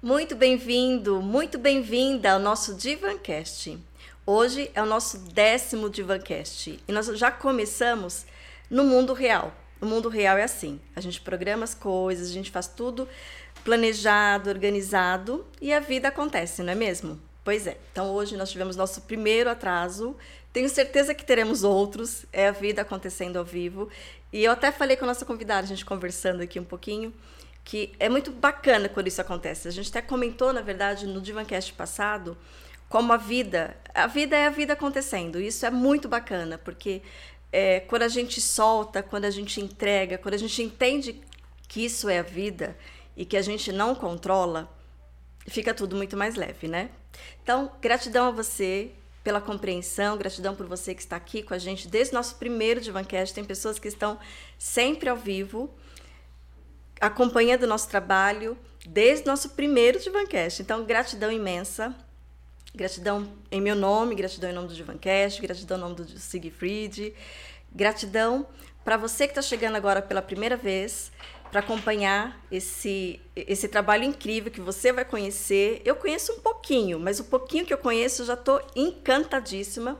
Muito bem-vindo, muito bem-vinda ao nosso Divancast. Hoje é o nosso décimo Divancast e nós já começamos no mundo real. O mundo real é assim: a gente programa as coisas, a gente faz tudo planejado, organizado e a vida acontece, não é mesmo? Pois é. Então hoje nós tivemos nosso primeiro atraso. Tenho certeza que teremos outros. É a vida acontecendo ao vivo. E eu até falei com a nossa convidada, a gente conversando aqui um pouquinho, que é muito bacana quando isso acontece. A gente até comentou, na verdade, no Divancast passado, como a vida, a vida é a vida acontecendo. Isso é muito bacana, porque é, quando a gente solta, quando a gente entrega, quando a gente entende que isso é a vida e que a gente não controla, fica tudo muito mais leve, né? Então, gratidão a você pela compreensão, gratidão por você que está aqui com a gente desde o nosso primeiro Divancast. Tem pessoas que estão sempre ao vivo, acompanhando o nosso trabalho desde nosso primeiro Divancast. Então, gratidão imensa. Gratidão em meu nome, gratidão em nome do Divancast, gratidão em nome do Siegfried. Gratidão para você que está chegando agora pela primeira vez para acompanhar esse, esse trabalho incrível que você vai conhecer. Eu conheço um pouquinho, mas o pouquinho que eu conheço eu já estou encantadíssima.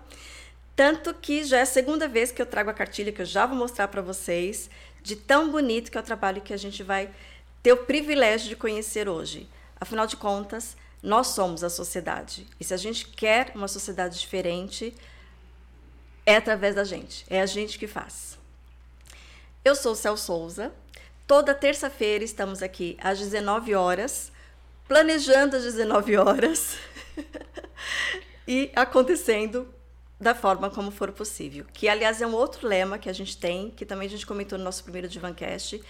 Tanto que já é a segunda vez que eu trago a cartilha, que eu já vou mostrar para vocês, de tão bonito que é o trabalho que a gente vai ter o privilégio de conhecer hoje. Afinal de contas, nós somos a sociedade. E se a gente quer uma sociedade diferente, é através da gente. É a gente que faz. Eu sou Cel Souza, Toda terça-feira estamos aqui às 19 horas, planejando às 19 horas e acontecendo da forma como for possível. Que, aliás, é um outro lema que a gente tem, que também a gente comentou no nosso primeiro Divancast,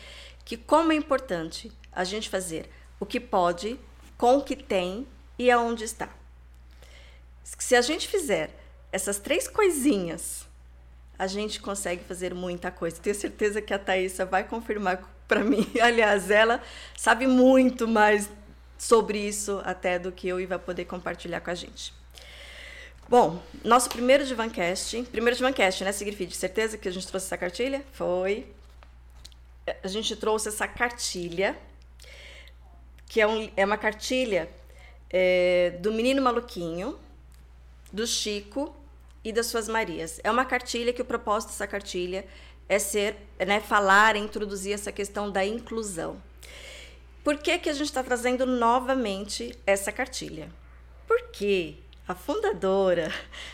que como é importante a gente fazer o que pode, com o que tem e aonde está. Se a gente fizer essas três coisinhas, a gente consegue fazer muita coisa. Tenho certeza que a Thaisa vai confirmar para mim. Aliás, ela sabe muito mais sobre isso até do que eu e vai poder compartilhar com a gente. Bom, nosso primeiro Divancast, primeiro Divancast, né, Sigrid? Certeza que a gente trouxe essa cartilha? Foi. A gente trouxe essa cartilha, que é, um, é uma cartilha é, do Menino Maluquinho, do Chico e das Suas Marias. É uma cartilha que o propósito dessa cartilha é ser, né, falar, introduzir essa questão da inclusão. Por que, que a gente está trazendo novamente essa cartilha? Porque a fundadora,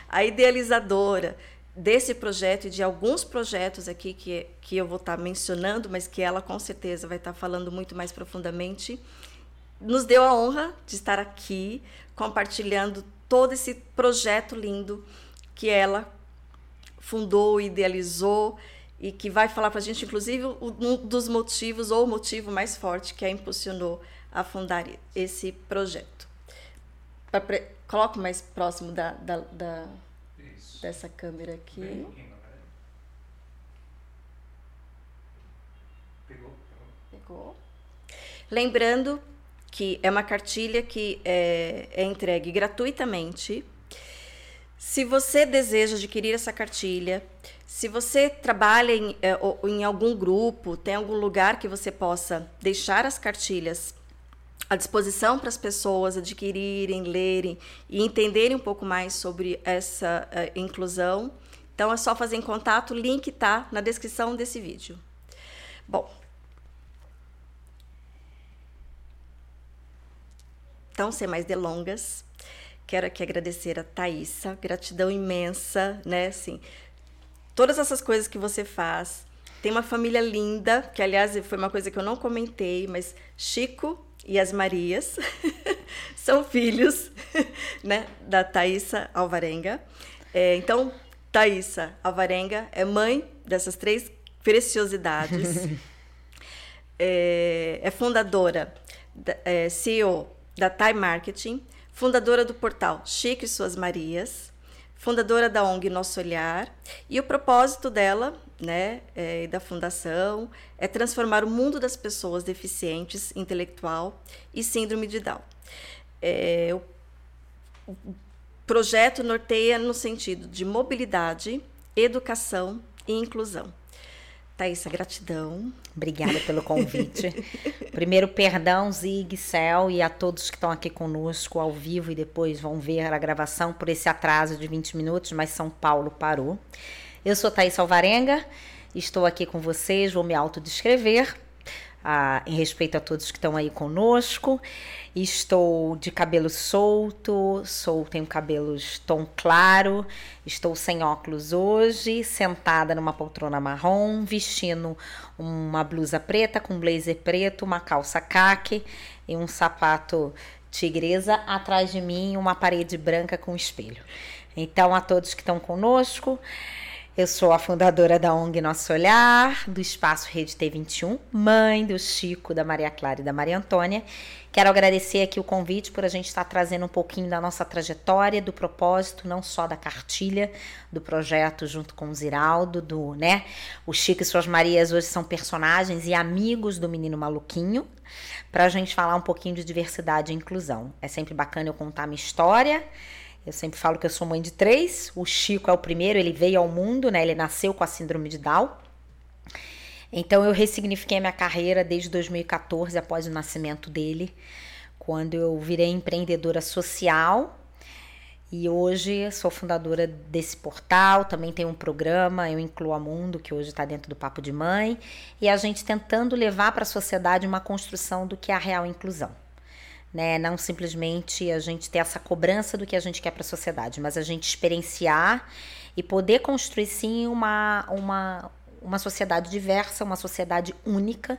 a idealizadora desse projeto e de alguns projetos aqui que, que eu vou estar tá mencionando, mas que ela com certeza vai estar tá falando muito mais profundamente, nos deu a honra de estar aqui compartilhando todo esse projeto lindo que ela fundou, idealizou e que vai falar para a gente, inclusive, um dos motivos ou o motivo mais forte que a impulsionou a fundar esse projeto. Coloco mais próximo da, da, da dessa câmera aqui. Bem, Pegou? Pegou. Lembrando que é uma cartilha que é, é entregue gratuitamente. Se você deseja adquirir essa cartilha, se você trabalha em, é, em algum grupo, tem algum lugar que você possa deixar as cartilhas à disposição para as pessoas adquirirem, lerem e entenderem um pouco mais sobre essa uh, inclusão, então é só fazer em contato, o link está na descrição desse vídeo. Bom, então sem mais delongas, quero aqui agradecer a Thaisa, gratidão imensa, né, assim, todas essas coisas que você faz. Tem uma família linda, que aliás foi uma coisa que eu não comentei, mas Chico e as Marias são filhos né, da Thaisa Alvarenga. É, então, Thaisa Alvarenga é mãe dessas três preciosidades. é, é, fundadora, é, CEO da Time Marketing, fundadora do portal Chico e Suas Marias, fundadora da ONG Nosso Olhar, e o propósito dela, né, é, da fundação, é transformar o mundo das pessoas deficientes intelectual e síndrome de Down. É, o, o projeto norteia no sentido de mobilidade, educação e inclusão. Thaisa, gratidão. Obrigada pelo convite. Primeiro, perdão, Zig, Cel e a todos que estão aqui conosco ao vivo e depois vão ver a gravação por esse atraso de 20 minutos, mas São Paulo parou. Eu sou Thaís Alvarenga, estou aqui com vocês, vou me autodescrever a, em respeito a todos que estão aí conosco. Estou de cabelo solto, sou, tenho cabelos tom claro, estou sem óculos hoje, sentada numa poltrona marrom, vestindo uma blusa preta com blazer preto, uma calça caque e um sapato tigresa. Atrás de mim, uma parede branca com espelho. Então, a todos que estão conosco, eu sou a fundadora da ONG Nosso Olhar, do Espaço Rede T21, mãe do Chico, da Maria Clara e da Maria Antônia. Quero agradecer aqui o convite por a gente estar trazendo um pouquinho da nossa trajetória, do propósito, não só da cartilha, do projeto junto com o Ziraldo, do, né? O Chico e suas Marias hoje são personagens e amigos do Menino Maluquinho, para a gente falar um pouquinho de diversidade e inclusão. É sempre bacana eu contar minha história eu sempre falo que eu sou mãe de três. O Chico é o primeiro, ele veio ao mundo, né? Ele nasceu com a síndrome de Down. Então eu ressignifiquei a minha carreira desde 2014, após o nascimento dele, quando eu virei empreendedora social. E hoje sou fundadora desse portal, também tem um programa, eu incluo a Mundo, que hoje está dentro do Papo de Mãe, e a gente tentando levar para a sociedade uma construção do que é a real inclusão né? Não simplesmente a gente ter essa cobrança do que a gente quer para a sociedade, mas a gente experienciar e poder construir sim uma, uma, uma sociedade diversa, uma sociedade única,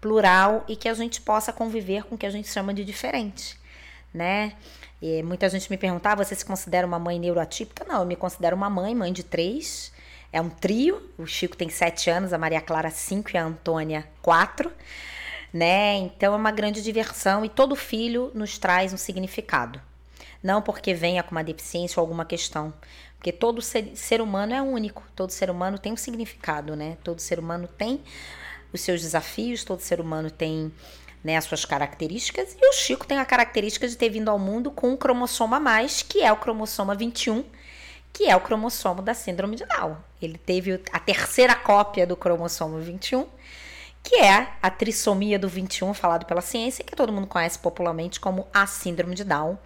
plural e que a gente possa conviver com o que a gente chama de diferente, né? E muita gente me perguntava, ah, você se considera uma mãe neuroatípica? Não, eu me considero uma mãe, mãe de três. É um trio. O Chico tem sete anos, a Maria Clara cinco e a Antônia quatro né? Então é uma grande diversão e todo filho nos traz um significado. Não porque venha com uma deficiência ou alguma questão, porque todo ser, ser humano é único, todo ser humano tem um significado, né? Todo ser humano tem os seus desafios, todo ser humano tem né, as suas características, e o Chico tem a característica de ter vindo ao mundo com um cromossomo a mais, que é o cromossoma 21, que é o cromossomo da síndrome de Down. Ele teve a terceira cópia do cromossomo 21, que é a trissomia do 21, falado pela ciência, que todo mundo conhece popularmente como a síndrome de Down,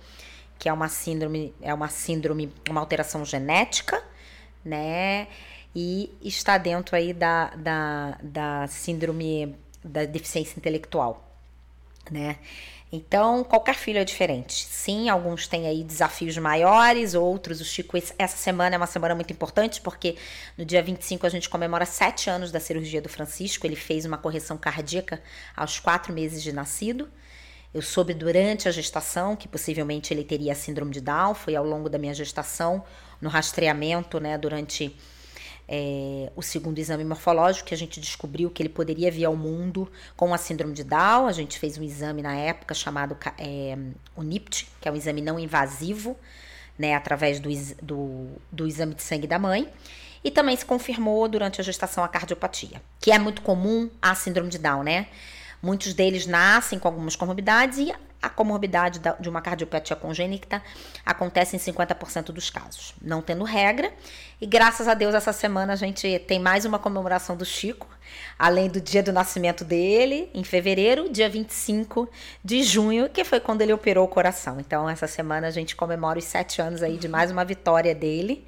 que é uma síndrome, é uma síndrome, uma alteração genética, né? E está dentro aí da, da, da síndrome da deficiência intelectual, né? Então, qualquer filho é diferente. Sim, alguns têm aí desafios maiores, outros. O Chico, essa semana é uma semana muito importante, porque no dia 25 a gente comemora sete anos da cirurgia do Francisco. Ele fez uma correção cardíaca aos quatro meses de nascido. Eu soube durante a gestação que possivelmente ele teria síndrome de Down. Foi ao longo da minha gestação, no rastreamento, né, durante é, o segundo exame morfológico, que a gente descobriu que ele poderia vir ao mundo com a síndrome de Down. A gente fez um exame na época chamado é, o NIPT, que é um exame não invasivo, né, através do, do, do exame de sangue da mãe. E também se confirmou durante a gestação a cardiopatia, que é muito comum a síndrome de Down, né? Muitos deles nascem com algumas comorbidades e a comorbidade de uma cardiopatia congênita acontece em 50% dos casos, não tendo regra. E graças a Deus, essa semana a gente tem mais uma comemoração do Chico, além do dia do nascimento dele, em fevereiro, dia 25 de junho, que foi quando ele operou o coração. Então, essa semana a gente comemora os sete anos aí de mais uma vitória dele.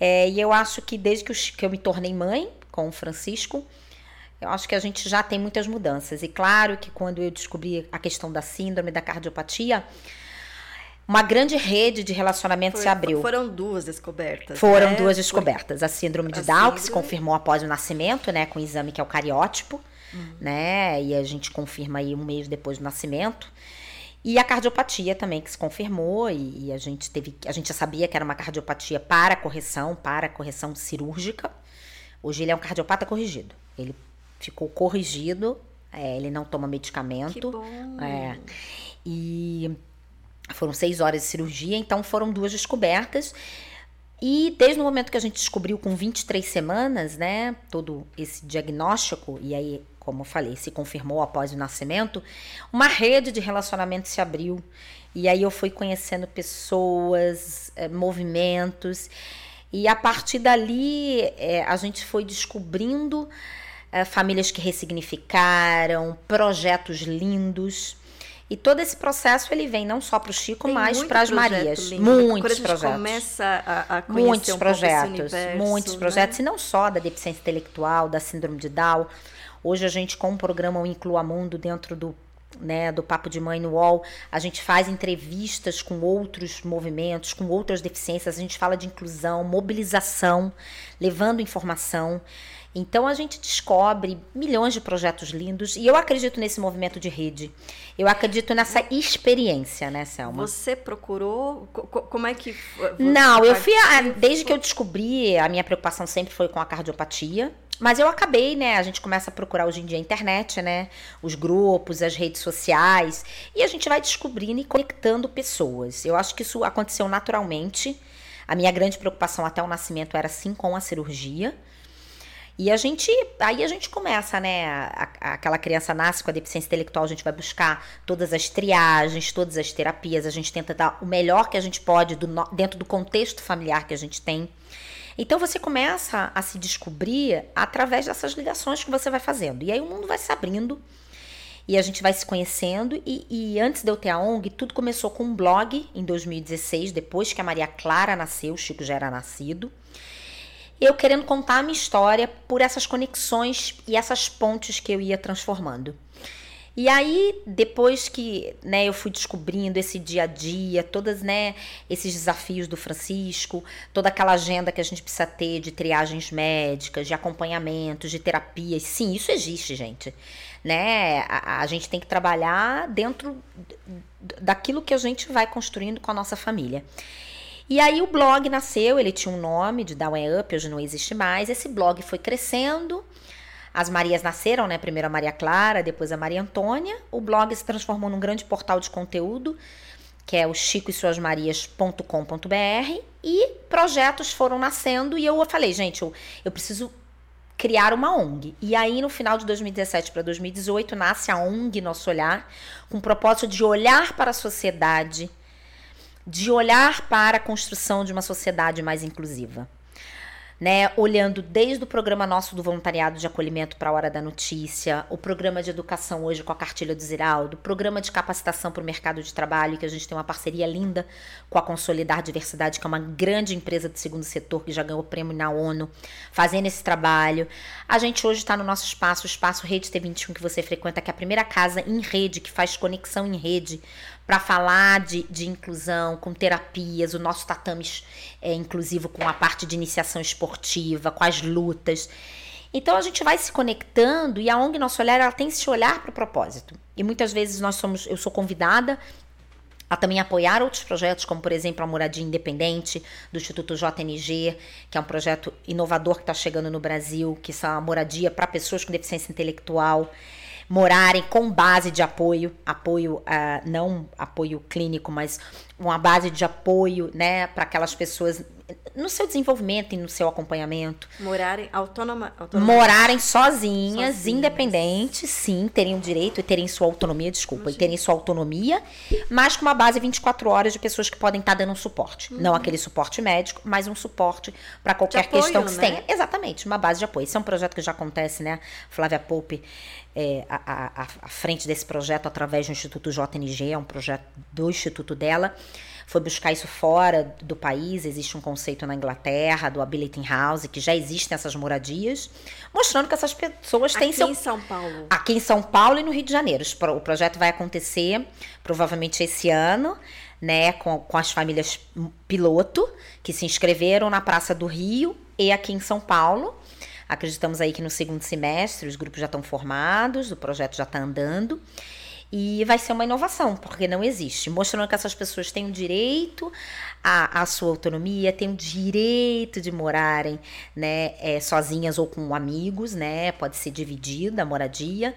É, e eu acho que desde que eu, que eu me tornei mãe com o Francisco, eu acho que a gente já tem muitas mudanças. E claro que quando eu descobri a questão da síndrome, da cardiopatia, uma grande rede de relacionamento Foi, se abriu. Foram duas descobertas. Foram né? duas descobertas. A síndrome de a Down, síndrome... que se confirmou após o nascimento, né, com o exame que é o cariótipo, uhum. né, e a gente confirma aí um mês depois do nascimento. E a cardiopatia também, que se confirmou, e, e a gente teve. A gente já sabia que era uma cardiopatia para correção, para correção cirúrgica. Hoje ele é um cardiopata corrigido. Ele ficou corrigido. É, ele não toma medicamento. Que bom. É, e foram seis horas de cirurgia, então foram duas descobertas. E desde o momento que a gente descobriu com 23 semanas, né, todo esse diagnóstico, e aí, como eu falei, se confirmou após o nascimento, uma rede de relacionamento se abriu. E aí eu fui conhecendo pessoas, eh, movimentos. E a partir dali, é, a gente foi descobrindo é, famílias que ressignificaram, projetos lindos. E todo esse processo ele vem não só para o Chico, Tem mas para as Marias. Lindo. Muitos projetos. começa a, a conhecer muitos um projetos, universo, muitos né? projetos, e não só da deficiência intelectual, da síndrome de Down. Hoje a gente com o programa o Inclua Mundo dentro do né, do Papo de Mãe no UOL, a gente faz entrevistas com outros movimentos, com outras deficiências, a gente fala de inclusão, mobilização, levando informação. Então a gente descobre milhões de projetos lindos e eu acredito nesse movimento de rede. Eu acredito nessa experiência, né, Selma? Você procurou? Co- Como é que. Não, eu fui. a- desde que eu descobri, a minha preocupação sempre foi com a cardiopatia. Mas eu acabei, né? A gente começa a procurar hoje em dia a internet, né? Os grupos, as redes sociais. E a gente vai descobrindo e conectando pessoas. Eu acho que isso aconteceu naturalmente. A minha grande preocupação até o nascimento era sim com a cirurgia. E a gente, aí a gente começa, né? a- aquela criança nasce com a deficiência intelectual, a gente vai buscar todas as triagens, todas as terapias, a gente tenta dar o melhor que a gente pode do dentro do contexto familiar que a gente tem. Então você começa a se descobrir através dessas ligações que você vai fazendo. E aí o mundo vai se abrindo e a gente vai se conhecendo. E, e antes de eu ter a ONG, tudo começou com um blog em 2016, depois que a Maria Clara nasceu, o Chico já era nascido eu querendo contar a minha história por essas conexões e essas pontes que eu ia transformando. E aí, depois que né, eu fui descobrindo esse dia a dia, todos né, esses desafios do Francisco, toda aquela agenda que a gente precisa ter de triagens médicas, de acompanhamentos, de terapias. Sim, isso existe, gente. Né? A, a gente tem que trabalhar dentro daquilo que a gente vai construindo com a nossa família. E aí o blog nasceu, ele tinha um nome de Down and Up, hoje não existe mais. Esse blog foi crescendo. As Marias nasceram, né? Primeiro a Maria Clara, depois a Maria Antônia. O blog se transformou num grande portal de conteúdo, que é o chico e suas marias.com.br. E projetos foram nascendo e eu falei, gente, eu, eu preciso criar uma ONG. E aí, no final de 2017 para 2018, nasce a ONG Nosso Olhar, com o propósito de olhar para a sociedade, de olhar para a construção de uma sociedade mais inclusiva. Né, olhando desde o programa nosso do voluntariado de acolhimento para a hora da notícia, o programa de educação hoje com a cartilha do Ziraldo, o programa de capacitação para o mercado de trabalho, que a gente tem uma parceria linda com a Consolidar Diversidade, que é uma grande empresa do segundo setor que já ganhou prêmio na ONU, fazendo esse trabalho. A gente hoje está no nosso espaço, o espaço Rede T21 que você frequenta, que é a primeira casa em rede que faz conexão em rede para falar de, de inclusão, com terapias, o nosso tatame é inclusivo com a parte de iniciação esportiva, com as lutas. Então a gente vai se conectando e a ONG Nosso Olhar ela tem esse olhar para o propósito. E muitas vezes nós somos, eu sou convidada a também apoiar outros projetos, como por exemplo a Moradia Independente do Instituto JNG, que é um projeto inovador que está chegando no Brasil, que são a moradia para pessoas com deficiência intelectual morarem com base de apoio, apoio uh, não apoio clínico, mas uma base de apoio, né, para aquelas pessoas no seu desenvolvimento e no seu acompanhamento. Morarem autonoma, autonoma. Morarem sozinhas, Sozinhas. independentes, sim, terem o direito e terem sua autonomia, desculpa, e terem sua autonomia, mas com uma base 24 horas de pessoas que podem estar dando um suporte. Não aquele suporte médico, mas um suporte para qualquer apoio, questão que se né? tenha. Exatamente, uma base de apoio. Esse é um projeto que já acontece, né? Flávia Poupe é, à, à- à frente desse projeto através do Instituto JNG, é um projeto do instituto dela. Foi buscar isso fora do país, existe um conceito na Inglaterra, do Ability House, que já existem essas moradias, mostrando que essas pessoas têm Aqui seu em São Paulo. aqui em São Paulo e no Rio de Janeiro. O projeto vai acontecer provavelmente esse ano, né, com, com as famílias piloto que se inscreveram na Praça do Rio e aqui em São Paulo. Acreditamos aí que no segundo semestre os grupos já estão formados, o projeto já está andando. E vai ser uma inovação, porque não existe. Mostrando que essas pessoas têm o direito à, à sua autonomia, têm o direito de morarem né, é, sozinhas ou com amigos, né? Pode ser dividida a moradia.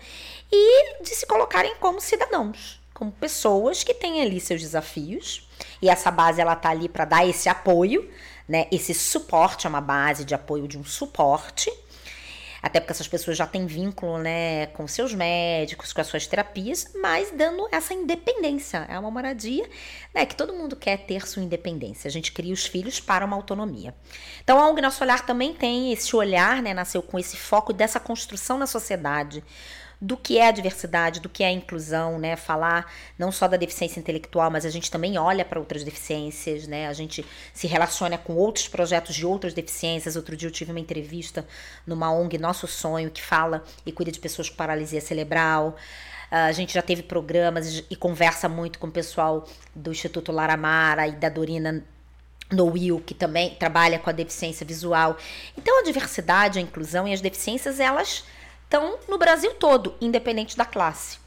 E de se colocarem como cidadãos, como pessoas que têm ali seus desafios. E essa base, ela tá ali para dar esse apoio, né? Esse suporte, é uma base de apoio de um suporte até porque essas pessoas já têm vínculo, né, com seus médicos, com as suas terapias, mas dando essa independência. É uma moradia, né, que todo mundo quer ter sua independência. A gente cria os filhos para uma autonomia. Então, a ONG Nosso Olhar também tem esse olhar, né, nasceu com esse foco dessa construção na sociedade do que é a diversidade, do que é a inclusão, né? Falar não só da deficiência intelectual, mas a gente também olha para outras deficiências, né? A gente se relaciona com outros projetos de outras deficiências. Outro dia eu tive uma entrevista numa ONG Nosso Sonho que fala e cuida de pessoas com paralisia cerebral. A gente já teve programas e conversa muito com o pessoal do Instituto Laramara e da Dorina no Will, que também trabalha com a deficiência visual. Então, a diversidade, a inclusão e as deficiências, elas estão no Brasil todo, independente da classe.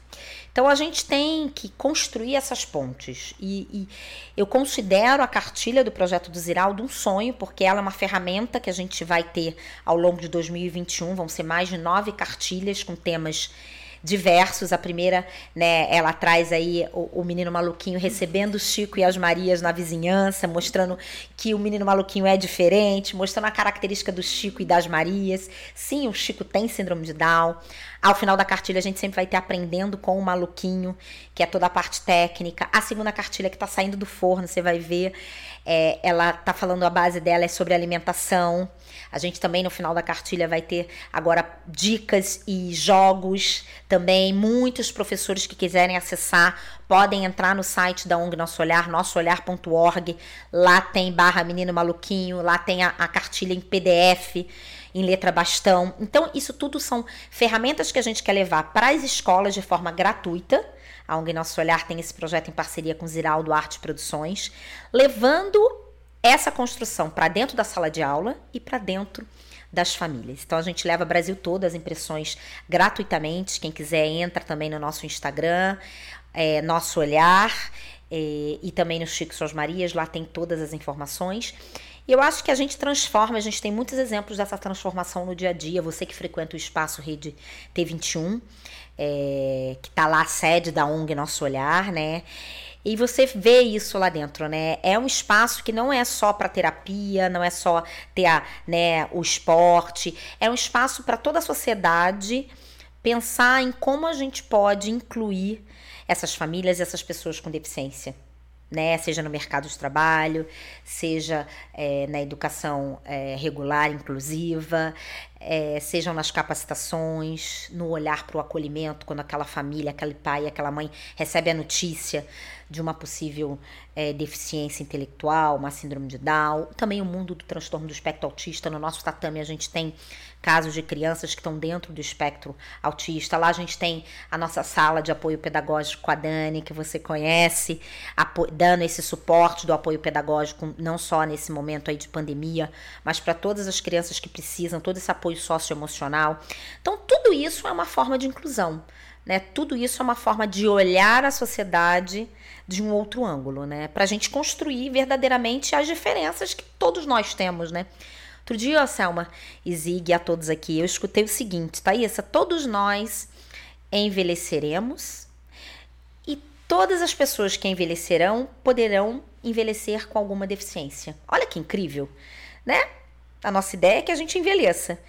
Então a gente tem que construir essas pontes. E, e, eu considero a cartilha do projeto do Ziraldo um sonho, porque ela é uma ferramenta que a gente vai ter ao longo de 2021. Vão ser mais de nove cartilhas com temas diversos. A primeira, né, ela traz aí o, o, menino maluquinho recebendo o Chico e as Marias na vizinhança, mostrando que o menino maluquinho é diferente, mostrando a característica do Chico e das Marias. Sim, o Chico tem síndrome de Down. Ao final da cartilha, a gente sempre vai ter aprendendo com o maluquinho, que é toda a parte técnica. A segunda cartilha que está saindo do forno, você vai ver, é, ela tá falando a base dela é sobre alimentação. A gente também no final da cartilha vai ter agora dicas e jogos também. Muitos professores que quiserem acessar podem entrar no site da ONG Nosso Olhar, nossoolhar.org. Lá tem barra Menino Maluquinho, lá tem a, a cartilha em PDF em letra bastão. Então, isso tudo são ferramentas que a gente quer levar para as escolas de forma gratuita. A ONG Nosso Olhar tem esse projeto em parceria com Ziraldo Arte Produções, levando essa construção para dentro da sala de aula e para dentro das famílias. Então a gente leva Brasil todo as impressões gratuitamente. Quem quiser entra também no nosso Instagram, é, nosso olhar é, e também no Chico Suas Marias. Lá tem todas as informações. E eu acho que a gente transforma, a gente tem muitos exemplos dessa transformação no dia a dia. Você que frequenta o espaço Rede T21, é, que está lá a sede da ONG Nosso Olhar, né? E você vê isso lá dentro, né? É um espaço que não é só para terapia, não é só ter a, né, o esporte, é um espaço para toda a sociedade pensar em como a gente pode incluir essas famílias e essas pessoas com deficiência né? Seja no mercado de trabalho, seja é, na educação é, regular, inclusiva, é, sejam nas capacitações, no olhar para o acolhimento, quando aquela família, aquele pai, aquela mãe recebe a notícia de uma possível é, deficiência intelectual, uma síndrome de Down, também o mundo do transtorno do espectro autista. No nosso tatame, a gente tem casos de crianças que estão dentro do espectro autista. Lá a gente tem a nossa sala de apoio pedagógico com a Dani, que você conhece, dando esse suporte do apoio pedagógico, não só nesse momento aí de pandemia, mas para todas as crianças que precisam, todo esse apoio socioemocional. Então, tudo isso é uma forma de inclusão. Né? Tudo isso é uma forma de olhar a sociedade de um outro ângulo, né? Para a gente construir verdadeiramente as diferenças que todos nós temos, né? Outro dia, Selma e Zig, a todos aqui, eu escutei o seguinte, Thaisa, todos nós envelheceremos e todas as pessoas que envelhecerão poderão envelhecer com alguma deficiência. Olha que incrível, né? A nossa ideia é que a gente envelheça.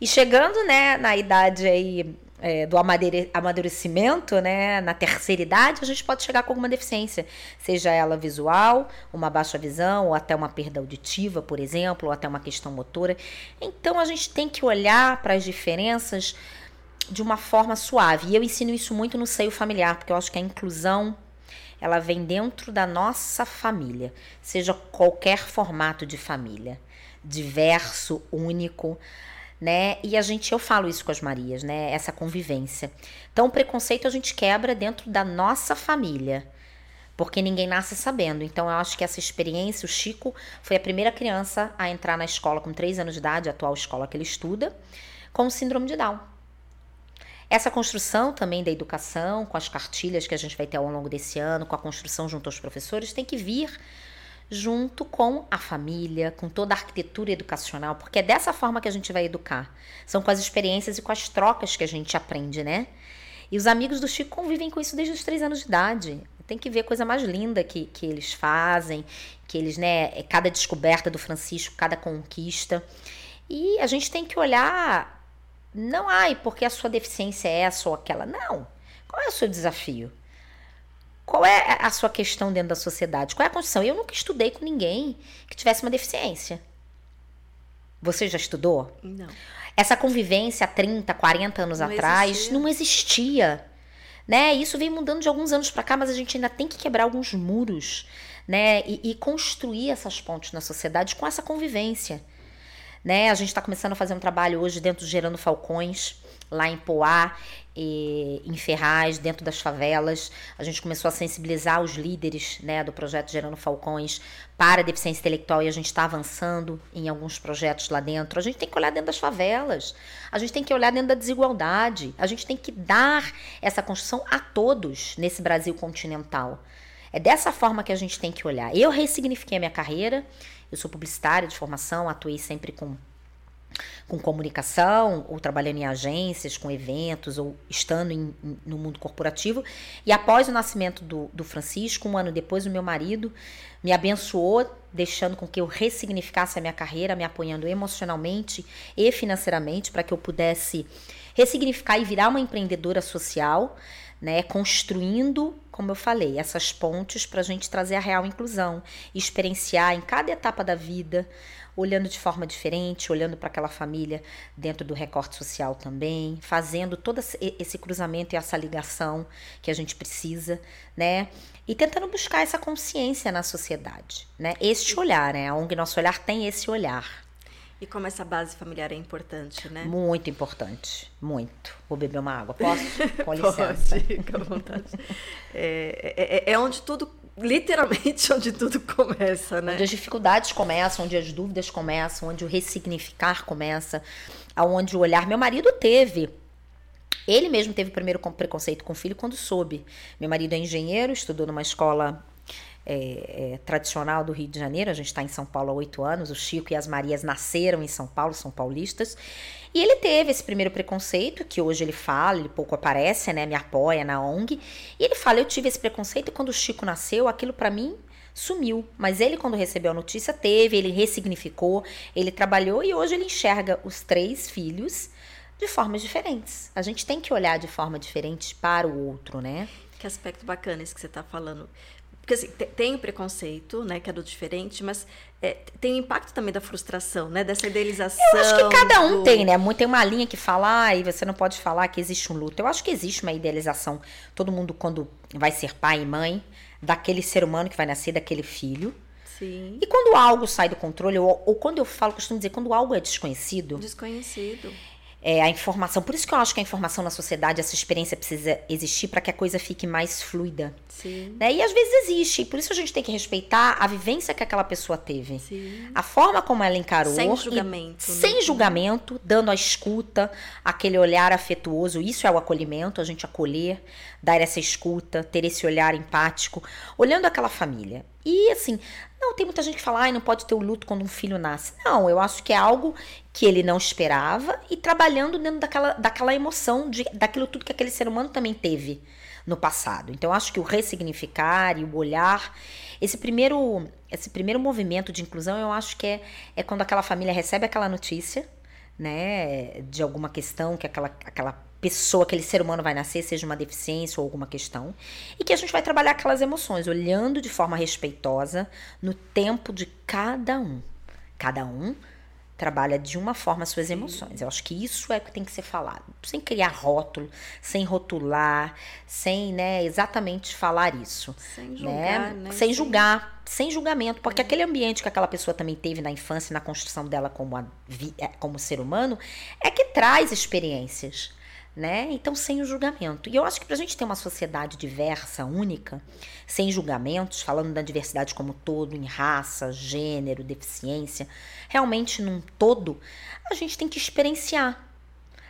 E chegando, né, na idade aí é, do amadurecimento, né, na terceira idade, a gente pode chegar com alguma deficiência, seja ela visual, uma baixa visão, ou até uma perda auditiva, por exemplo, ou até uma questão motora. Então a gente tem que olhar para as diferenças de uma forma suave. E eu ensino isso muito no seio familiar, porque eu acho que a inclusão ela vem dentro da nossa família, seja qualquer formato de família, diverso, único né? E a gente, eu falo isso com as Marias, né? Essa convivência. Então, o preconceito a gente quebra dentro da nossa família, porque ninguém nasce sabendo. Então, eu acho que essa experiência, o Chico foi a primeira criança a entrar na escola com 3 anos de idade, a atual escola que ele estuda, com síndrome de Down. Essa construção também da educação, com as cartilhas que a gente vai ter ao longo desse ano, com a construção junto aos professores, tem que vir junto com a família, com toda a arquitetura educacional, porque é dessa forma que a gente vai educar. São com as experiências e com as trocas que a gente aprende, né? E os amigos do Chico convivem com isso desde os três anos de idade. Tem que ver a coisa mais linda que, que eles fazem, que eles, né? É cada descoberta do Francisco, cada conquista. E a gente tem que olhar não, ai, porque a sua deficiência é essa ou aquela. Não. Qual é o seu desafio? Qual é a sua questão dentro da sociedade? Qual é a condição? Eu nunca estudei com ninguém que tivesse uma deficiência. Você já estudou? Não. Essa convivência há 30, 40 anos Não atrás existia. não existia. Né? Isso vem mudando de alguns anos para cá, mas a gente ainda tem que quebrar alguns muros, né? E, e construir essas pontes na sociedade com essa convivência. Né? A gente está começando a fazer um trabalho hoje dentro do Gerando Falcões, lá em Poá, em Ferraz, dentro das favelas. A gente começou a sensibilizar os líderes né, do projeto Gerando Falcões para a deficiência intelectual e a gente está avançando em alguns projetos lá dentro. A gente tem que olhar dentro das favelas, a gente tem que olhar dentro da desigualdade, a gente tem que dar essa construção a todos nesse Brasil continental. É dessa forma que a gente tem que olhar. Eu ressignifiquei a minha carreira, eu sou publicitária de formação, atuei sempre com, com comunicação, ou trabalhando em agências, com eventos, ou estando em, no mundo corporativo. E após o nascimento do, do Francisco, um ano depois, o meu marido me abençoou, deixando com que eu ressignificasse a minha carreira, me apoiando emocionalmente e financeiramente para que eu pudesse ressignificar e virar uma empreendedora social né, construindo, como eu falei, essas pontes para a gente trazer a real inclusão, experienciar em cada etapa da vida, olhando de forma diferente, olhando para aquela família dentro do recorte social também, fazendo todo esse cruzamento e essa ligação que a gente precisa, né? E tentando buscar essa consciência na sociedade, né? Este olhar, né? A ONG Nosso Olhar tem esse olhar. E como essa base familiar é importante, né? Muito importante, muito. Vou beber uma água, posso? Com licença. Pode, fica à vontade. É, é, é, onde tudo, literalmente onde tudo começa, né? Onde as dificuldades começam, onde as dúvidas começam, onde o ressignificar começa, aonde o olhar. Meu marido teve ele mesmo teve o primeiro preconceito com o filho quando soube. Meu marido é engenheiro, estudou numa escola é, é, tradicional do Rio de Janeiro. A gente está em São Paulo há oito anos. O Chico e as Marias nasceram em São Paulo, são paulistas. E ele teve esse primeiro preconceito, que hoje ele fala, ele pouco aparece, né? Me apoia na ONG. E ele fala: Eu tive esse preconceito quando o Chico nasceu, aquilo para mim sumiu. Mas ele, quando recebeu a notícia, teve, ele ressignificou, ele trabalhou e hoje ele enxerga os três filhos de formas diferentes. A gente tem que olhar de forma diferente para o outro, né? Que aspecto bacana esse que você está falando. Porque assim, tem o preconceito, né, que é do diferente, mas é, tem impacto também da frustração, né, dessa idealização. Eu acho que cada um do... tem, né? Tem uma linha que fala, ah, e você não pode falar que existe um luto. Eu acho que existe uma idealização. Todo mundo, quando vai ser pai e mãe, daquele ser humano que vai nascer, daquele filho. Sim. E quando algo sai do controle, ou, ou quando eu falo, costumo dizer, quando algo é desconhecido. Desconhecido é, a informação. Por isso que eu acho que a informação na sociedade, essa experiência precisa existir para que a coisa fique mais fluida. Sim. Né? E às vezes existe. Por isso a gente tem que respeitar a vivência que aquela pessoa teve. Sim. A forma como ela encarou. Sem julgamento. Né? Sem julgamento, dando a escuta, aquele olhar afetuoso. Isso é o acolhimento, a gente acolher, dar essa escuta, ter esse olhar empático, olhando aquela família. E assim, não, tem muita gente que fala, ah, não pode ter o luto quando um filho nasce. Não, eu acho que é algo que ele não esperava e trabalhando dentro daquela, daquela emoção, de, daquilo tudo que aquele ser humano também teve no passado. Então, eu acho que o ressignificar e o olhar, esse primeiro, esse primeiro movimento de inclusão, eu acho que é, é quando aquela família recebe aquela notícia, né, de alguma questão que aquela, aquela pessoa, aquele ser humano vai nascer, seja uma deficiência ou alguma questão, e que a gente vai trabalhar aquelas emoções, olhando de forma respeitosa no tempo de cada um. Cada um trabalha de uma forma as suas emoções. Eu acho que isso é que tem que ser falado, sem criar rótulo, sem rotular, sem, né, exatamente falar isso, sem né? julgar, né? Sem julgar, sem julgamento, porque é. aquele ambiente que aquela pessoa também teve na infância, na construção dela como, a, é, como ser humano, é que traz experiências né? Então, sem o julgamento. E eu acho que para a gente ter uma sociedade diversa, única, sem julgamentos, falando da diversidade como todo, em raça, gênero, deficiência, realmente num todo, a gente tem que experienciar.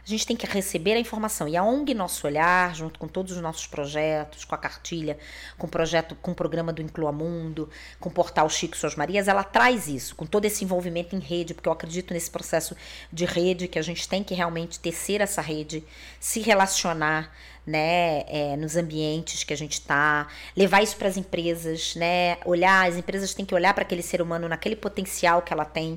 A gente tem que receber a informação. E a ONG Nosso Olhar, junto com todos os nossos projetos, com a cartilha, com o projeto, com o programa do Inclua Mundo, com o portal Chico Suas Marias, ela traz isso, com todo esse envolvimento em rede, porque eu acredito nesse processo de rede, que a gente tem que realmente tecer essa rede, se relacionar, né, é, nos ambientes que a gente está, levar isso para as empresas, né, olhar, as empresas têm que olhar para aquele ser humano naquele potencial que ela tem,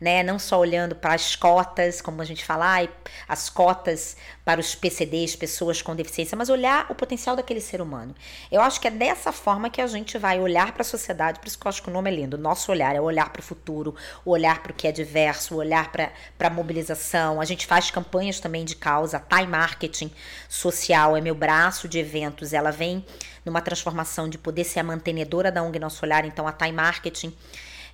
né? Não só olhando para as cotas, como a gente fala, as cotas para os PCDs, pessoas com deficiência, mas olhar o potencial daquele ser humano. Eu acho que é dessa forma que a gente vai olhar para a sociedade, por isso que eu acho que o nome é lindo. Nosso olhar é olhar para o futuro, olhar para o que é diverso, olhar para a mobilização. A gente faz campanhas também de causa, Time Marketing Social é meu braço de eventos, ela vem numa transformação de poder ser a mantenedora da ONG Nosso Olhar, então a Time Marketing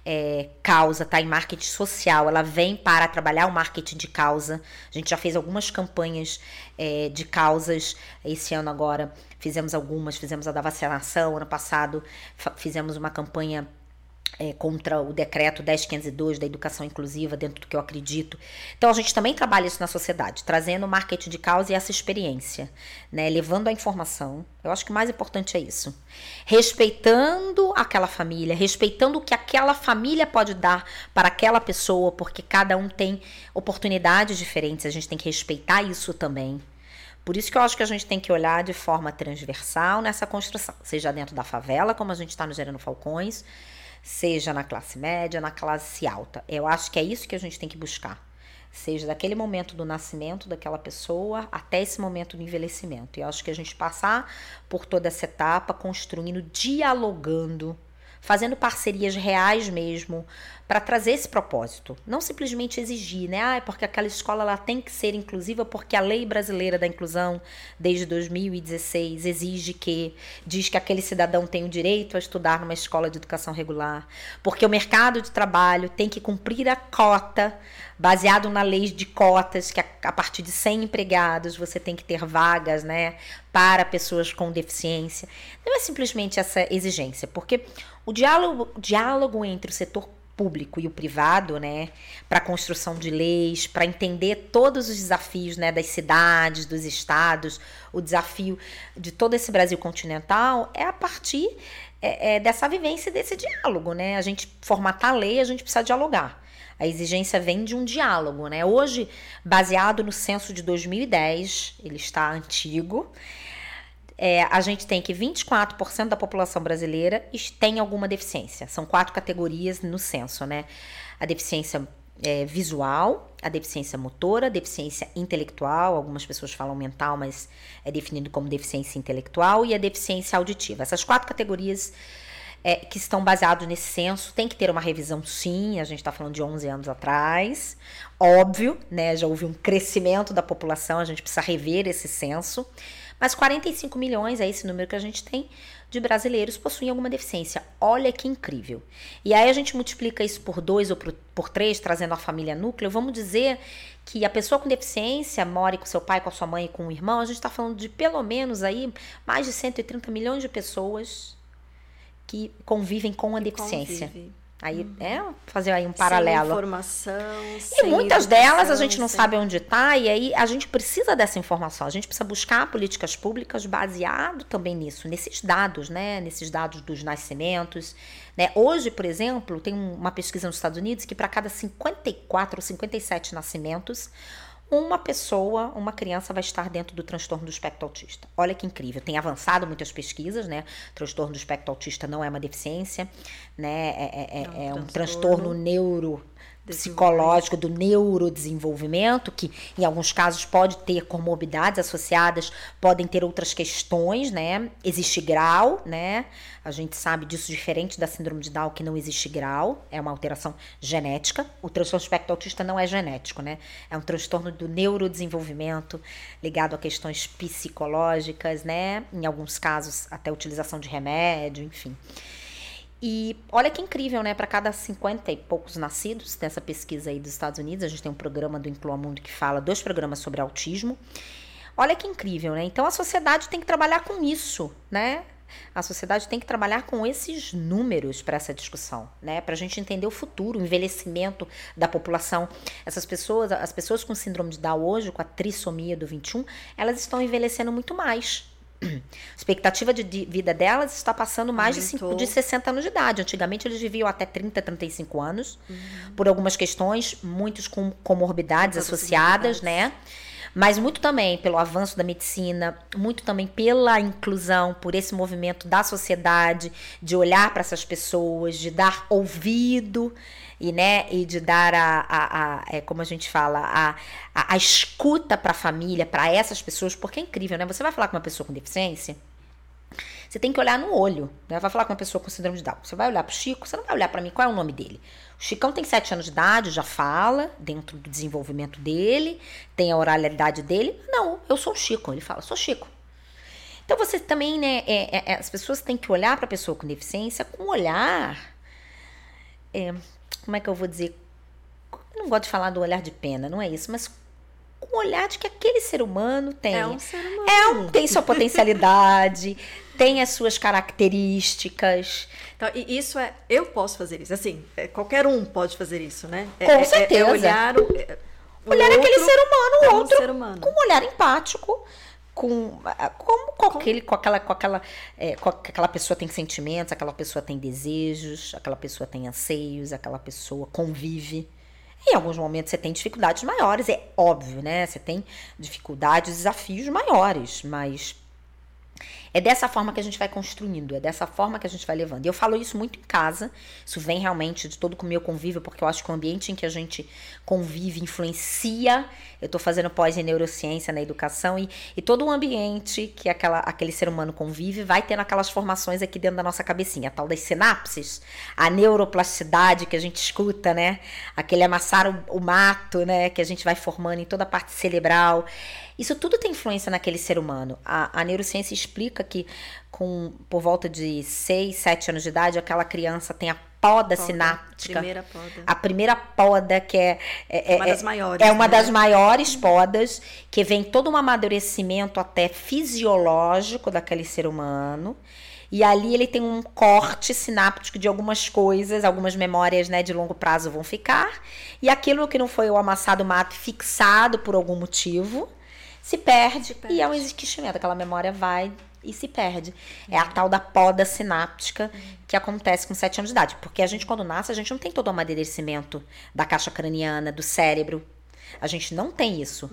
é, causa, tá? Em marketing social, ela vem para trabalhar o marketing de causa. A gente já fez algumas campanhas é, de causas. Esse ano agora, fizemos algumas, fizemos a da vacinação, ano passado fizemos uma campanha é, contra o decreto 10502 da educação inclusiva, dentro do que eu acredito. Então, a gente também trabalha isso na sociedade, trazendo o marketing de causa e essa experiência, né? levando a informação. Eu acho que o mais importante é isso. Respeitando aquela família, respeitando o que aquela família pode dar para aquela pessoa, porque cada um tem oportunidades diferentes, a gente tem que respeitar isso também. Por isso que eu acho que a gente tem que olhar de forma transversal nessa construção, seja dentro da favela, como a gente está no Gerando Falcões, seja na classe média, na classe alta. Eu acho que é isso que a gente tem que buscar. Seja daquele momento do nascimento daquela pessoa até esse momento do envelhecimento. E eu acho que a gente passar por toda essa etapa construindo, dialogando, fazendo parcerias reais mesmo, para trazer esse propósito. Não simplesmente exigir, né? Ah, é porque aquela escola ela tem que ser inclusiva porque a lei brasileira da inclusão, desde 2016, exige que, diz que aquele cidadão tem o direito a estudar numa escola de educação regular, porque o mercado de trabalho tem que cumprir a cota, baseado na lei de cotas, que a, a partir de 100 empregados você tem que ter vagas, né? Para pessoas com deficiência. Não é simplesmente essa exigência, porque o diálogo, diálogo entre o setor público e o privado, né, para a construção de leis, para entender todos os desafios, né, das cidades, dos estados, o desafio de todo esse Brasil continental é a partir é, é, dessa vivência, desse diálogo, né? A gente formatar a lei, a gente precisa dialogar. A exigência vem de um diálogo, né? Hoje, baseado no censo de 2010, ele está antigo é, a gente tem que 24% da população brasileira tem alguma deficiência. São quatro categorias no censo, né? A deficiência é, visual, a deficiência motora, a deficiência intelectual, algumas pessoas falam mental, mas é definido como deficiência intelectual, e a deficiência auditiva. Essas quatro categorias é, que estão baseados nesse censo tem que ter uma revisão, sim. A gente está falando de 11 anos atrás, óbvio, né? Já houve um crescimento da população, a gente precisa rever esse censo. Mas 45 milhões é esse número que a gente tem de brasileiros possuem alguma deficiência. Olha que incrível. E aí a gente multiplica isso por dois ou por, por três, trazendo a família núcleo. Vamos dizer que a pessoa com deficiência more com seu pai, com a sua mãe e com o irmão. A gente está falando de pelo menos aí mais de 130 milhões de pessoas que convivem com a deficiência. Convive. Aí uhum. é fazer aí um paralelo. Sem informação. E muitas delas a gente não sem... sabe onde está, e aí a gente precisa dessa informação. A gente precisa buscar políticas públicas baseado também nisso, nesses dados, né? Nesses dados dos nascimentos. Né? Hoje, por exemplo, tem uma pesquisa nos Estados Unidos que para cada 54 ou 57 nascimentos, uma pessoa, uma criança vai estar dentro do transtorno do espectro autista. Olha que incrível. Tem avançado muitas pesquisas, né? Transtorno do espectro autista não é uma deficiência, né? É, é, é, é um, um transtorno neuro psicológico do neurodesenvolvimento, que em alguns casos pode ter comorbidades associadas, podem ter outras questões, né? Existe grau, né? A gente sabe disso diferente da síndrome de Down, que não existe grau, é uma alteração genética. O transtorno espectro autista não é genético, né? É um transtorno do neurodesenvolvimento ligado a questões psicológicas, né? Em alguns casos, até utilização de remédio, enfim. E olha que incrível, né? Para cada 50 e poucos nascidos, nessa pesquisa aí dos Estados Unidos, a gente tem um programa do Inclua Mundo que fala dois programas sobre autismo. Olha que incrível, né? Então a sociedade tem que trabalhar com isso, né? A sociedade tem que trabalhar com esses números para essa discussão, né? Para a gente entender o futuro, o envelhecimento da população. Essas pessoas, as pessoas com síndrome de Down hoje, com a trissomia do 21, elas estão envelhecendo muito mais, a expectativa de vida delas está passando mais de, cinco, de 60 anos de idade. Antigamente eles viviam até 30, 35 anos, uhum. por algumas questões, muitos com comorbidades associadas, né? mas muito também pelo avanço da medicina, muito também pela inclusão, por esse movimento da sociedade, de olhar para essas pessoas, de dar ouvido e, né, e de dar a, a, a é, como a gente fala, a, a, a escuta para a família, para essas pessoas, porque é incrível, né? Você vai falar com uma pessoa com deficiência, você tem que olhar no olho, né? Vai falar com uma pessoa com síndrome de Down. Você vai olhar pro Chico, você não vai olhar para mim, qual é o nome dele? O Chicão tem 7 anos de idade, já fala, dentro do desenvolvimento dele, tem a oralidade dele. Não, eu sou o Chico. Ele fala, sou Chico. Então você também, né? É, é, é as pessoas têm que olhar para a pessoa com deficiência com um olhar. É, como é que eu vou dizer? Eu não gosto de falar do olhar de pena, não é isso, mas com o olhar de que aquele ser humano tem. É um ser humano. É um, tem sua potencialidade, tem as suas características. Então, e isso é. Eu posso fazer isso. Assim, é, qualquer um pode fazer isso, né? É, com é, certeza. É, olhar o, o olhar outro aquele ser humano, o outro, ser humano. com um olhar empático. Com, com, com, aquele, com, aquela, com, aquela, é, com aquela pessoa tem sentimentos, aquela pessoa tem desejos, aquela pessoa tem anseios, aquela pessoa convive. Em alguns momentos você tem dificuldades maiores, é óbvio, né? Você tem dificuldades, desafios maiores, mas é dessa forma que a gente vai construindo, é dessa forma que a gente vai levando. E eu falo isso muito em casa, isso vem realmente de todo o meu convívio, porque eu acho que o ambiente em que a gente convive influencia. Eu estou fazendo pós em neurociência na educação e, e todo o ambiente que aquela, aquele ser humano convive vai tendo aquelas formações aqui dentro da nossa cabecinha, a tal das sinapses, a neuroplasticidade que a gente escuta, né? Aquele amassar o, o mato, né? Que a gente vai formando em toda a parte cerebral. Isso tudo tem influência naquele ser humano. A, a neurociência explica que com por volta de 6, 7 anos de idade, aquela criança tem a poda, Poda, sináptica. Primeira poda. A primeira poda, que é. É, Uma é- das maiores, É uma né? das maiores podas, que vem todo um amadurecimento até fisiológico daquele ser humano. E ali ele tem um corte sináptico de algumas coisas, algumas memórias né, de longo prazo vão ficar. E aquilo que não foi o amassado mato fixado por algum motivo se perde, perde. e é um esquecimento. Aquela memória vai e se perde. É a tal da poda sináptica que acontece com 7 anos de idade. Porque a gente, quando nasce, a gente não tem todo o amadurecimento da caixa craniana, do cérebro. A gente não tem isso,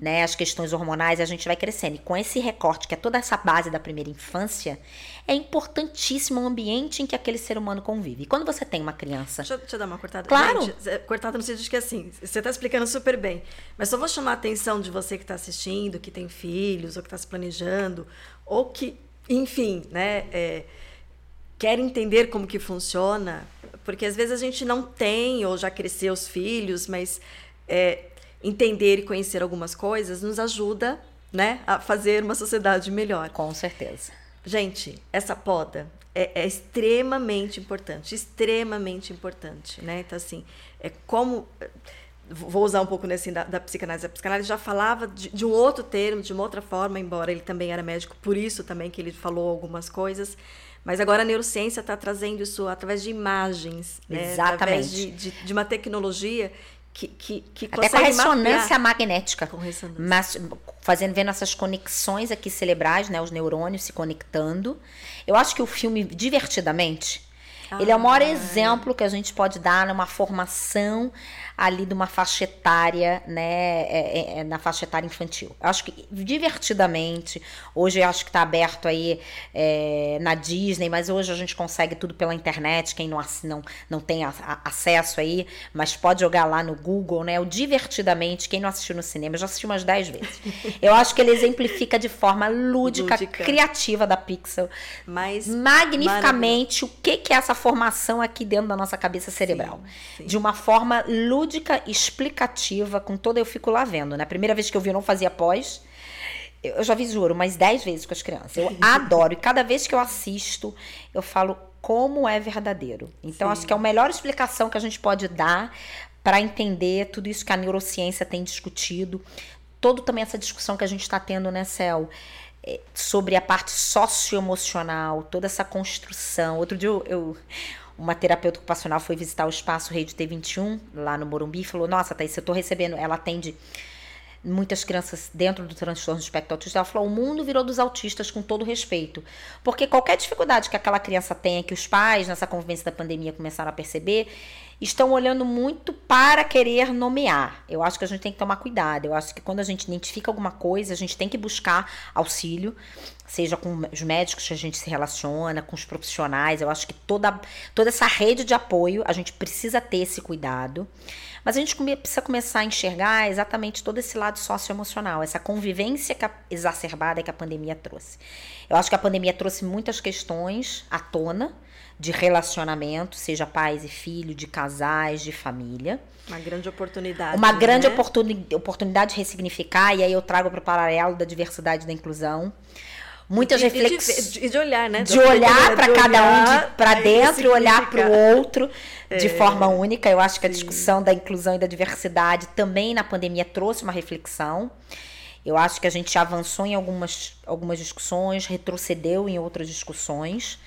né? As questões hormonais, a gente vai crescendo. E com esse recorte, que é toda essa base da primeira infância, é importantíssimo o ambiente em que aquele ser humano convive. E quando você tem uma criança Deixa, eu- deixa eu dar uma cortada. Claro. Gente, cortada no sentido de que assim, você está explicando super bem. Mas só vou chamar a atenção de você que está assistindo, que tem filhos, ou que está se planejando, ou que, enfim, né, é, quer entender como que funciona. Porque às vezes a gente não tem, ou já cresceu os filhos, mas é, entender e conhecer algumas coisas nos ajuda né, a fazer uma sociedade melhor. Com certeza. Gente, essa poda é, é extremamente importante, extremamente importante, né? Então, assim, é como... Vou usar um pouco nesse da, da psicanálise. A psicanálise já falava de, de um outro termo, de uma outra forma, embora ele também era médico, por isso também que ele falou algumas coisas. Mas agora a neurociência está trazendo isso através de imagens, né? através de, de, de uma tecnologia que, que, que Até com a ressonância mapear. magnética. Com ressonância. Mas fazendo, vendo essas conexões aqui cerebrais, né? Os neurônios se conectando. Eu acho que o filme, divertidamente, ele é o maior Ah. exemplo que a gente pode dar numa formação ali de uma faixa etária, né, é, é, é, na faixa etária infantil. Eu acho que divertidamente, hoje eu acho que está aberto aí é, na Disney, mas hoje a gente consegue tudo pela internet, quem não, não, não tem a- a- acesso aí, mas pode jogar lá no Google, né, o divertidamente, quem não assistiu no cinema, eu já assisti umas 10 vezes. Eu acho que ele exemplifica de forma lúdica, Lúdica. criativa da Pixel, Mas magnificamente o que, que é essa formação aqui dentro da nossa cabeça cerebral. sim. De uma forma lúdica, explicativa, com toda eu fico lá vendo. Na primeira vez que eu vi, eu não fazia pós. Eu já vi, juro, umas 10 vezes com as crianças. Eu adoro. E cada vez que eu assisto, eu falo como é verdadeiro. Então, Sim. acho que é a melhor explicação que a gente pode dar para entender tudo isso que a neurociência tem discutido. Todo também essa discussão que a gente está tendo, né, Cel? É, Sobre a parte socioemocional, toda essa construção. Outro dia eu- eu uma terapeuta ocupacional foi visitar o espaço Rede T21, lá no Morumbi, e falou: Nossa, Thaís, eu tô recebendo. Ela atende muitas crianças dentro do transtorno do espectro autista. Ela falou: o mundo virou dos autistas com todo respeito. Porque qualquer dificuldade que aquela criança tenha, que os pais, nessa convivência da pandemia, começaram a perceber, estão olhando muito para querer nomear. Eu acho que a gente tem que tomar cuidado. Eu acho que quando a gente identifica alguma coisa, a gente tem que buscar auxílio, seja com os médicos que a gente se relaciona, com os profissionais. Eu acho que toda, toda essa rede de apoio, a gente precisa ter esse cuidado. Mas a gente precisa começar a enxergar exatamente todo esse lado socioemocional, essa convivência que a, exacerbada que a pandemia trouxe. Eu acho que a pandemia trouxe muitas questões à tona de relacionamento, seja pais e filho, de casais, de família. Uma grande oportunidade. Uma né? grande oportuni oportunidade de ressignificar, e aí eu trago para o paralelo da diversidade e da inclusão. Muitas reflexões. E de, de, olhar, né? De olhar para cada um para dentro e olhar para o outro de é. forma única. Eu acho que a discussão da inclusão e da diversidade também na pandemia trouxe uma reflexão. Eu acho que a gente avançou em algumas, algumas discussões, retrocedeu em outras discussões.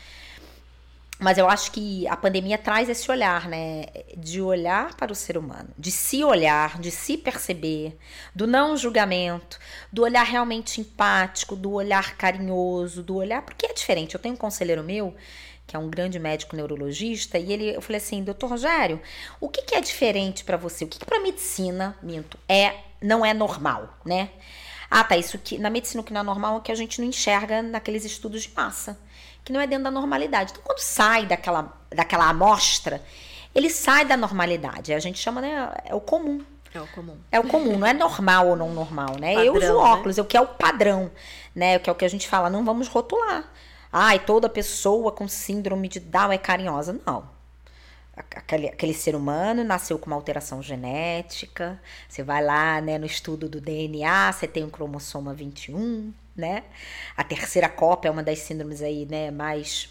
Mas eu acho que a pandemia traz esse olhar, né? De olhar para o ser humano, de se olhar, de se perceber, do não julgamento, do olhar realmente empático, do olhar carinhoso, do olhar. Porque é diferente. Eu tenho um conselheiro meu, que é um grande médico neurologista, e ele, eu falei assim, doutor Rogério, o que, que é diferente para você? O que, que para medicina, minto, é, não é normal, né? Ah, tá, isso que na medicina o que não é normal é que a gente não enxerga naqueles estudos de massa que não é dentro da normalidade. Então, quando sai daquela, daquela amostra, ele sai da normalidade. A gente chama, né? É o comum. É o comum. É o comum, não é normal ou não normal, né? Padrão, eu uso né? óculos, né? o que é o padrão, né? O que é o que a gente fala, não vamos rotular. Ai, toda pessoa com síndrome de Down é carinhosa. Não. Aquele, aquele ser humano nasceu com uma alteração genética. Você vai lá, né, no estudo do DNA, você tem um cromossoma 21, né? A terceira cópia é uma das síndromes aí, né, mais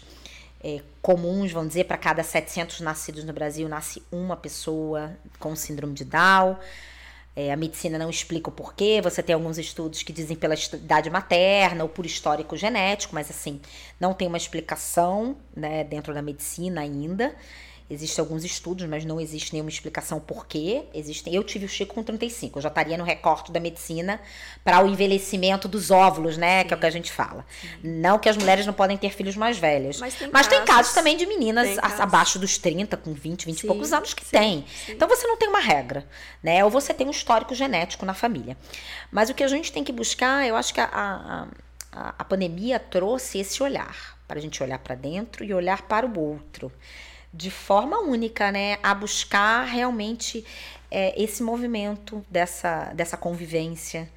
é, comuns, vamos dizer, para cada 700 nascidos no Brasil, nasce uma pessoa com síndrome de Down. É, a medicina não explica o porquê, você tem alguns estudos que dizem pela idade materna ou por histórico genético, mas assim, não tem uma explicação né, dentro da medicina ainda. Existem alguns estudos, mas não existe nenhuma explicação por quê. Existem. Eu tive o Chico com 35, eu já estaria no recorte da medicina para o envelhecimento dos óvulos, né? Sim. Que é o que a gente fala. Sim. Não que as mulheres não podem ter filhos mais velhos. Mas tem, mas casos, tem casos também de meninas abaixo dos 30, com 20, 20 sim, e poucos anos que tem. Então você não tem uma regra, né? Ou você tem um histórico genético na família. Mas o que a gente tem que buscar, eu acho que a, a, a, a pandemia trouxe esse olhar. Para a gente olhar para dentro e olhar para o outro de forma única, né, a buscar realmente é, esse movimento dessa, dessa convivência,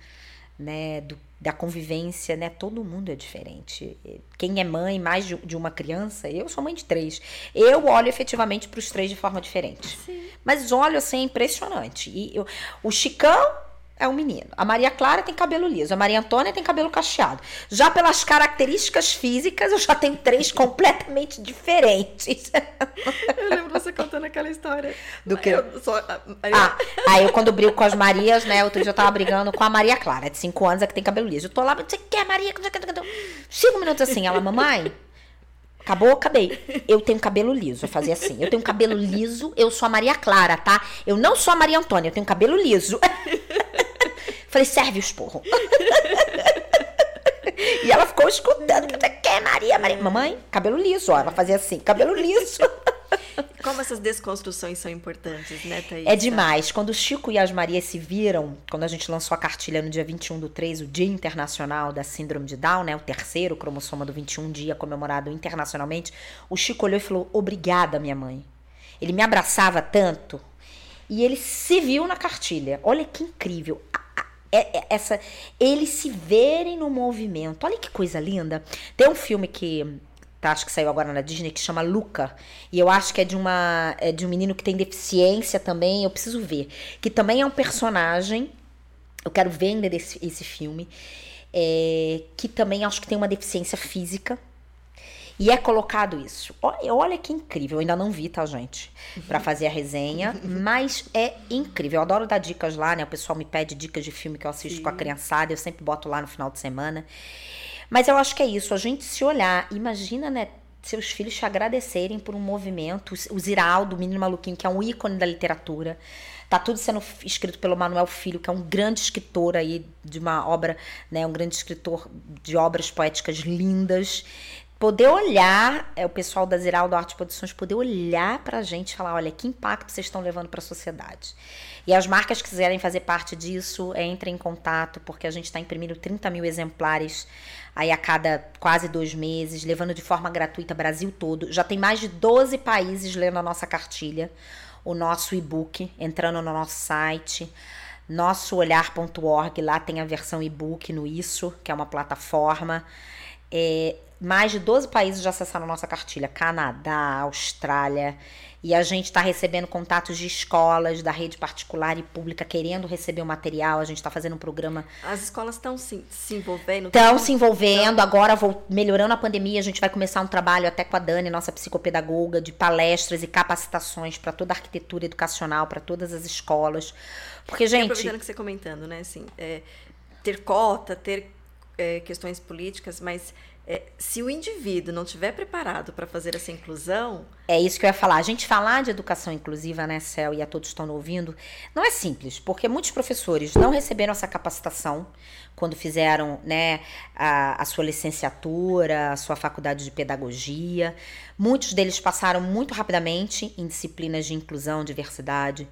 né, do, da convivência, né, todo mundo é diferente. Quem é mãe mais de, de uma criança, eu sou mãe de três, eu olho efetivamente para os três de forma diferente. Sim. Mas olho assim, é impressionante. E eu, o Chicão é um menino. A Maria Clara tem cabelo liso, a Maria Antônia tem cabelo cacheado. Já pelas características físicas, eu já tenho três completamente diferentes. Eu lembro você contando aquela história. Do que? Eu sou, Ah, aí eu quando brigo com as Marias, né? Outro dia eu tava brigando com a Maria Clara, de 5 anos, é que tem cabelo liso. Eu tô lá, você quer, Maria? Cinco minutos assim, ela, mamãe. Acabou, acabei. Eu tenho cabelo liso. Eu fazia assim. Eu tenho cabelo liso, eu sou a Maria Clara, tá? Eu não sou a Maria Antônia, eu tenho cabelo liso. Falei, serve o esporro. e ela ficou escutando. Quer Maria, Maria? Mamãe, cabelo liso, ó. Ela fazia assim, cabelo liso. Como essas desconstruções são importantes, né, Thaís? É demais. Quando o Chico e as Marias se viram, quando a gente lançou a cartilha no dia 21 do 3, o Dia Internacional da Síndrome de Down, né, o terceiro cromossoma do 21 dia comemorado internacionalmente, o Chico olhou e falou: Obrigada, minha mãe. Ele me abraçava tanto. E ele se viu na cartilha. Olha que incrível. Essa eles se verem no movimento. Olha que coisa linda. Tem um filme que tá, acho que saiu agora na Disney que chama Luca, e eu acho que é de uma é de um menino que tem deficiência também, eu preciso ver, que também é um personagem. Eu quero ver ainda esse filme. É, que também acho que tem uma deficiência física. E é colocado isso. Olha, que incrível. Eu ainda não vi, tá, gente? Para fazer a resenha. mas é incrível. Eu adoro dar dicas lá, né? O pessoal me pede dicas de filme que eu assisto Sim. com a criançada. Eu sempre boto lá no final de semana. Mas eu acho que é isso. A gente se olhar. Imagina, né? Seus filhos te agradecerem por um movimento. O Ziraldo, o Menino Maluquinho, que é um ícone da literatura. Tá tudo sendo escrito pelo Manuel Filho, que é um grande escritor aí de uma obra, né, um grande escritor de obras poéticas lindas poder olhar, é, o pessoal da Ziraldo Arte Produções poder olhar para a gente e falar, olha, que impacto vocês estão levando para a sociedade. E as marcas que quiserem fazer parte disso, entrem em contato, porque a gente está imprimindo 30 mil exemplares aí a cada quase dois meses, levando de forma gratuita Brasil todo. Já tem mais de 12 países lendo a nossa cartilha, o nosso e-book, entrando no nosso site nossoolhar.org, lá tem a versão e-book no Isso, que é uma plataforma. É, mais de 12 países já acessaram nossa cartilha: Canadá, Austrália. E a gente está recebendo contatos de escolas, da rede particular e pública, querendo receber o material. A gente está fazendo um programa. As escolas estão se, se envolvendo? Estão se envolvendo. Agora, vou, melhorando a pandemia, a gente vai começar um trabalho até com a Dani, nossa psicopedagoga, de palestras e capacitações para toda a arquitetura educacional, para todas as escolas. Porque, gente. E aproveitando que você comentando, né? Assim, é, ter cota, ter é, questões políticas, mas é, se o indivíduo não estiver preparado para fazer essa inclusão. É isso que eu ia falar. A gente falar de educação inclusiva, né, Cel, e a todos estão ouvindo, não é simples, porque muitos professores não receberam essa capacitação quando fizeram né, a, a sua licenciatura, a sua faculdade de pedagogia. Muitos deles passaram muito rapidamente em disciplinas de inclusão, diversidade.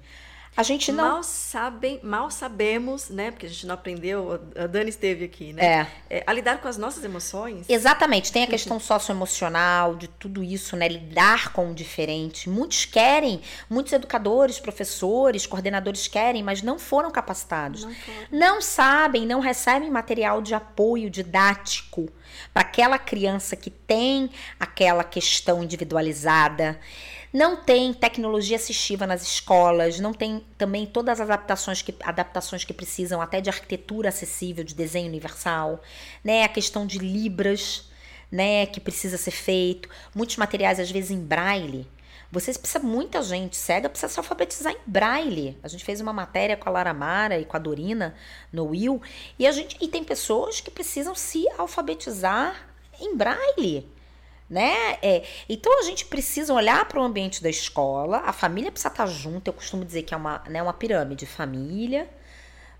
A gente não. Mal sabem, mal sabemos, né? Porque a gente não aprendeu, a Dani esteve aqui, né? É. é a lidar com as nossas emoções. Exatamente, tem a questão socioemocional, de tudo isso, né? Lidar com o diferente. Muitos querem, muitos educadores, professores, coordenadores querem, mas não foram capacitados. Não, foram. não sabem, não recebem material de apoio didático para aquela criança que tem aquela questão individualizada. Não tem tecnologia assistiva nas escolas, não tem também todas as adaptações que, adaptações que precisam até de arquitetura acessível, de desenho universal, né? A questão de libras, né, que precisa ser feito, muitos materiais às vezes em braille. Vocês precisam, muita gente cega precisa se alfabetizar em braille. A gente fez uma matéria com a Lara Mara e com a Dorina no Will, e a gente e tem pessoas que precisam se alfabetizar em braille né? É, então a gente precisa olhar para o ambiente da escola, a família precisa estar junto. Eu costumo dizer que é uma, né, uma pirâmide: família,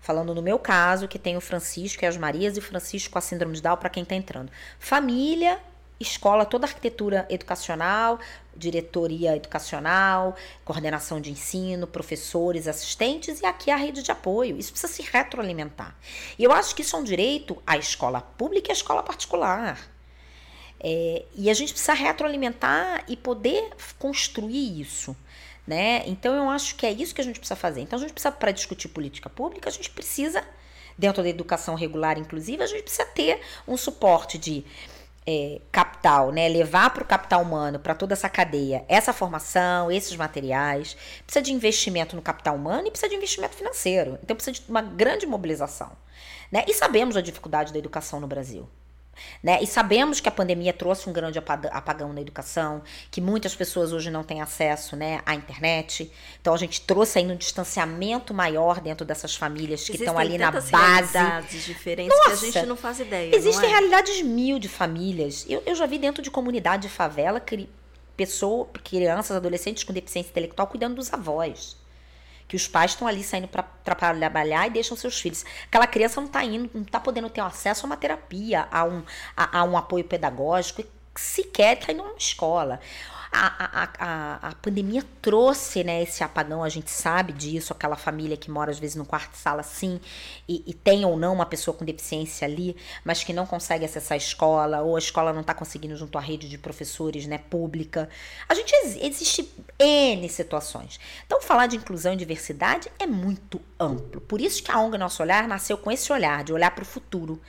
falando no meu caso, que tem o Francisco e as Marias, e o Francisco com a síndrome de Down para quem está entrando. Família, escola, toda a arquitetura educacional, diretoria educacional, coordenação de ensino, professores, assistentes e aqui a rede de apoio. Isso precisa se retroalimentar. E eu acho que isso é um direito à escola pública e à escola particular. É, e a gente precisa retroalimentar e poder construir isso. Né? Então eu acho que é isso que a gente precisa fazer. Então a gente precisa, para discutir política pública, a gente precisa, dentro da educação regular, inclusive, a gente precisa ter um suporte de é, capital, né? levar para o capital humano, para toda essa cadeia, essa formação, esses materiais. Precisa de investimento no capital humano e precisa de investimento financeiro. Então precisa de uma grande mobilização. Né? E sabemos a dificuldade da educação no Brasil. Né? E sabemos que a pandemia trouxe um grande apagão na educação, que muitas pessoas hoje não têm acesso né, à internet. Então a gente trouxe aí um distanciamento maior dentro dessas famílias Existem que estão ali na base. realidades diferentes Nossa, que a gente não faz ideia. Existem é? realidades mil de famílias. Eu, eu já vi dentro de comunidade de favela pessoas, crianças, adolescentes com deficiência intelectual cuidando dos avós que os pais estão ali saindo para trabalhar e deixam seus filhos. Aquela criança não está indo, não está podendo ter acesso a uma terapia, a um, a, a um apoio pedagógico, sequer está indo a uma escola a, a, a, pandemia trouxe né, esse apagão, a gente sabe disso, aquela família que mora às vezes no quarto sala sim, e, e, tem ou não uma pessoa com deficiência ali, mas que não consegue acessar a escola, ou a escola não está conseguindo junto à rede de professores né, pública. A gente existe N situações. Então, falar de inclusão e diversidade é muito amplo. Por isso que a ONG Nosso Olhar nasceu com esse olhar, de olhar para o futuro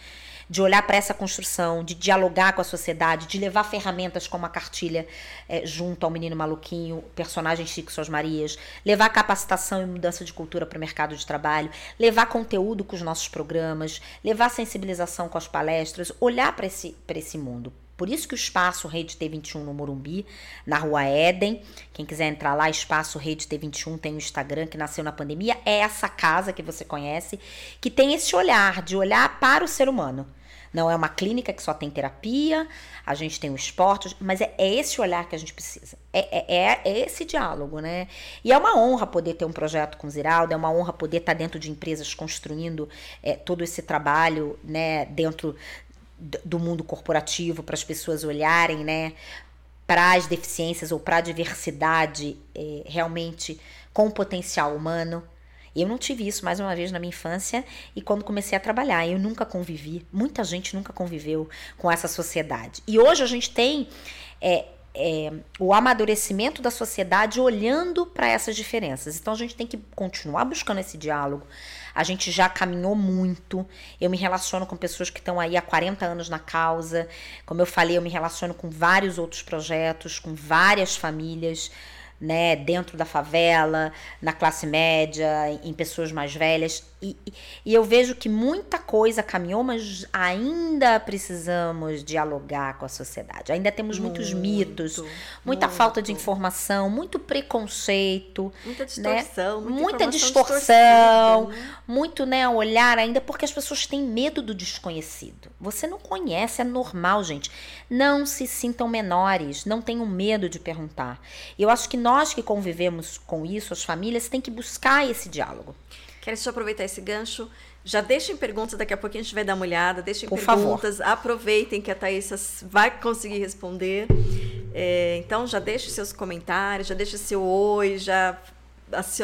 de olhar para essa construção, de dialogar com a sociedade, de levar ferramentas como a cartilha é, junto ao menino maluquinho, personagens Chico Suas Marias, levar capacitação e mudança de cultura para o mercado de trabalho, levar conteúdo com os nossos programas, levar sensibilização com as palestras, olhar para esse, esse mundo. Por isso que o Espaço Rede T21 no Morumbi, na Rua Éden, quem quiser entrar lá, Espaço Rede T21 tem o Instagram que nasceu na pandemia, é essa casa que você conhece, que tem esse olhar, de olhar para o ser humano. Não é uma clínica que só tem terapia, a gente tem o esporte, mas é, é esse olhar que a gente precisa. É, é, é, esse diálogo, né? E é uma honra poder ter um projeto com o Ziraldo, é uma honra poder estar dentro de empresas construindo é, todo esse trabalho, né, dentro do mundo corporativo para as pessoas olharem, né, para as deficiências ou para a diversidade é, realmente com potencial humano. Eu não tive isso mais uma vez na minha infância e quando comecei a trabalhar, eu nunca convivi, muita gente nunca conviveu com essa sociedade. E hoje a gente tem é, é, o amadurecimento da sociedade olhando para essas diferenças. Então a gente tem que continuar buscando esse diálogo. A gente já caminhou muito. Eu me relaciono com pessoas que estão aí há 40 anos na causa. Como eu falei, eu me relaciono com vários outros projetos, com várias famílias né, dentro da favela, na classe média, em pessoas mais velhas. E, e eu vejo que muita coisa caminhou, mas ainda precisamos dialogar com a sociedade. Ainda temos muito, muitos mitos, muita muito. falta de informação, muito preconceito, muita distorção, né? muita, distorção, né? muito né, olhar ainda porque as pessoas têm medo do desconhecido. Você não conhece, é normal, gente. Não se sintam menores, não tenham medo de perguntar. Eu acho que nós que convivemos com isso, as famílias, tem que buscar esse diálogo. Quero só aproveitar esse gancho. Já deixem perguntas, daqui a pouquinho a gente vai dar uma olhada. Deixem Por perguntas, favor. aproveitem que a Thaisa vai conseguir responder. É, então, já deixe seus comentários, já deixe seu oi, já assim,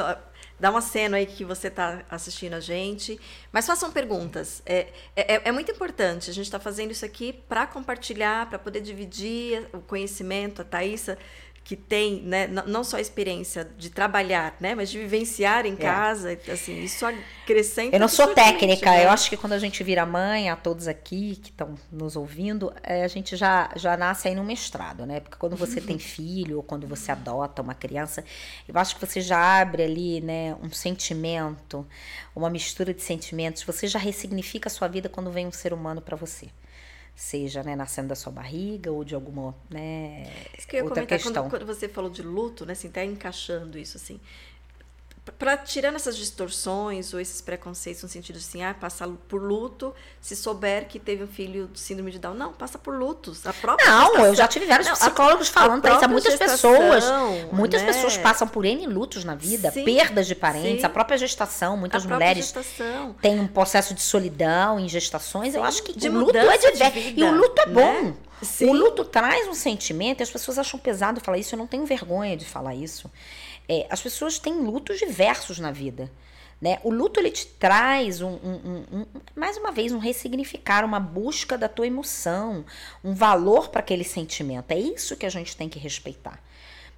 dá uma cena aí que você está assistindo a gente. Mas façam perguntas. É, é, é muito importante. A gente está fazendo isso aqui para compartilhar, para poder dividir o conhecimento. A Thaisa que tem, né, não só a experiência de trabalhar, né, mas de vivenciar em é. casa, assim, isso acrescenta. Eu não sou técnica, né? eu acho que quando a gente vira mãe, a todos aqui que estão nos ouvindo, é, a gente já, já nasce aí no mestrado, né, porque quando você tem filho ou quando você adota uma criança, eu acho que você já abre ali, né, um sentimento, uma mistura de sentimentos, você já ressignifica a sua vida quando vem um ser humano para você seja né, nascendo da sua barriga ou de alguma né, isso que eu ia outra comentar, questão. Quando, quando, você falou de luto, né, assim, tá encaixando isso assim para tirando essas distorções ou esses preconceitos no sentido assim, ah, passa por luto se souber que teve um filho de síndrome de Down. Não, passa por lutos. A própria Não, gestação, eu já tive vários não, psicólogos a, falando isso. Muitas pessoas, muitas né? pessoas passam por N lutos na vida, sim, perdas de parentes, sim. a própria gestação, muitas mulheres gestação. têm um processo de solidão em gestações. Sim, eu acho que de o luto é de, vida, e o luto é né? bom. O luto traz um sentimento e as pessoas acham pesado falar isso. Eu não tenho vergonha de falar isso. É, as pessoas têm lutos diversos na vida. Né? O luto ele te traz um, um, um, mais uma vez um ressignificar, uma busca da tua emoção, um valor para aquele sentimento. É isso que a gente tem que respeitar.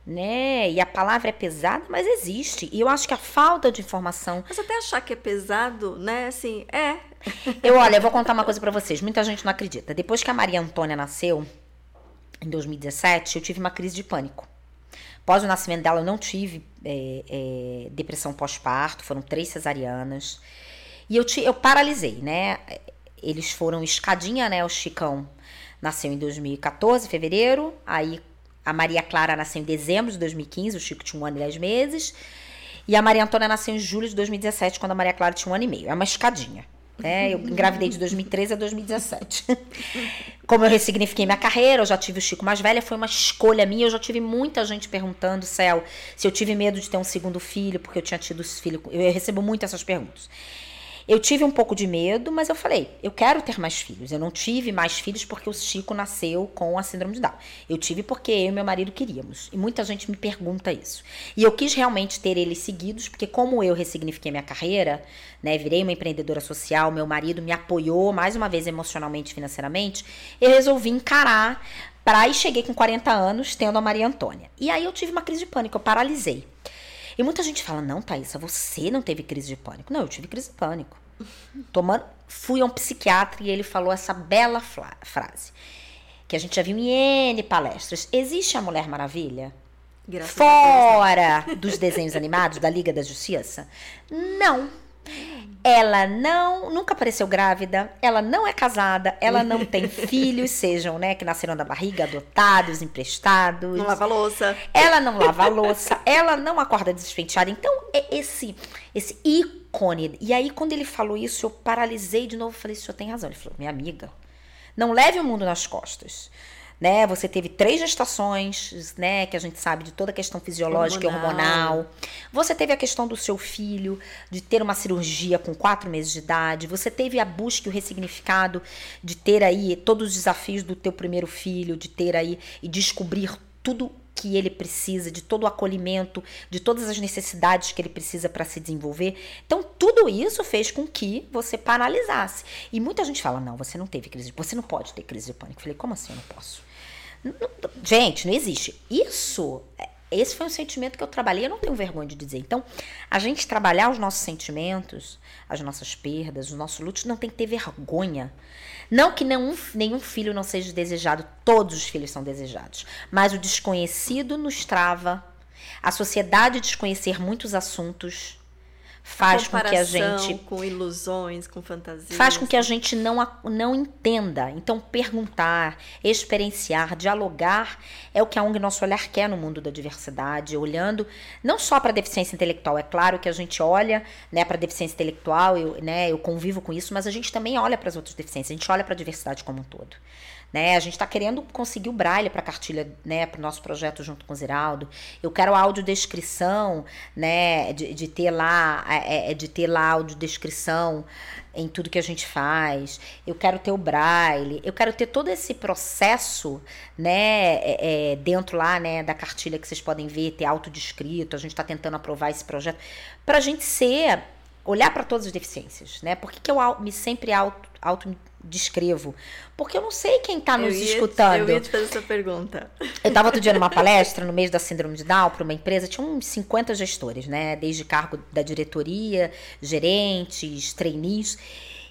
Né? E a palavra é pesada, mas existe. E eu acho que a falta de informação. Mas até achar que é pesado, né? Assim, é. Eu, olha, eu vou contar uma coisa para vocês. Muita gente não acredita. Depois que a Maria Antônia nasceu, em 2017, eu tive uma crise de pânico. Após o nascimento dela, eu não tive é, é, depressão pós-parto, foram três cesarianas. E eu, te, eu paralisei, né? Eles foram escadinha, né? O Chicão nasceu em 2014, fevereiro. Aí a Maria Clara nasceu em dezembro de 2015, o Chico tinha um ano e dez meses. E a Maria Antônia nasceu em julho de 2017, quando a Maria Clara tinha um ano e meio. É uma escadinha. É, eu engravidei de 2013 a 2017. Como eu ressignifiquei minha carreira, eu já tive o Chico mais velha, foi uma escolha minha. Eu já tive muita gente perguntando, Céu, se eu tive medo de ter um segundo filho, porque eu tinha tido os filhos. Eu recebo muito essas perguntas. Eu tive um pouco de medo, mas eu falei, eu quero ter mais filhos. Eu não tive mais filhos porque o Chico nasceu com a síndrome de Down. Eu tive porque eu e meu marido queríamos. E muita gente me pergunta isso. E eu quis realmente ter eles seguidos, porque como eu ressignifiquei minha carreira, né, virei uma empreendedora social, meu marido me apoiou mais uma vez emocionalmente e financeiramente, eu resolvi encarar para e cheguei com 40 anos tendo a Maria Antônia. E aí eu tive uma crise de pânico, eu paralisei. E muita gente fala: não, Thaisa, você não teve crise de pânico. Não, eu tive crise de pânico. Tomando, fui a um psiquiatra e ele falou essa bela frase. Que a gente já viu em N palestras. Existe a Mulher Maravilha? Graças Fora dos desenhos animados da Liga da Justiça? Não. Ela não, nunca apareceu grávida, ela não é casada, ela não tem filhos, sejam, né, que nasceram da barriga, adotados, emprestados. Não lava louça. Ela não lava louça, ela não acorda despenteada. Então, é esse esse ícone. E aí quando ele falou isso, eu paralisei de novo, falei, o senhor tem razão. Ele falou: "Minha amiga, não leve o mundo nas costas. Né? Você teve três gestações, né? Que a gente sabe de toda a questão fisiológica hormonal. e hormonal. Você teve a questão do seu filho, de ter uma cirurgia com quatro meses de idade. Você teve a busca e o ressignificado de ter aí todos os desafios do teu primeiro filho, de ter aí e descobrir tudo que ele precisa, de todo o acolhimento, de todas as necessidades que ele precisa para se desenvolver. Então, tudo isso fez com que você paralisasse. E muita gente fala: não, você não teve crise, você não pode ter crise de pânico. Eu falei: como assim eu não posso? Gente, não existe. Isso é, esse foi um sentimento que eu trabalhei, eu não tenho vergonha de dizer. Então, a gente trabalhar os nossos sentimentos, as nossas perdas, os nossos lutos, não tem que ter vergonha. Não que nenhum, nenhum filho não seja desejado, todos os filhos são desejados. Mas o desconhecido nos trava. A sociedade desconhecer muitos assuntos faz com que a gente com ilusões, com fantasias, faz com que a gente não não entenda. Então perguntar, experienciar, dialogar é o que a ONG Nosso Olhar quer no mundo da diversidade, olhando não só para a deficiência intelectual, é claro que a gente olha, né, para a deficiência intelectual, eu, né, eu convivo com isso, mas a gente também olha para as outras deficiências, a gente olha para a diversidade como um todo. Né? A gente está querendo conseguir o braille para a cartilha, né, para o nosso projeto junto com o Ziraldo. Eu quero audiodescrição, né, de, de ter lá, é, é, de ter lá audiodescrição em tudo que a gente faz. Eu quero ter o braille. Eu quero ter todo esse processo, né, é, é, dentro lá, né, da cartilha que vocês podem ver, ter autodescrito. A gente está tentando aprovar esse projeto para a gente ser olhar para todas as deficiências, né? Por que, que eu me sempre auto, auto descrevo? Porque eu não sei quem está nos ia, escutando. Eu ia te fazer essa pergunta. Eu estava outro dia numa palestra, no mês da síndrome de Down, para uma empresa, tinha uns 50 gestores, né? Desde cargo da diretoria, gerentes, trainees.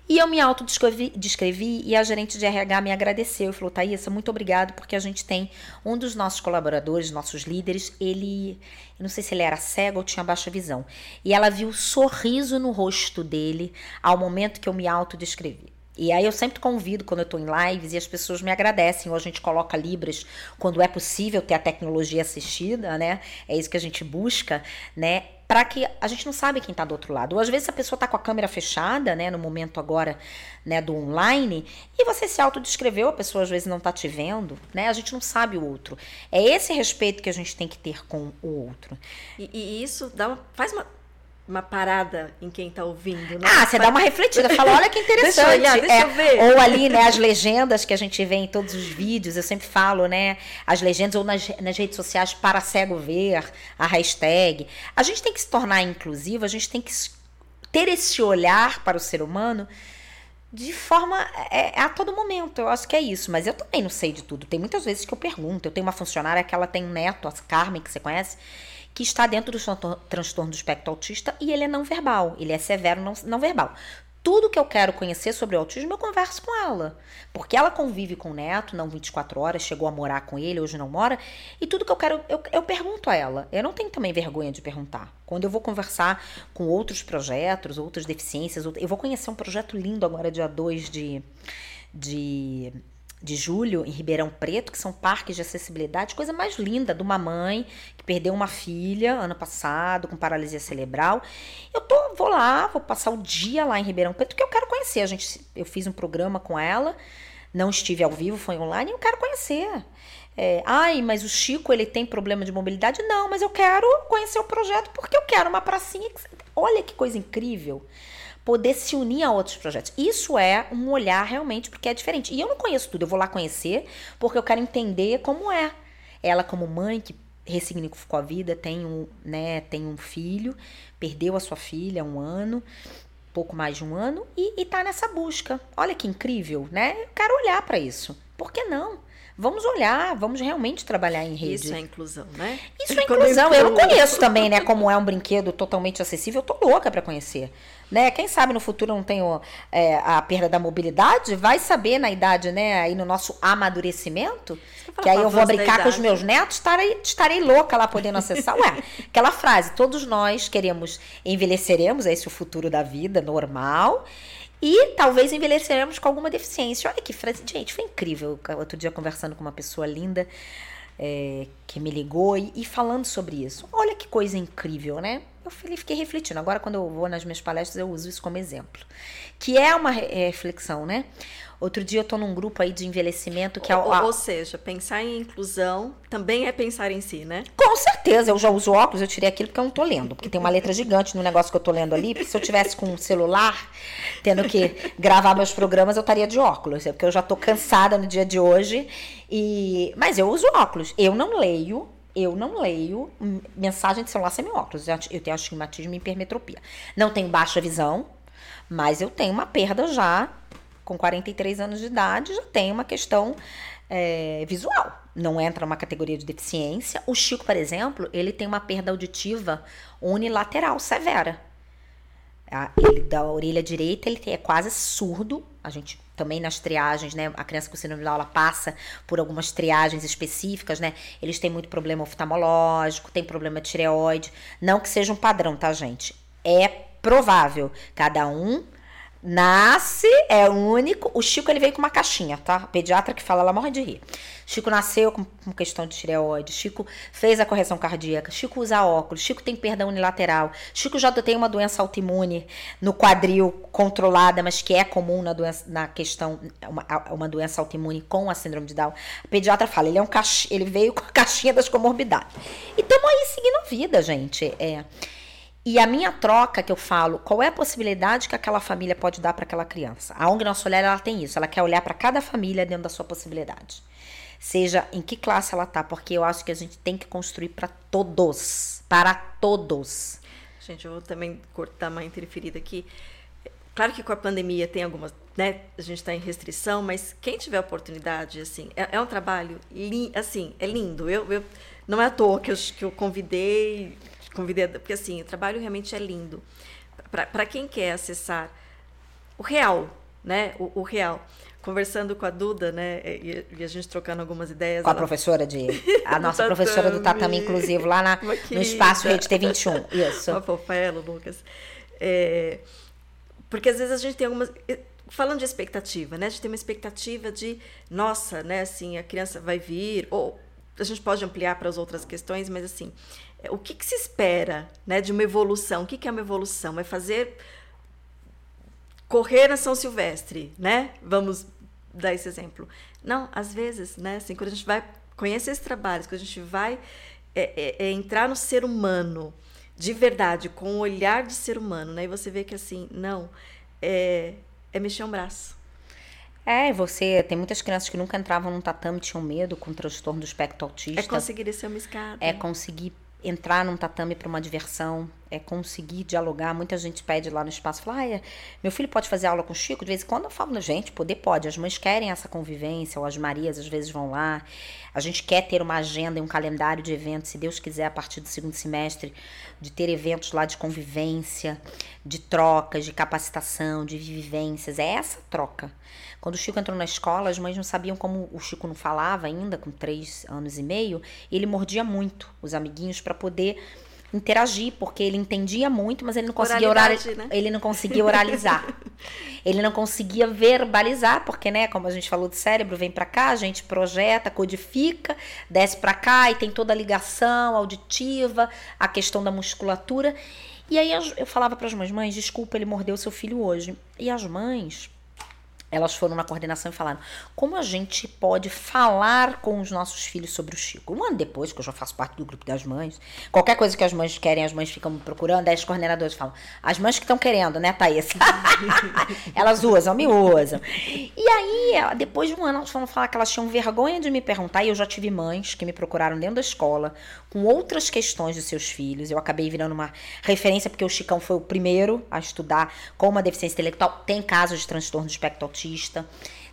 E eu me autodescrevi e a gerente de RH me agradeceu e falou: Thaisa, muito obrigado, porque a gente tem um dos nossos colaboradores, nossos líderes, ele, eu não sei se ele era cego ou tinha baixa visão. E ela viu o sorriso no rosto dele ao momento que eu me autodescrevi. E aí eu sempre convido quando eu estou em lives e as pessoas me agradecem. Ou a gente coloca libras quando é possível ter a tecnologia assistida, né? É isso que a gente busca, né? Para que a gente não sabe quem está do outro lado. Ou às vezes a pessoa está com a câmera fechada, né? No momento agora, né? Do online e você se autodescreveu, a pessoa às vezes não está te vendo, né? A gente não sabe o outro. É esse respeito que a gente tem que ter com o outro. E, e isso dá uma, faz uma uma parada em quem está ouvindo. Né? Ah, você dá uma refletida, fala, olha que interessante. deixa eu, olhar, deixa é, eu ver. Ou ali, né, as legendas que a gente vê em todos os vídeos, eu sempre falo, né, as legendas, ou nas, nas redes sociais, para cego ver, a hashtag. A gente tem que se tornar inclusivo, a gente tem que ter esse olhar para o ser humano de forma é, é, a todo momento. Eu acho que é isso, mas eu também não sei de tudo. Tem muitas vezes que eu pergunto. Eu tenho uma funcionária que ela tem um neto, a Carmen, que você conhece, que está dentro do transtorno do espectro autista e ele é não verbal, ele é severo não, não verbal. Tudo que eu quero conhecer sobre o autismo, eu converso com ela. Porque ela convive com o neto, não 24 horas, chegou a morar com ele, hoje não mora. E tudo que eu quero, eu, eu pergunto a ela. Eu não tenho também vergonha de perguntar. Quando eu vou conversar com outros projetos, outras deficiências, eu vou conhecer um projeto lindo agora, dia 2 de, de de julho em Ribeirão Preto, que são parques de acessibilidade, coisa mais linda de uma mãe que perdeu uma filha ano passado com paralisia cerebral. Eu tô, vou lá, vou passar o dia lá em Ribeirão Preto que eu quero conhecer. A gente, eu fiz um programa com ela, não estive ao vivo, foi online, eu quero conhecer. É, Ai, mas o Chico ele tem problema de mobilidade? Não, mas eu quero conhecer o projeto porque eu quero uma pracinha. Olha que coisa incrível poder se unir a outros projetos. Isso é um olhar realmente, porque é diferente. E eu não conheço tudo, eu vou lá conhecer, porque eu quero entender como é. Ela, como mãe que ressignificou a vida, tem um, né, tem um filho, perdeu a sua filha um ano, pouco mais de um ano, e, e tá nessa busca. Olha que incrível, né? Eu quero olhar para isso. Por que não? Vamos olhar, vamos realmente trabalhar em rede. Isso é inclusão, né? Isso é inclusão. Eu não conheço também, né, como é um brinquedo totalmente acessível. Eu tô louca para conhecer. Né? Quem sabe no futuro não tenho é, a perda da mobilidade, vai saber na idade, né, aí no nosso amadurecimento, que aí eu vou brincar com os meus netos, estarei, estarei louca lá podendo acessar. Ué, aquela frase, todos nós queremos, envelheceremos, é esse o futuro da vida, normal, e talvez envelheceremos com alguma deficiência. Olha que frase, gente, foi incrível. Outro dia conversando com uma pessoa linda, é, que me ligou e, e, falando sobre isso. Olha que coisa incrível, né? Eu falei, fiquei refletindo. Agora, quando eu vou nas minhas palestras, eu uso isso como exemplo. Que é uma reflexão, né? Outro dia eu tô num grupo aí de envelhecimento que é ou, ou seja, pensar em inclusão também é pensar em si, né? Com certeza, eu já uso óculos, eu tirei aquilo porque eu não tô lendo, porque tem uma letra gigante no negócio que eu tô lendo ali, porque se eu tivesse com um celular, tendo que gravar meus programas, eu estaria de óculos, é porque eu já tô cansada no dia de hoje e mas eu uso óculos. Eu não leio eu não leio mensagem de celular sem óculos. Eu tenho astigmatismo e hipermetropia. Não tenho baixa visão, mas eu tenho uma perda já com 43 anos de idade, já tem uma questão é, visual. Não entra numa categoria de deficiência. O Chico, por exemplo, ele tem uma perda auditiva unilateral severa. Ele da orelha direita, ele é quase surdo. A gente também nas triagens, né? A criança com síndrome de Down, passa por algumas triagens específicas, né? Eles têm muito problema oftalmológico, tem problema de tireoide. Não que seja um padrão, tá, gente? É provável. Cada um Nasce, é único. O Chico ele veio com uma caixinha, tá? A pediatra que fala, ela morre de rir. Chico nasceu com, com questão de tireoide. Chico fez a correção cardíaca. Chico usa óculos. Chico tem perda unilateral. Chico já tem uma doença autoimune no quadril controlada, mas que é comum na, doença, na questão, uma, uma doença autoimune com a síndrome de Down. A pediatra fala, ele é um caixa, ele veio com a caixinha das comorbidades. E estamos aí seguindo a vida, gente. É. E a minha troca que eu falo, qual é a possibilidade que aquela família pode dar para aquela criança? A ONG Nosso Olhar ela tem isso, ela quer olhar para cada família dentro da sua possibilidade. Seja em que classe ela tá, porque eu acho que a gente tem que construir para todos, para todos. Gente, eu vou também cortar uma interferida aqui. Claro que com a pandemia tem algumas, né? A gente está em restrição, mas quem tiver oportunidade, assim, é, é um trabalho, assim, é lindo. Eu, eu, não é à toa que eu, que eu convidei convidei, porque assim, o trabalho realmente é lindo. Para quem quer acessar o real, né? O, o, real. Conversando com a Duda, né? E, e a gente trocando algumas ideias. Com ela... a professora de. A nossa professora do tatame inclusive, lá na, no espaço Rede T21. Isso. Uma fofa ela, Lucas. É, porque às vezes a gente tem algumas. Falando de expectativa, né? A gente tem uma expectativa de, nossa, né? Assim, a criança vai vir, ou a gente pode ampliar para as outras questões, mas assim, o que, que se espera né, de uma evolução? O que, que é uma evolução? É fazer correr na São Silvestre, né? Vamos dar esse exemplo. Não, às vezes, né? Assim, quando a gente vai conhecer esses trabalhos, quando a gente vai é, é, é entrar no ser humano de verdade, com o olhar de ser humano, né? E você vê que assim, não, é, é mexer um braço. É, você. Tem muitas crianças que nunca entravam num tatame, tinham medo com transtorno do espectro autista. É conseguir descer uma escada. É conseguir entrar num tatame para uma diversão, é conseguir dialogar. Muita gente pede lá no espaço, fala, ah, meu filho pode fazer aula com o Chico? De vez em quando eu falo, gente, poder pode. As mães querem essa convivência, ou as Marias às vezes vão lá. A gente quer ter uma agenda e um calendário de eventos, se Deus quiser, a partir do segundo semestre, de ter eventos lá de convivência, de trocas, de capacitação, de vivências. É essa troca. Quando o Chico entrou na escola, as mães não sabiam como o Chico não falava ainda, com três anos e meio, e ele mordia muito os amiguinhos para poder interagir, porque ele entendia muito, mas ele não conseguia oralizar. Né? Ele não conseguia oralizar. ele não conseguia verbalizar, porque, né, como a gente falou do cérebro, vem para cá, a gente projeta, codifica, desce para cá e tem toda a ligação auditiva, a questão da musculatura. E aí eu falava para as mães, mães, desculpa, ele mordeu seu filho hoje. E as mães elas foram na coordenação e falaram como a gente pode falar com os nossos filhos sobre o Chico. Um ano depois, que eu já faço parte do grupo das mães, qualquer coisa que as mães querem, as mães ficam procurando, aí as coordenadoras falam, as mães que estão querendo, né, Thaís? elas usam, me usam. E aí, depois de um ano, elas foram falar que elas tinham vergonha de me perguntar, e eu já tive mães que me procuraram dentro da escola com outras questões de seus filhos. Eu acabei virando uma referência, porque o Chicão foi o primeiro a estudar com uma deficiência intelectual. Tem casos de transtorno de espectro autista,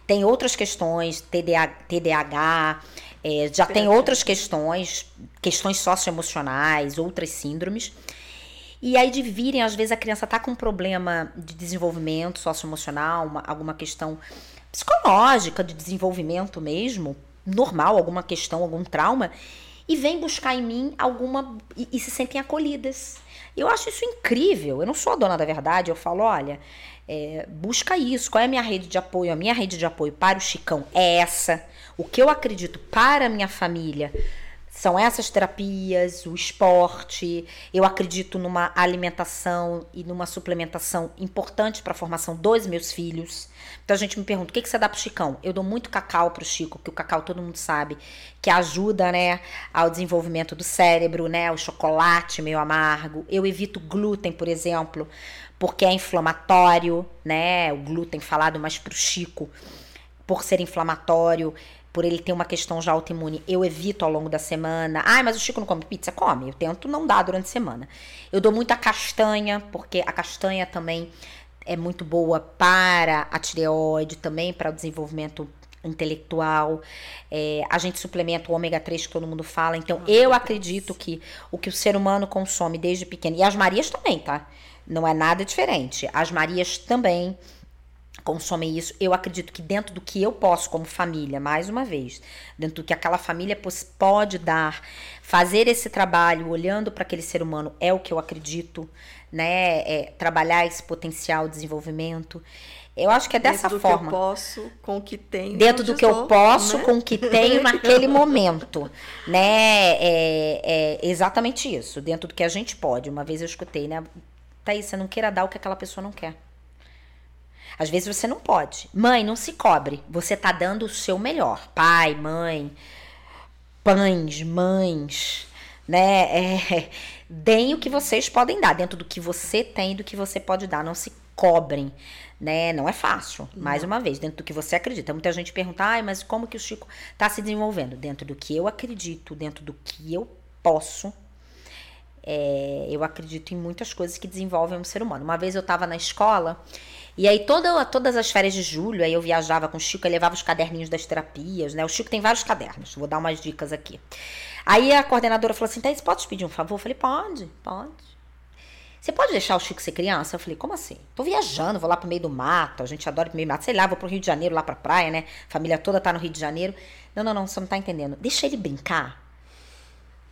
tem outras questões, TDAH, TDAH é, já tem outras questões, questões socioemocionais, outras síndromes. E aí de virem, às vezes a criança tá com um problema de desenvolvimento socioemocional, uma, alguma questão psicológica, de desenvolvimento mesmo, normal, alguma questão, algum trauma, e vem buscar em mim alguma. e, e se sentem acolhidas. Eu acho isso incrível. Eu não sou a dona da verdade, eu falo, olha, é, busca isso. Qual é a minha rede de apoio? A minha rede de apoio para o Chicão é essa. O que eu acredito para a minha família São essas terapias, o esporte. Eu acredito numa alimentação e numa suplementação importante para a formação dos meus filhos. Então a gente me pergunta: o que, que você dá pro Chicão? Eu dou muito cacau pro Chico, que o cacau todo mundo sabe que ajuda, né, ao desenvolvimento do cérebro, né? O chocolate meio amargo. Eu evito glúten, por exemplo, porque é inflamatório, né? O glúten falado mais pro Chico, por ser inflamatório por ele ter uma questão já autoimune, eu evito ao longo da semana. Ah, mas o Chico não come pizza? Come. Eu tento não dar durante a semana. Eu dou muita castanha, porque a castanha também é muito boa para a tireoide, também para o desenvolvimento intelectual. É, a gente suplementa o ômega 3 que todo mundo fala. Então, eu acredito que o que o ser humano consome desde pequeno, e as Marias também, tá? Não é nada diferente. As Marias também consomem isso. Eu acredito que dentro do que eu posso como família, mais uma vez, dentro do que aquela família pode dar, fazer esse trabalho olhando para aquele ser humano é o que eu acredito, né? É trabalhar esse potencial de desenvolvimento. Eu acho que é dessa dentro forma. Do que eu posso, com o que tenho. Dentro do que eu posso, né? com o que tenho naquele momento. Né? É, é, exatamente isso. Dentro do que a gente pode. Uma vez eu escutei, né? Thaís, você não queira dar o que aquela pessoa não quer. Às vezes você não pode. Mãe, não se cobre. Você tá dando o seu melhor. Pai, mãe, pães, mães, né? É, deem o que vocês podem dar, dentro do que você tem, do que você pode dar. Não se cobrem, né? Não é fácil. Não. Mais uma vez, dentro do que você acredita. Muita gente pergunta, ai, mas como que o Chico tá se desenvolvendo? Dentro do que eu acredito, dentro do que eu posso. É, eu acredito em muitas coisas que desenvolvem um ser humano. Uma vez eu estava na escola e aí toda, todas as férias de julho, aí eu viajava com o Chico, eu levava os caderninhos das terapias, né? O Chico tem vários cadernos, vou dar umas dicas aqui. Aí a coordenadora falou assim, Thaís, pode te pedir um favor? Eu falei, pode, pode. Você pode deixar o Chico ser criança? Eu falei, como assim? Tô viajando, vou lá pro meio do mato, a gente adora pro meio do mato, sei lá, vou pro Rio de Janeiro, lá pra praia, né? Família toda tá no Rio de Janeiro. Não, não, não, você não tá entendendo. Deixa ele brincar.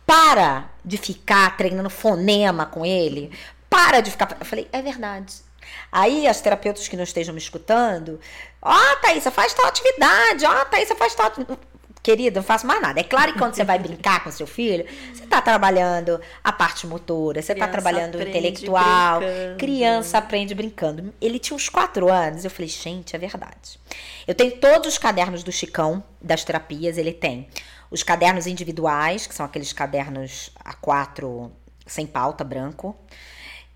Para de ficar treinando fonema com ele. Para de ficar. Eu falei, é verdade. Aí as terapeutas que não estejam me escutando, ó, oh, Thaísa, faz tal atividade, ó, oh, Thaísa, faz tal. Querida, não faço mais nada. É claro que quando você vai brincar com seu filho, você está trabalhando a parte motora, você está trabalhando o intelectual. Brincando. Criança aprende brincando. Ele tinha uns quatro anos. Eu falei, gente, é verdade. Eu tenho todos os cadernos do Chicão, das terapias. Ele tem os cadernos individuais, que são aqueles cadernos a quatro, sem pauta, branco.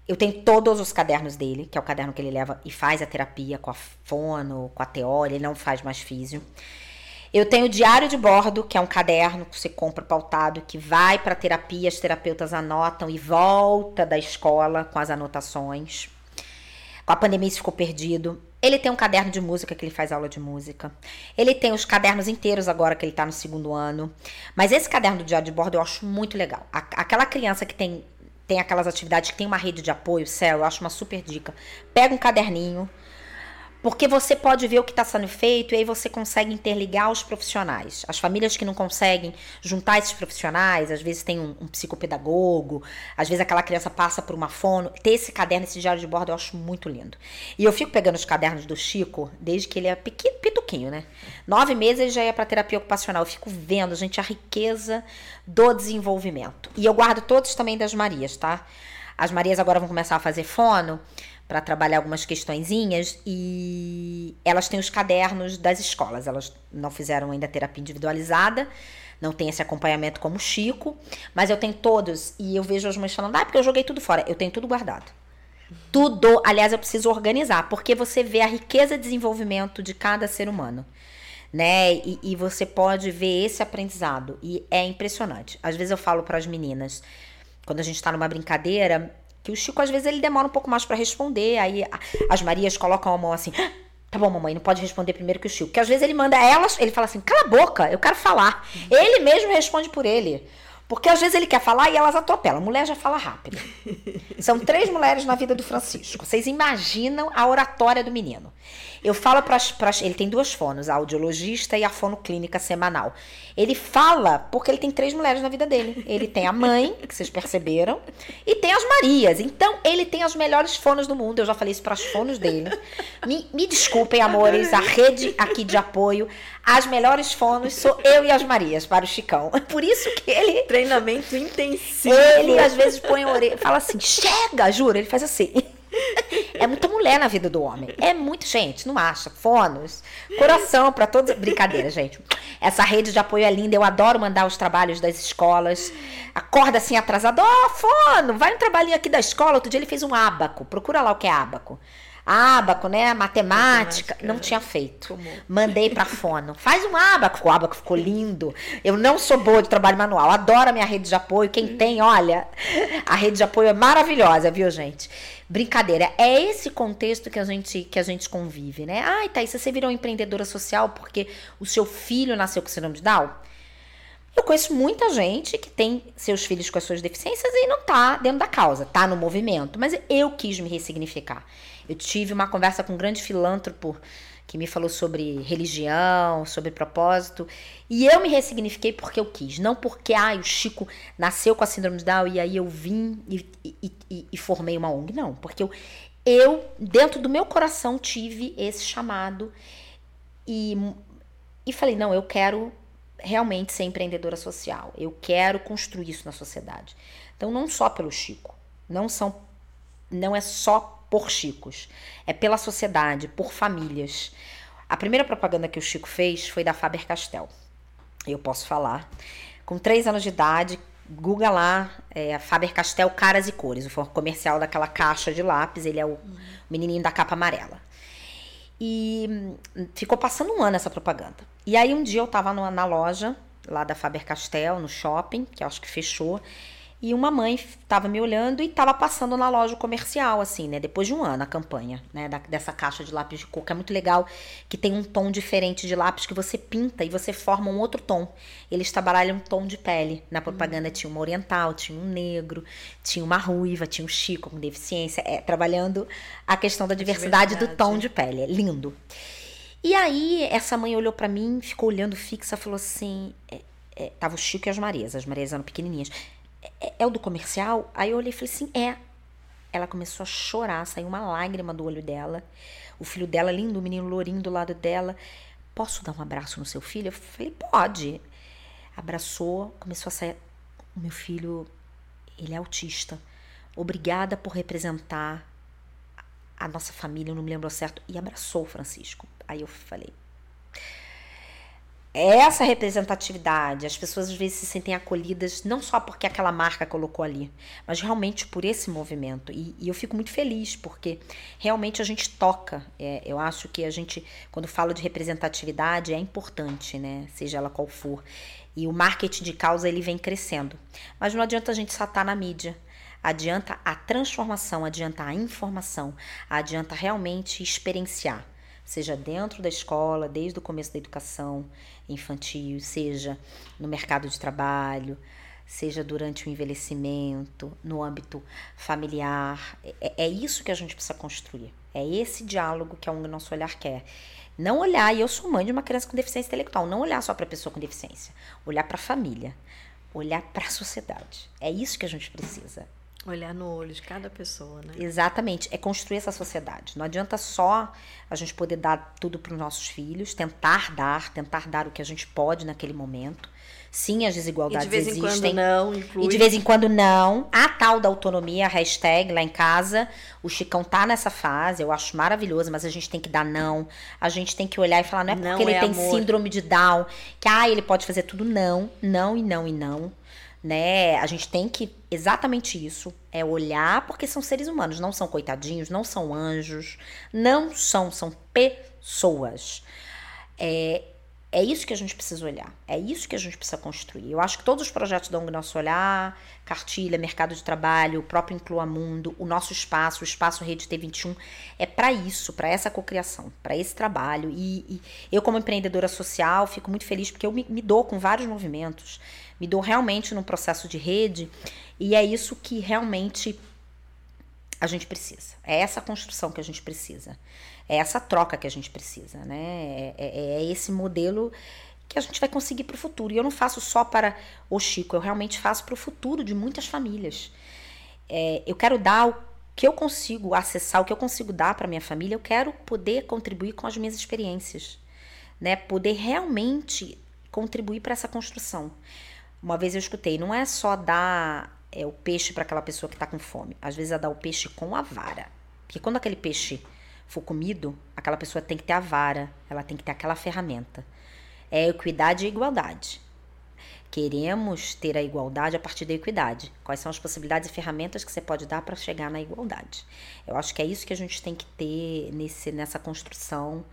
Eu tenho todos os cadernos dele, que é o caderno que ele leva e faz a terapia com a fono, com a teoria, ele não faz mais físio. Eu tenho o diário de bordo, que é um caderno que você compra pautado, que vai para terapia, as terapeutas anotam e volta da escola com as anotações. Com a pandemia isso ficou perdido. Ele tem um caderno de música que ele faz aula de música. Ele tem os cadernos inteiros agora que ele está no segundo ano. Mas esse caderno do diário de bordo eu acho muito legal. Aquela criança que tem tem aquelas atividades que tem uma rede de apoio, céu, eu acho uma super dica. Pega um caderninho, porque você pode ver o que está sendo feito e aí você consegue interligar os profissionais. As famílias que não conseguem juntar esses profissionais, às vezes tem um, um psicopedagogo, às vezes aquela criança passa por uma fono. Ter esse caderno, esse diário de bordo, eu acho muito lindo. E eu fico pegando os cadernos do Chico desde que ele é pequeno, pituquinho, né? Nove meses ele já ia para terapia ocupacional. Eu fico vendo, gente, a riqueza do desenvolvimento. E eu guardo todos também das Marias, tá? As Marias agora vão começar a fazer fono para trabalhar algumas questõezinhas e elas têm os cadernos das escolas. Elas não fizeram ainda terapia individualizada, não tem esse acompanhamento como o Chico, mas eu tenho todos e eu vejo as mães falando: "Ah, porque eu joguei tudo fora". Eu tenho tudo guardado. Tudo, aliás, eu preciso organizar, porque você vê a riqueza de desenvolvimento de cada ser humano. Né? E, e você pode ver esse aprendizado. E é impressionante. Às vezes eu falo para as meninas, quando a gente está numa brincadeira, que o Chico, às vezes, ele demora um pouco mais para responder. Aí as Marias colocam a mão assim. Ah, tá bom, mamãe, não pode responder primeiro que o Chico. Porque às vezes ele manda elas, ele fala assim: cala a boca, eu quero falar. Ele mesmo responde por ele. Porque às vezes ele quer falar e elas atropelam. A mulher já fala rápido. São três mulheres na vida do Francisco. Vocês imaginam a oratória do menino. Eu falo para ele tem duas fonos, a audiologista e a fono clínica semanal. Ele fala porque ele tem três mulheres na vida dele. Ele tem a mãe, que vocês perceberam, e tem as Marias. Então ele tem as melhores fonos do mundo. Eu já falei isso para as fonos dele. Me, me desculpem, amores, a rede aqui de apoio, as melhores fonos sou eu e as Marias para o Chicão. Por isso que ele treinamento intensivo. Ele às vezes põe a orelha, fala assim: "Chega", juro, ele faz assim. É muita mulher na vida do homem. É muito, gente, não acha? Fonos, coração para todos. Brincadeira, gente. Essa rede de apoio é linda. Eu adoro mandar os trabalhos das escolas. Acorda assim atrasado. Ó, oh, fono, vai um trabalhinho aqui da escola. Outro dia ele fez um ábaco. Procura lá o que é ábaco. Ábaco, né? Matemática. Matemática. Não tinha feito. Como? Mandei pra fono. Faz um ábaco. O ábaco ficou lindo. Eu não sou boa de trabalho manual. Adoro a minha rede de apoio. Quem tem, olha, a rede de apoio é maravilhosa, viu, gente? Brincadeira, é esse contexto que a gente que a gente convive, né? Ai, Thaís, você virou empreendedora social porque o seu filho nasceu com síndrome de Down? Eu conheço muita gente que tem seus filhos com as suas deficiências e não tá dentro da causa, tá no movimento, mas eu quis me ressignificar. Eu tive uma conversa com um grande filântropo que me falou sobre religião, sobre propósito. E eu me ressignifiquei porque eu quis, não porque ah, o Chico nasceu com a síndrome de Down e aí eu vim e, e, e, e formei uma ONG. Não, porque eu, eu, dentro do meu coração, tive esse chamado e, e falei: não, eu quero realmente ser empreendedora social, eu quero construir isso na sociedade. Então, não só pelo Chico, não são, não é só por Chicos, é pela sociedade, por famílias. A primeira propaganda que o Chico fez foi da Faber Castell. Eu posso falar. Com três anos de idade, Google lá, é, Faber Castell Caras e Cores, o comercial daquela caixa de lápis, ele é o menininho da capa amarela. E hum, ficou passando um ano essa propaganda. E aí um dia eu tava na loja lá da Faber Castell, no shopping, que acho que fechou, e uma mãe estava me olhando e estava passando na loja comercial, assim, né? Depois de um ano a campanha, né? Da, dessa caixa de lápis de cor, que é muito legal, que tem um tom diferente de lápis que você pinta e você forma um outro tom. Eles trabalham um tom de pele. Na propaganda uhum. tinha uma oriental, tinha um negro, tinha uma ruiva, tinha um chico com deficiência, é, trabalhando a questão da diversidade, diversidade. do tom de pele. É lindo. E aí, essa mãe olhou para mim, ficou olhando fixa, falou assim: é, é, tava o Chico e as Marias, as Marias eram pequenininhas é, é o do comercial? Aí eu olhei e falei assim, é. Ela começou a chorar, saiu uma lágrima do olho dela. O filho dela, lindo, o menino lourinho do lado dela. Posso dar um abraço no seu filho? Eu falei, pode. Abraçou, começou a sair. O meu filho, ele é autista. Obrigada por representar a nossa família, eu não me lembro certo. E abraçou o Francisco. Aí eu falei, essa representatividade, as pessoas às vezes se sentem acolhidas não só porque aquela marca colocou ali, mas realmente por esse movimento. E, e eu fico muito feliz porque realmente a gente toca. É, eu acho que a gente, quando fala de representatividade, é importante, né? Seja ela qual for. E o marketing de causa ele vem crescendo. Mas não adianta a gente só estar tá na mídia. Adianta a transformação, adianta a informação, adianta realmente experienciar seja dentro da escola, desde o começo da educação infantil, seja no mercado de trabalho, seja durante o envelhecimento, no âmbito familiar. É, é isso que a gente precisa construir. É esse diálogo que é o nosso olhar quer. Não olhar, e eu sou mãe de uma criança com deficiência intelectual, não olhar só para a pessoa com deficiência, olhar para a família, olhar para a sociedade. É isso que a gente precisa. Olhar no olho de cada pessoa, né? Exatamente. É construir essa sociedade. Não adianta só a gente poder dar tudo para os nossos filhos, tentar dar, tentar dar o que a gente pode naquele momento. Sim, as desigualdades existem. E de vez existem. em quando não, inclui. E de vez em quando não. A tal da autonomia, a hashtag lá em casa, o Chicão tá nessa fase, eu acho maravilhoso, mas a gente tem que dar não. A gente tem que olhar e falar, não é porque não ele é tem amor. síndrome de Down, que ah, ele pode fazer tudo não, não e não e não né? A gente tem que exatamente isso, é olhar porque são seres humanos, não são coitadinhos, não são anjos, não são, são pessoas. É, É isso que a gente precisa olhar, é isso que a gente precisa construir. Eu acho que todos os projetos da ONG Nosso Olhar, Cartilha, Mercado de Trabalho, o próprio Inclua Mundo, o nosso espaço, o espaço Rede T21, é para isso, para essa cocriação, para esse trabalho. E, e, eu, como empreendedora social, fico muito feliz porque eu me, me dou com vários movimentos, me dou realmente no processo de rede, e é isso que realmente a gente precisa. É essa construção que a gente precisa. É essa troca que a gente precisa, né? É, é, é esse modelo que a gente vai conseguir para o futuro. E eu não faço só para o Chico, eu realmente faço para o futuro de muitas famílias. É, eu quero dar o que eu consigo acessar, o que eu consigo dar para minha família, eu quero poder contribuir com as minhas experiências, né? Poder realmente contribuir para essa construção. Uma vez eu escutei, não é só dar é, o peixe para aquela pessoa que está com fome. Às vezes é dar o peixe com a vara. Porque quando aquele peixe for comido, aquela pessoa tem que ter a vara, ela tem que ter aquela ferramenta. É equidade e igualdade. Queremos ter a igualdade a partir da equidade. Quais são as possibilidades e ferramentas que você pode dar para chegar na igualdade? Eu acho que é isso que a gente tem que ter nesse, nessa construção,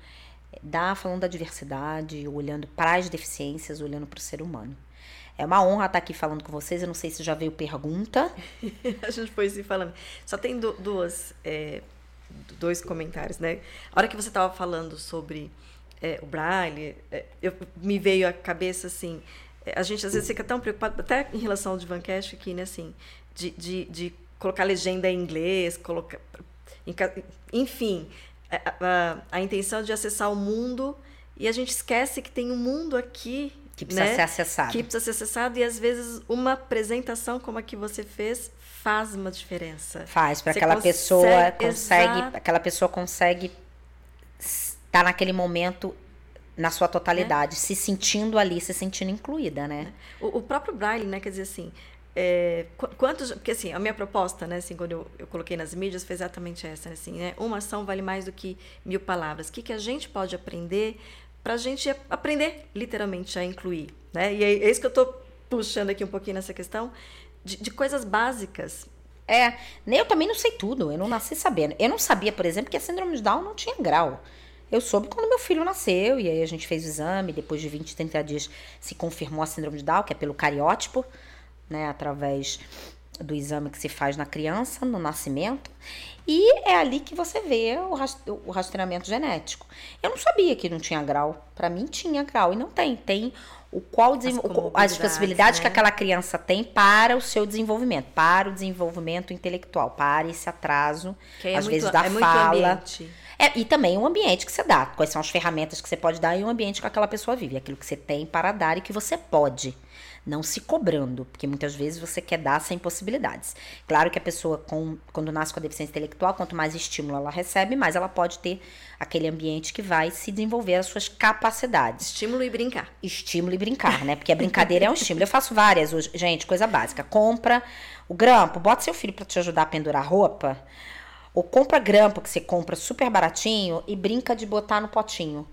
da falando da diversidade, olhando para as deficiências, olhando para o ser humano. É uma honra estar aqui falando com vocês. Eu não sei se já veio pergunta. a gente foi se falando. Só tem duas, é, dois comentários, né? A hora que você estava falando sobre é, o Braille, é, eu, me veio à cabeça assim. É, a gente às vezes fica tão preocupado, até em relação ao Divancast aqui, né? Assim, de, de, de colocar legenda em inglês, colocar, enfim, a, a, a intenção de acessar o mundo e a gente esquece que tem um mundo aqui que precisa né? ser acessado. Que precisa ser acessado e às vezes uma apresentação como a que você fez faz uma diferença. Faz, para aquela consegue, pessoa consegue, aquela pessoa consegue estar naquele momento na sua totalidade, é. se sentindo ali, se sentindo incluída, né? O, o próprio Braille, né, quer dizer assim, é, quantos, porque assim, a minha proposta, né, assim, quando eu, eu coloquei nas mídias foi exatamente essa, né, assim, né, uma ação vale mais do que mil palavras. O que, que a gente pode aprender para a gente aprender literalmente a incluir. Né? E é, isso que eu estou puxando aqui um pouquinho nessa questão de, de coisas básicas. É, eu também não sei tudo, eu não nasci sabendo. Eu não sabia, por exemplo, que a síndrome de Down não tinha grau. Eu soube quando meu filho nasceu, e aí a gente fez o exame, depois de 20, 30 dias se confirmou a síndrome de Down, que é pelo cariótipo, né, através do exame que se faz na criança, no nascimento. E é ali que você vê o rastreamento genético. Eu não sabia que não tinha grau. Para mim tinha grau e não tem. Tem o qual as, as possibilidades né? que aquela criança tem para o seu desenvolvimento, para o desenvolvimento intelectual, para esse atraso, é às muito, vezes da é fala. É, e também o ambiente que você dá, quais são as ferramentas que você pode dar e o ambiente que aquela pessoa vive, aquilo que você tem para dar e que você pode não se cobrando, porque muitas vezes você quer dar sem possibilidades. Claro que a pessoa, com, quando nasce com a deficiência intelectual, quanto mais estímulo ela recebe, mais ela pode ter aquele ambiente que vai se desenvolver as suas capacidades. Estímulo e brincar. Estímulo e brincar, né? Porque a brincadeira é um estímulo. Eu faço várias hoje. Gente, coisa básica. Compra o grampo, bota seu filho para te ajudar a pendurar roupa. Ou compra grampo que você compra super baratinho e brinca de botar no potinho.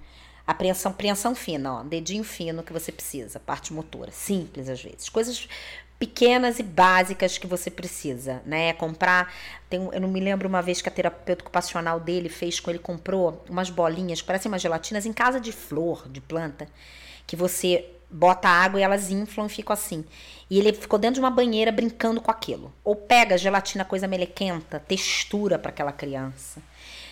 Apreensão, apreensão fina, ó, dedinho fino que você precisa, parte motora, simples às vezes. Coisas pequenas e básicas que você precisa, né? Comprar, tem, eu não me lembro uma vez que a terapeuta ocupacional dele fez com ele comprou umas bolinhas, parecem umas gelatinas em casa de flor, de planta, que você bota água e elas inflam e ficam assim. E ele ficou dentro de uma banheira brincando com aquilo. Ou pega gelatina, coisa melequenta, textura para aquela criança.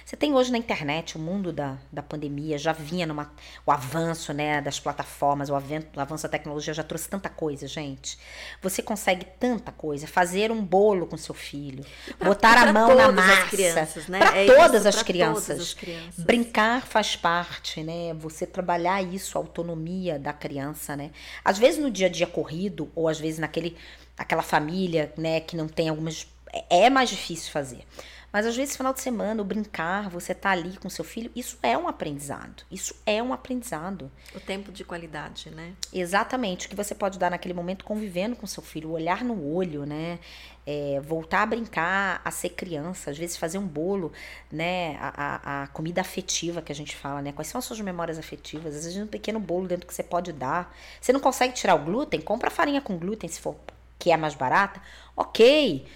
Você tem hoje na internet o mundo da, da pandemia, já vinha numa, o avanço né, das plataformas, o, avanço, o avanço da tecnologia já trouxe tanta coisa, gente. Você consegue tanta coisa, fazer um bolo com seu filho, pra, botar a mão na massa. Né? Para é todas, as crianças. todas as crianças. Brincar faz parte, né? Você trabalhar isso, a autonomia da criança, né? Às vezes no dia a dia corrido, ou às vezes naquele aquela família, né, que não tem algumas é, é mais difícil fazer. Mas às vezes, final de semana, o brincar, você tá ali com seu filho, isso é um aprendizado. Isso é um aprendizado. O tempo de qualidade, né? Exatamente. O que você pode dar naquele momento convivendo com seu filho, olhar no olho, né? É, voltar a brincar, a ser criança, às vezes fazer um bolo, né? A, a, a, comida afetiva que a gente fala, né? Quais são as suas memórias afetivas? Às vezes um pequeno bolo dentro que você pode dar. Você não consegue tirar o glúten? Compra farinha com glúten se for que é mais barata. Ok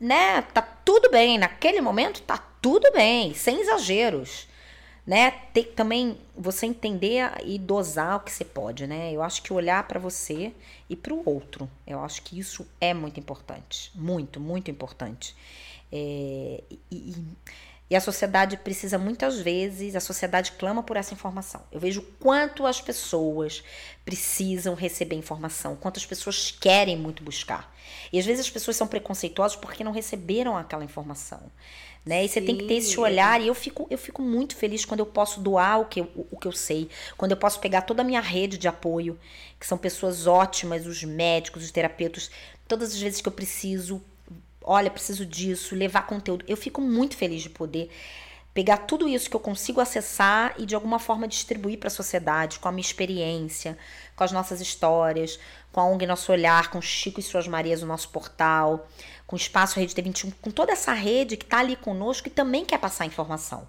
né? Tá tudo bem. Naquele momento tá tudo bem, sem exageros. né? Ter também você entender e dosar o que você pode, né? Eu acho que olhar para você e para o outro, eu acho que isso é muito importante, muito, muito importante. É, e, e a sociedade precisa muitas vezes, a sociedade clama por essa informação. Eu vejo quanto as pessoas precisam receber informação, quanto as pessoas querem muito buscar. E às vezes as pessoas são preconceituosas porque não receberam aquela informação. Né? E você tem que ter esse olhar. E eu fico, eu fico muito feliz quando eu posso doar o que, eu, o, o que eu sei, quando eu posso pegar toda a minha rede de apoio, que são pessoas ótimas, os médicos, os terapeutas, todas as vezes que eu preciso, olha, preciso disso, levar conteúdo. Eu fico muito feliz de poder pegar tudo isso que eu consigo acessar e de alguma forma distribuir para a sociedade, com a minha experiência, com as nossas histórias, com a ONG Nosso Olhar, com Chico e Suas Marias, o nosso portal, com o Espaço Rede T21, com toda essa rede que está ali conosco e também quer passar informação.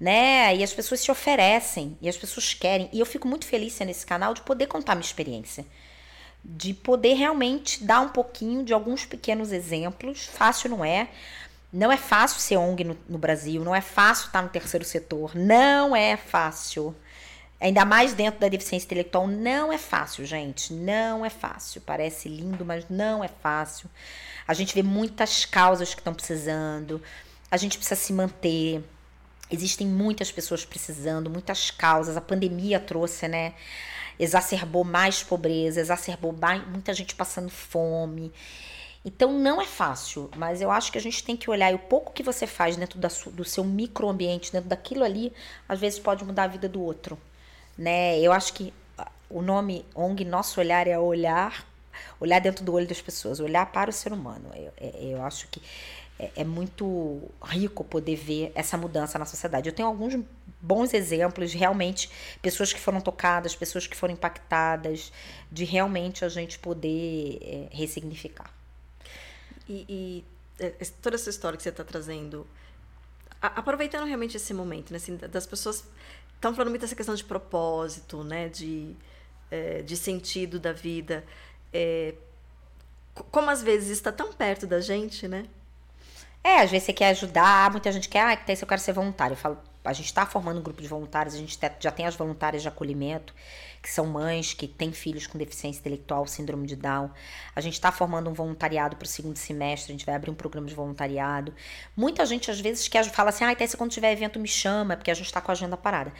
Né? E as pessoas se oferecem, e as pessoas querem. E eu fico muito feliz nesse canal de poder contar minha experiência. De poder realmente dar um pouquinho de alguns pequenos exemplos. Fácil não é. Não é fácil ser ONG no, no Brasil, não é fácil estar no terceiro setor, não é fácil. Ainda mais dentro da deficiência intelectual, não é fácil, gente. Não é fácil. Parece lindo, mas não é fácil. A gente vê muitas causas que estão precisando. A gente precisa se manter. Existem muitas pessoas precisando, muitas causas. A pandemia trouxe, né? Exacerbou mais pobreza, exacerbou mais, muita gente passando fome. Então não é fácil, mas eu acho que a gente tem que olhar e o pouco que você faz dentro da, do seu microambiente, dentro daquilo ali, às vezes pode mudar a vida do outro, né? Eu acho que o nome ONG Nosso Olhar é olhar olhar dentro do olho das pessoas, olhar para o ser humano. Eu, é, eu acho que é, é, muito rico poder ver essa mudança na sociedade. Eu tenho alguns bons exemplos, realmente, pessoas que foram tocadas, pessoas que foram impactadas, de realmente a gente poder é, ressignificar. E, e, é, toda essa história que você está trazendo, a, aproveitando realmente esse momento, né, assim, das pessoas estão falando muito dessa questão de propósito, né, de, é, de sentido da vida é, como às vezes está tão perto da gente, né? É, às vezes você quer ajudar, muita gente quer, ah, que eu quero ser voluntário. Eu falo, a gente está formando um grupo de voluntários, a gente já tem as voluntárias de acolhimento, que são mães que têm filhos com deficiência intelectual, síndrome de Down. A gente está formando um voluntariado para o segundo semestre, a gente vai abrir um programa de voluntariado. Muita gente, às vezes, quer fala assim, ah, até se quando tiver evento me chama, porque a gente está com a agenda parada.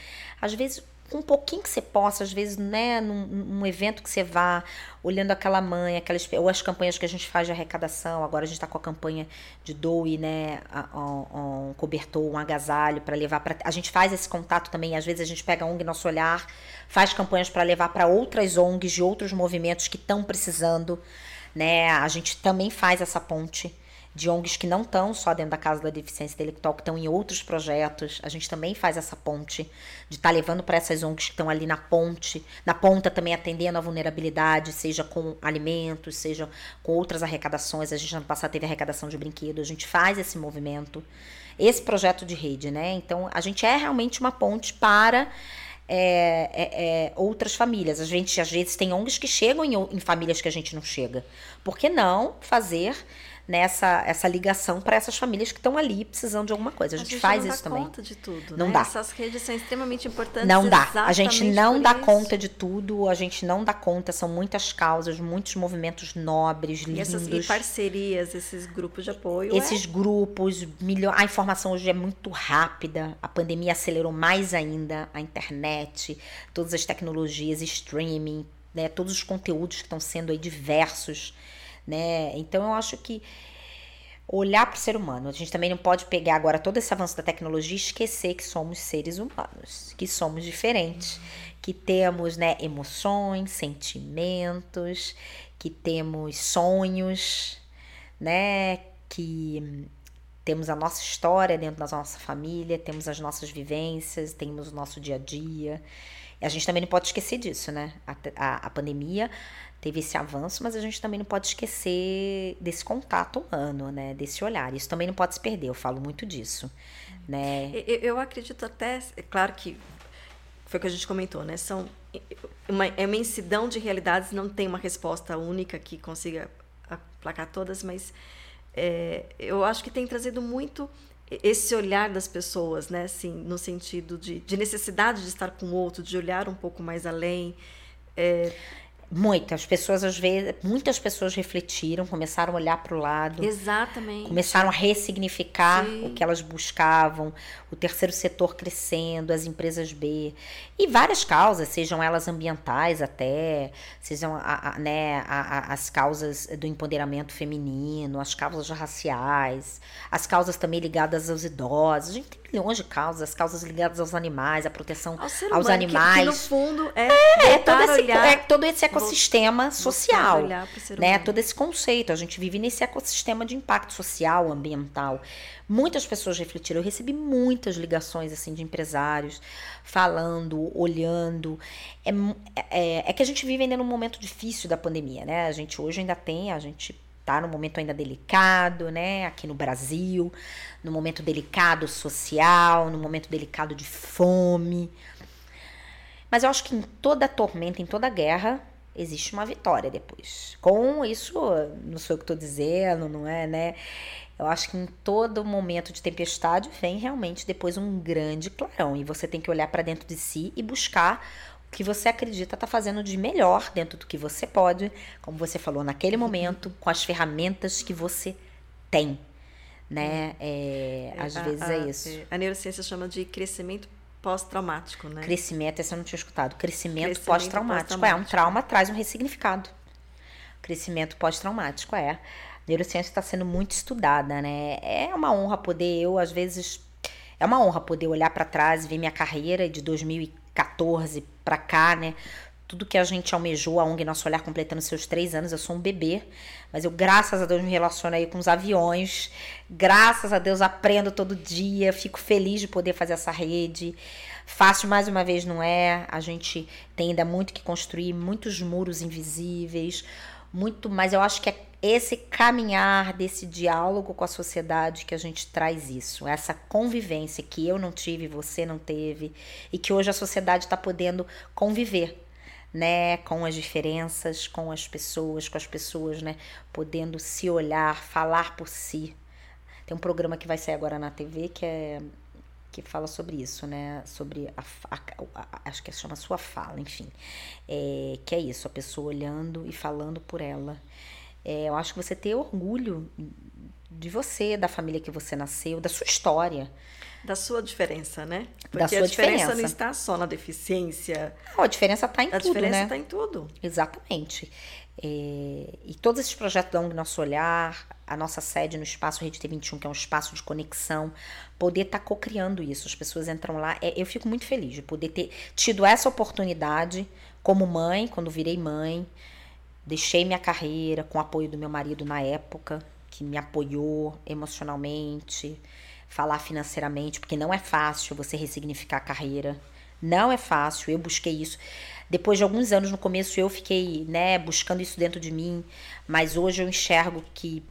Às vezes, um pouquinho que você possa, às vezes, né, num, num evento que você vá, olhando aquela mãe, aquelas, ou as campanhas que a gente faz de arrecadação, agora a gente está com a campanha de doe, né, um, um cobertor, um agasalho para levar para. A gente faz esse contato também, às vezes a gente pega a ONG Nosso Olhar, faz campanhas para levar para outras ONGs de outros movimentos que estão precisando, né, a gente também faz essa ponte de ONGs que não estão só dentro da Casa da Deficiência Intelectual, que estão em outros projetos. A gente também faz essa ponte de estar tá levando para essas ONGs que estão ali na ponte, na ponta também atendendo a vulnerabilidade, seja com alimentos, seja com outras arrecadações. A gente ano passado teve arrecadação de brinquedos, a gente faz esse movimento, esse projeto de rede, né? Então a gente é realmente uma ponte para é, é, é, outras famílias. A gente às vezes tem ONGs que chegam em, em famílias que a gente não chega. Por que não fazer nessa essa ligação para essas famílias que estão ali precisando de alguma coisa. A gente, a gente faz isso também. Não dá conta de tudo. Não né? dá. Essas redes são extremamente importantes. Não dá. A gente não dá isso. conta de tudo. A gente não dá conta. São muitas causas, muitos movimentos nobres, lindos. E, essas, e parcerias, esses grupos de apoio. Esses é? grupos, milho... a informação hoje é muito rápida. A pandemia acelerou mais ainda a internet, todas as tecnologias, streaming, né, todos os conteúdos que estão sendo aí diversos né? Então eu acho que olhar para o ser humano, a gente também não pode pegar agora todo esse avanço da tecnologia e esquecer que somos seres humanos, que somos diferentes, que temos, né, emoções, sentimentos, que temos sonhos, né, que temos a nossa história dentro da nossa família, temos as nossas vivências, temos o nosso dia a dia. A gente também não pode esquecer disso, né? A, a, a pandemia teve esse avanço, mas a gente também não pode esquecer desse contato humano, né? Desse olhar. Isso também não pode se perder, eu falo muito disso. Né? Eu, eu acredito até, é claro que foi o que a gente comentou, né? São uma imensidão de realidades, não tem uma resposta única que consiga aplacar todas, mas é, eu acho que tem trazido muito esse olhar das pessoas, né? Assim, no sentido de, de necessidade de estar com o outro, de olhar um pouco mais além. É, Muitas pessoas, às vezes, muitas pessoas refletiram, começaram a olhar para o lado. Exatamente. Começaram a ressignificar Sim. o que elas buscavam, o terceiro setor crescendo, as empresas B. E várias causas, sejam elas ambientais até, sejam a, a, né, a, as causas do empoderamento feminino, as causas raciais, as causas também ligadas aos idosos. A gente tem milhões de causas, as causas ligadas aos animais, a proteção Ao aos animais. Que, que, no fundo é, é, é todo, esse, é todo esse ecossistema social, né? Todo esse conceito. A gente vive nesse ecossistema de impacto social, ambiental. Muitas pessoas refletiram. Eu recebi muitas ligações assim de empresários falando, olhando. É, é, é que a gente vive ainda num momento difícil da pandemia, né? A gente hoje ainda tem, a gente tá num momento ainda delicado, né? Aqui no Brasil, num momento delicado social, num momento delicado de fome. Mas eu acho que em toda tormenta, em toda guerra, existe uma vitória depois. Com isso, não sou eu que estou dizendo, não é, né? Eu acho que em todo momento de tempestade vem realmente depois um grande clarão e você tem que olhar para dentro de si e buscar que você acredita tá fazendo de melhor dentro do que você pode, como você falou naquele momento, com as ferramentas que você tem, né? É, às a, vezes a, é isso. A neurociência chama de crescimento pós-traumático, né? Crescimento, essa eu não tinha escutado. Crescimento, Crescimento pós-traumático. Pós é, um trauma traz um ressignificado. Crescimento pós-traumático, é. A neurociência está sendo muito estudada, né? É uma honra poder, eu às vezes, é uma honra poder olhar para trás e ver minha carreira de 2014 para cá, né? tudo que a gente almejou, a ONG Nosso Olhar completando seus três anos, eu sou um bebê, mas eu, graças a Deus, me relaciono aí com os aviões, graças a Deus, aprendo todo dia, fico feliz de poder fazer essa rede. Fácil, mais uma vez, não é, a gente tem ainda muito que construir, muitos muros invisíveis, muito, mas eu acho que é esse caminhar desse diálogo com a sociedade que a gente traz isso, essa convivência que eu não tive, você não teve, e que hoje a sociedade está podendo conviver né, com as diferenças, com as pessoas, com as pessoas, né, podendo se olhar, falar por si. Tem um programa que vai sair agora na TV que é que fala sobre isso, né, sobre a, a, a acho que chama sua fala, enfim, é, que é isso, a pessoa olhando e falando por ela. É, eu acho que você ter orgulho de você, da família que você nasceu, da sua história. Da sua diferença, né? Porque da sua a diferença, diferença não está só na deficiência. Não, a diferença está em a tudo, né? A diferença está em tudo. Exatamente. É, e todos esses projetos da ONG Nosso Olhar, a nossa sede no Espaço Rede T21, que é um espaço de conexão, poder estar tá co-criando isso. As pessoas entram lá. É, eu fico muito feliz de poder ter tido essa oportunidade como mãe, quando virei mãe. Deixei minha carreira com o apoio do meu marido na época, que me apoiou emocionalmente falar financeiramente, porque não é fácil você ressignificar a carreira. Não é fácil, eu busquei isso. Depois de alguns anos no começo eu fiquei, né, buscando isso dentro de mim, mas hoje eu enxergo que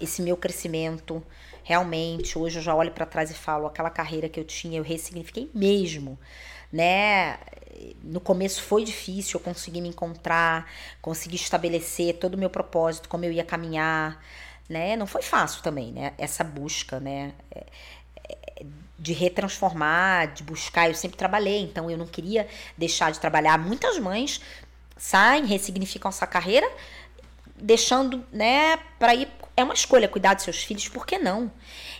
esse meu crescimento realmente, hoje eu já olho para trás e falo, aquela carreira que eu tinha, eu ressignifiquei mesmo, né? No começo foi difícil, eu consegui me encontrar, consegui estabelecer todo o meu propósito, como eu ia caminhar, né? Não foi fácil também, né? Essa busca, né? É, é, de retransformar, de buscar. Eu sempre trabalhei, então eu não queria deixar de trabalhar. Muitas mães saem, ressignificam essa carreira, deixando, né, para ir. É uma escolha cuidar dos seus filhos, por que não?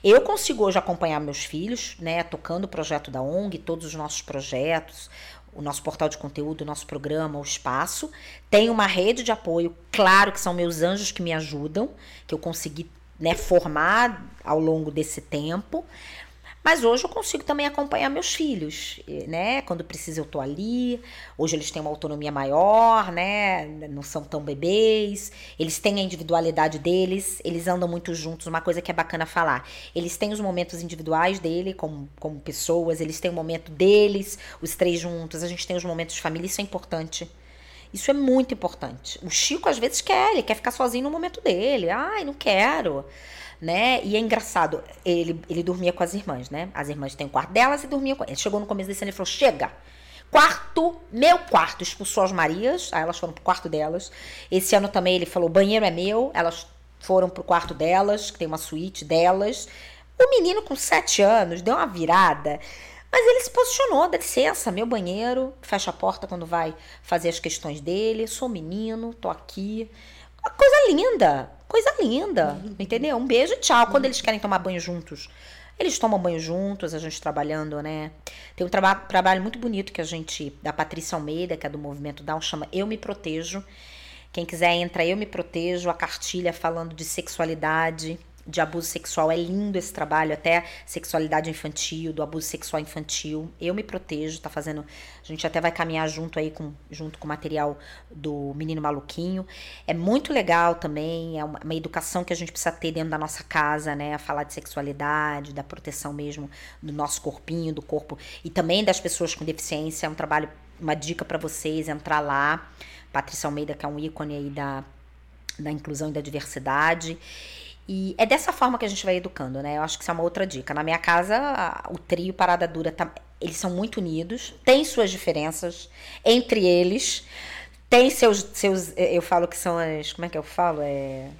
Eu consigo hoje acompanhar meus filhos, né, tocando o projeto da ONG, todos os nossos projetos, o nosso portal de conteúdo, o nosso programa, o espaço. Tem uma rede de apoio, claro que são meus anjos que me ajudam, que eu consegui né, formar ao longo desse tempo. Mas hoje eu consigo também acompanhar meus filhos, né? Quando precisa eu tô ali. Hoje eles têm uma autonomia maior, né? Não são tão bebês. Eles têm a individualidade deles, eles andam muito juntos, uma coisa que é bacana falar. Eles têm os momentos individuais dele como, como pessoas, eles têm o momento deles, os três juntos, a gente tem os momentos de família, isso é importante. Isso é muito importante. O Chico às vezes quer, ele quer ficar sozinho no momento dele. Ai, não quero né? E é engraçado, ele, ele dormia com as irmãs, né? As irmãs têm o quarto delas e dormia com ele. Chegou no começo desse ano e falou: chega! Quarto, meu quarto, expulsou as Marias, aí elas foram pro quarto delas. Esse ano também ele falou: banheiro é meu, elas foram pro quarto delas, que tem uma suíte delas. O menino com sete anos deu uma virada, mas ele se posicionou, dá licença, meu banheiro, fecha a porta quando vai fazer as questões dele, sou menino, tô aqui. Uma coisa linda, coisa linda, entendeu? Um beijo e tchau. Quando eles querem tomar banho juntos, eles tomam banho juntos, a gente trabalhando, né? Tem um traba trabalho muito bonito que a gente, da Patrícia Almeida, que é do movimento Down, chama Eu Me Protejo. Quem quiser entra, Eu Me Protejo, a cartilha falando de sexualidade, de abuso sexual. É lindo esse trabalho, até sexualidade infantil, do abuso sexual infantil. Eu me protejo, tá fazendo. A gente até vai caminhar junto aí com, junto com o material do Menino Maluquinho. É muito legal também, é uma, uma educação que a gente precisa ter dentro da nossa casa, né? Falar de sexualidade, da proteção mesmo do nosso corpinho, do corpo e também das pessoas com deficiência. É um trabalho, uma dica para vocês entrar lá. Patrícia Almeida, que é um ícone aí da, da inclusão e da diversidade. E é dessa forma que a gente vai educando, né? Eu acho que isso é uma outra dica. Na minha casa, o trio Parada Dura, tá, eles são muito unidos, tem suas diferenças entre eles, tem seus, seus. Eu falo que são as. Como é que eu falo? É,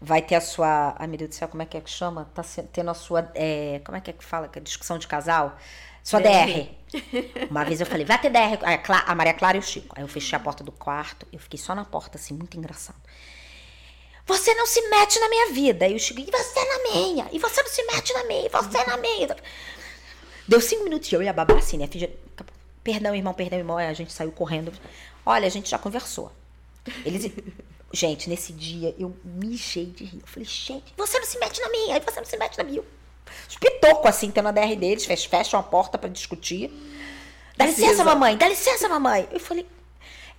vai ter a sua. Ai, meu Deus do céu, como é que é que chama? Tá tendo a sua. É, como é que é que fala? Que é discussão de casal? Sua DR. DR. Uma vez eu falei, vai ter DR. A Maria Clara e o Chico. Aí eu fechei a porta do quarto, eu fiquei só na porta, assim, muito engraçado. Você não se mete na minha vida. E o Chico, e você na minha? E você não se mete na minha? E você na minha? Deu cinco minutos e eu ia babar assim, né? Perdão, irmão, perdão, irmão. A gente saiu correndo. Olha, a gente já conversou. Eles. Gente, nesse dia eu me enchei de rir. Eu falei, gente, você não se mete na minha, aí você não se mete na minha. Espitoco assim, tendo a DR deles, fecham a porta para discutir. Dá licença, mamãe, dá licença, mamãe. Eu falei,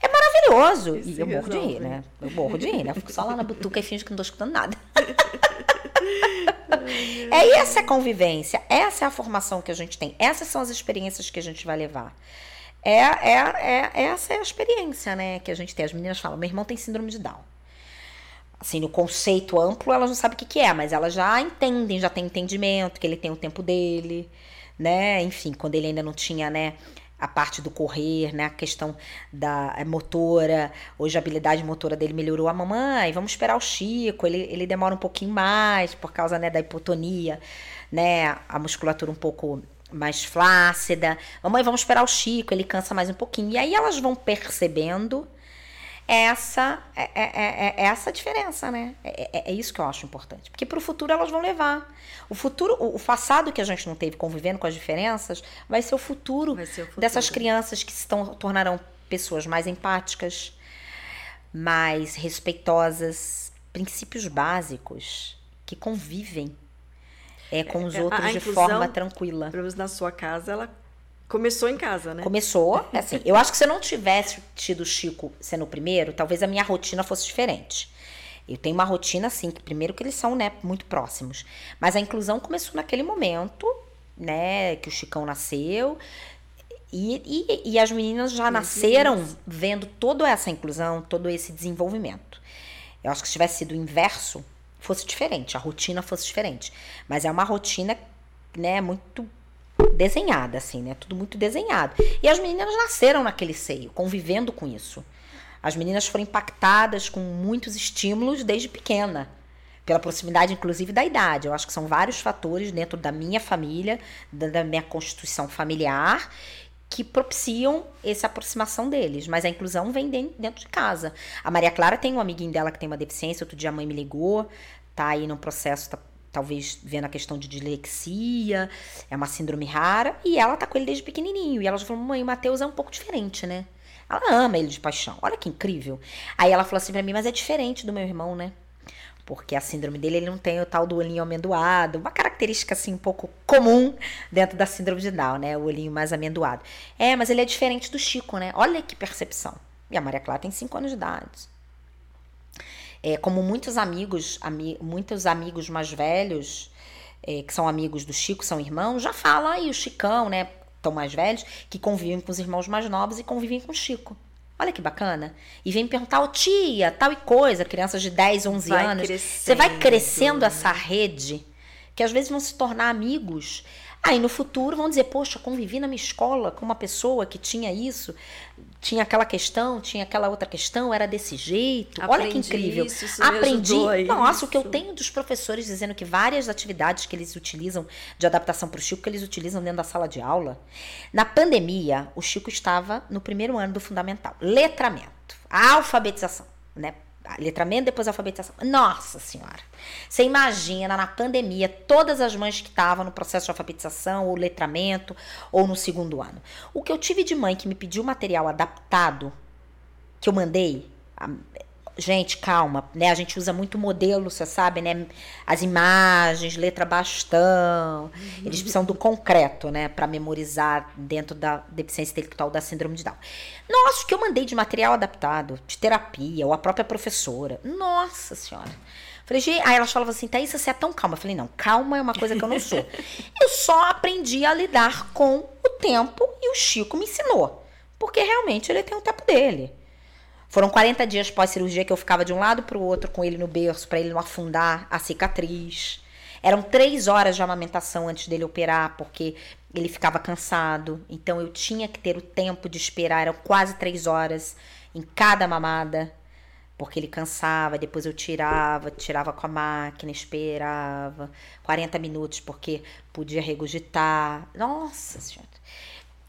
é maravilhoso. Isso e eu morro de rir, né? Eu morro de rir, né? Eu fico só lá na butuca e finge que não tô escutando nada. é essa a convivência, essa é a formação que a gente tem, essas são as experiências que a gente vai levar. É, é, é, essa é a experiência, né, que a gente tem. As meninas falam, meu irmão tem síndrome de Down. Assim, no conceito amplo, elas não sabem o que, que é, mas elas já entendem, já têm entendimento, que ele tem o tempo dele, né? Enfim, quando ele ainda não tinha, né, a parte do correr, né? A questão da é, motora. Hoje a habilidade motora dele melhorou. A mamãe, vamos esperar o Chico. Ele, ele demora um pouquinho mais por causa né, da hipotonia, né? A musculatura um pouco mais flácida. Mamãe, vamos esperar o Chico. Ele cansa mais um pouquinho. E aí elas vão percebendo essa é, é, é, é essa diferença, né? É, é, é, isso que eu acho importante. Porque para o futuro elas vão levar. O futuro, o, o, passado que a gente não teve convivendo com as diferenças, vai ser o futuro, ser o futuro. dessas crianças que se tornarão pessoas mais empáticas, mais respeitosas, princípios básicos que convivem é, com os outros de forma tranquila. Pelo menos na sua casa, ela Começou em casa, né? Começou, assim. eu acho que se eu não tivesse tido o Chico sendo o primeiro, talvez a minha rotina fosse diferente. Eu tenho uma rotina assim, que primeiro que eles são, né, muito próximos. Mas a inclusão começou naquele momento, né, que o Chicão nasceu. E, e, e as meninas já nasceram vendo toda essa inclusão, todo esse desenvolvimento. Eu acho que se tivesse sido o inverso, fosse diferente, a rotina fosse diferente. Mas é uma rotina, né, muito desenhada, assim, né? Tudo muito desenhado. E as meninas nasceram naquele seio, convivendo com isso. As meninas foram impactadas com muitos estímulos desde pequena, pela proximidade, inclusive, da idade. Eu acho que são vários fatores dentro da minha família, da minha constituição familiar, que propiciam essa aproximação deles. Mas a inclusão vem dentro de casa. A Maria Clara tem um amiguinho dela que tem uma deficiência, outro dia a mãe me ligou, tá aí no processo, tá talvez vendo a questão de dislexia, é uma síndrome rara, e ela tá com ele desde pequenininho. E ela já falou: mãe, o Matheus é um pouco diferente, né? Ela ama ele de paixão. Olha que incrível. Aí ela falou assim pra mim: mas é diferente do meu irmão, né? Porque a síndrome dele, ele não tem o tal do olhinho amendoado, uma característica assim um pouco comum dentro da síndrome de Down, né? O olhinho mais amendoado. É, mas ele é diferente do Chico, né? Olha que percepção. E a Maria Clara tem 5 anos de idade. É, como muitos amigos, ami, muitos amigos mais velhos, é, que são amigos do Chico, são irmãos, já falam aí, o Chicão, né? Estão mais velhos, que convivem com os irmãos mais novos e convivem com o Chico. Olha que bacana. E vem me perguntar, ô oh, tia, tal e coisa, crianças de 10, 11 vai anos. Você vai crescendo essa rede, que às vezes vão se tornar amigos. Aí no futuro vão dizer, poxa, convivi na minha escola com uma pessoa que tinha isso, tinha aquela questão, tinha aquela outra questão, era desse jeito. Aprendi Olha que incrível. Isso, isso Aprendi. Nossa, o que eu tenho dos professores dizendo que várias atividades que eles utilizam de adaptação para o Chico, que eles utilizam dentro da sala de aula. Na pandemia, o Chico estava no primeiro ano do fundamental. Letramento, alfabetização, né? Letramento, depois alfabetização. Nossa Senhora! Você imagina na pandemia todas as mães que estavam no processo de alfabetização, ou letramento, ou no segundo ano. O que eu tive de mãe que me pediu material adaptado, que eu mandei, gente, calma, né? A gente usa muito modelo, você sabe, né? As imagens, letra bastão. Uhum. Eles precisam do concreto, né? Para memorizar dentro da deficiência intelectual da síndrome de Down. Nossa, o que eu mandei de material adaptado, de terapia, ou a própria professora. Nossa Senhora. Falei, gente, aí elas falavam assim, Thaís, você é tão calma. Eu falei, não, calma é uma coisa que eu não sou. eu só aprendi a lidar com o tempo e o Chico me ensinou. Porque realmente ele tem o tempo dele. Foram 40 dias pós-cirurgia que eu ficava de um lado para o outro com ele no berço, para ele não afundar a cicatriz. Eram três horas de amamentação antes dele operar, porque ele ficava cansado. Então eu tinha que ter o tempo de esperar, eram quase três horas em cada mamada, porque ele cansava. Depois eu tirava, tirava com a máquina, esperava 40 minutos, porque podia regurgitar. Nossa Senhora.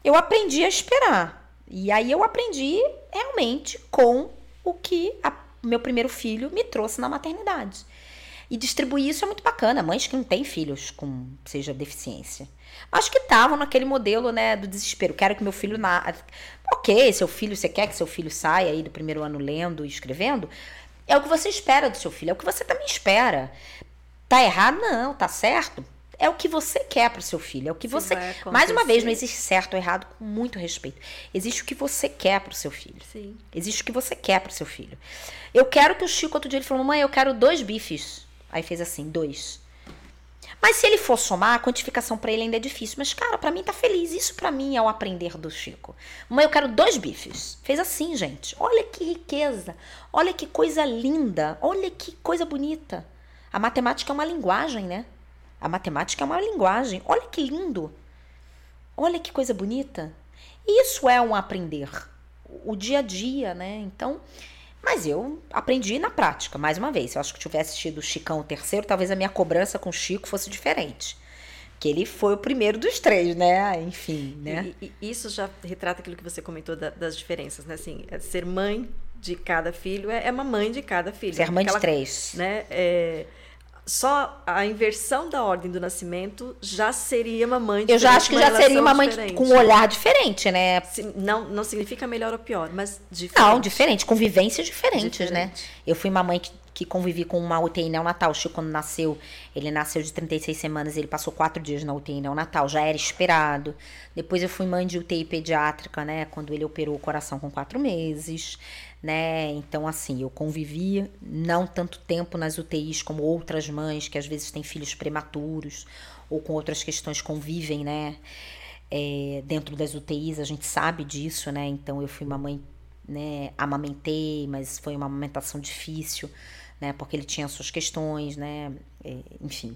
Eu aprendi a esperar. E aí eu aprendi realmente com o que a, meu primeiro filho me trouxe na maternidade. E distribuir isso é muito bacana. Mães que não têm filhos com seja deficiência. Acho que estavam naquele modelo, né, do desespero. Quero que meu filho na OK, seu filho, você quer que seu filho saia aí do primeiro ano lendo e escrevendo? É o que você espera do seu filho, é o que você também espera. Tá errado? Não, tá certo? É o que você quer para seu filho, é o que você. Mais uma vez, não existe certo ou errado, com muito respeito. Existe o que você quer para o seu filho. Sim. Existe o que você quer para o seu filho. Eu quero que o Chico outro dia ele falou: "Mãe, eu quero dois bifes". Aí fez assim, dois. Mas se ele for somar, a quantificação para ele ainda é difícil. Mas, cara, para mim tá feliz. Isso para mim é o aprender do Chico. Mãe, eu quero dois bifes. Fez assim, gente. Olha que riqueza. Olha que coisa linda. Olha que coisa bonita. A matemática é uma linguagem, né? A matemática é uma linguagem. Olha que lindo. Olha que coisa bonita. Isso é um aprender. O dia a dia, né? Então, mas eu aprendi na prática, mais uma vez. Eu acho que se tivesse assistido o Chicão o terceiro, talvez a minha cobrança com o Chico fosse diferente. Que ele foi o primeiro dos três, né? Enfim, né? E, e isso já retrata aquilo que você comentou da, das diferenças, né? Assim, é ser mãe de cada filho é, é uma mãe de cada filho. Ser mãe Aquela, de três. Né? É, só a inversão da ordem do nascimento já seria uma mãe diferente. Eu já acho que já seria uma mãe diferente. com um olhar diferente, né? Não, não significa melhor ou pior, mas diferente. Não, diferente, com vivências diferentes, né? diferente. né? Eu fui uma mãe que, que convivi com uma UTI neonatal. O Chico, quando nasceu, ele nasceu de 36 semanas, ele passou quatro dias na UTI neonatal, já era esperado. Depois eu fui mãe de UTI pediátrica, né? Quando ele operou o coração com quatro meses né? Então, assim, eu convivi não tanto tempo nas UTIs como outras mães que às vezes têm filhos prematuros ou com outras questões convivem, né? É, dentro das UTIs, a gente sabe disso, né? Então, eu fui uma mãe, né? Amamentei, mas foi uma amamentação difícil, né? Porque ele tinha suas questões, né? É, enfim,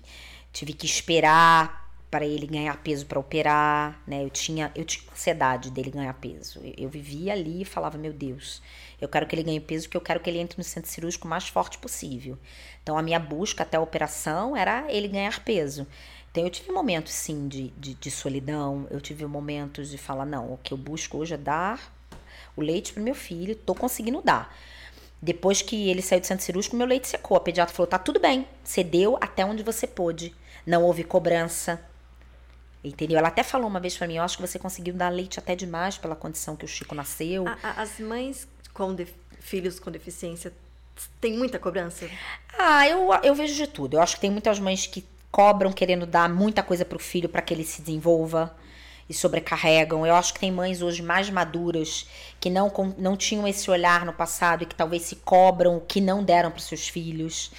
tive que esperar para ele ganhar peso para operar, né? Eu tinha, eu tinha ansiedade dele ganhar peso. Eu, eu, vivia ali e falava, meu Deus, eu quero que ele ganhe peso porque eu quero que ele entre no centro cirúrgico o mais forte possível. Então a minha busca até a operação era ele ganhar peso. Então eu tive momentos sim de, de, de solidão, eu tive momentos de falar, não, o que eu busco hoje é dar o leite para meu filho, tô conseguindo dar. Depois que ele saiu do centro cirúrgico, meu leite secou. A pediatra falou: tá tudo bem, cedeu até onde você pôde. Não houve cobrança, Entendeu? Ela até falou uma vez para mim, eu acho que você conseguiu dar leite até demais pela condição que o Chico nasceu. As mães com filhos com deficiência têm muita cobrança? Ah, eu, eu vejo de tudo. Eu acho que tem muitas mães que cobram querendo dar muita coisa pro filho para que ele se desenvolva e sobrecarregam. Eu acho que tem mães hoje mais maduras que não, não tinham esse olhar no passado e que talvez se cobram o que não deram para seus filhos.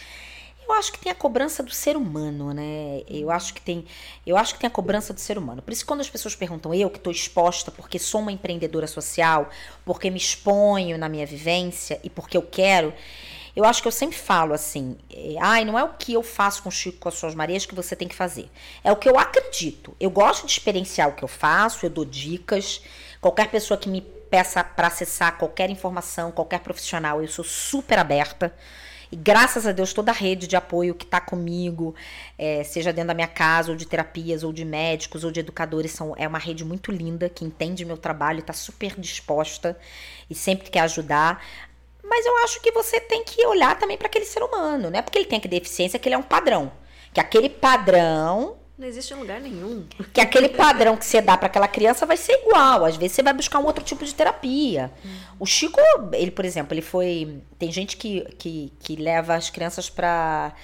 Eu acho que tem a cobrança do ser humano, né? Eu acho que tem, eu acho que tem a cobrança do ser humano. Por isso quando as pessoas perguntam, eu que estou exposta porque sou uma empreendedora social, porque me exponho na minha vivência e porque eu quero, Eu acho que eu sempre falo assim, é, ai, não é o que eu faço com o Chico com as suas Marias que você tem que fazer. É o que eu acredito. Eu gosto de experienciar o que eu faço, eu dou dicas. Qualquer pessoa que me peça para acessar qualquer informação, qualquer profissional, eu sou super aberta. E graças a Deus, toda a rede de apoio que está comigo, é, seja dentro da minha casa, ou de terapias, ou de médicos, ou de educadores, são, é uma rede muito linda que entende meu trabalho, está super disposta e sempre quer ajudar. Mas eu acho que você tem que olhar também para aquele ser humano, não é porque ele tem que deficiência que ele é um padrão. Que aquele padrão não existe em lugar nenhum. Que aquele padrão que você dá para aquela criança vai ser igual. Às vezes você vai buscar um outro tipo de terapia. Uhum. O Chico, ele, por exemplo, ele foi. Tem gente que, que, que leva as crianças para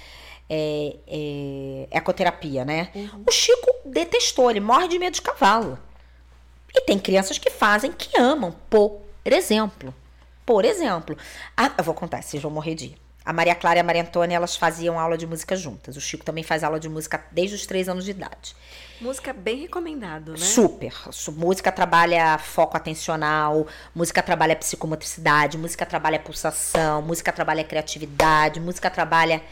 é, é, ecoterapia, né? Uhum. O Chico detestou, ele morre de medo de cavalo. E tem crianças que fazem que amam, por exemplo. Por exemplo. Ah, eu vou contar, vocês vão morrer de a Maria Clara e a Maria Antônia, elas faziam aula de música juntas. O Chico também faz aula de música desde os três anos de idade. Música bem recomendado, né? Super. Música trabalha foco atencional, música trabalha psicomotricidade, música trabalha pulsação, música trabalha criatividade, música trabalha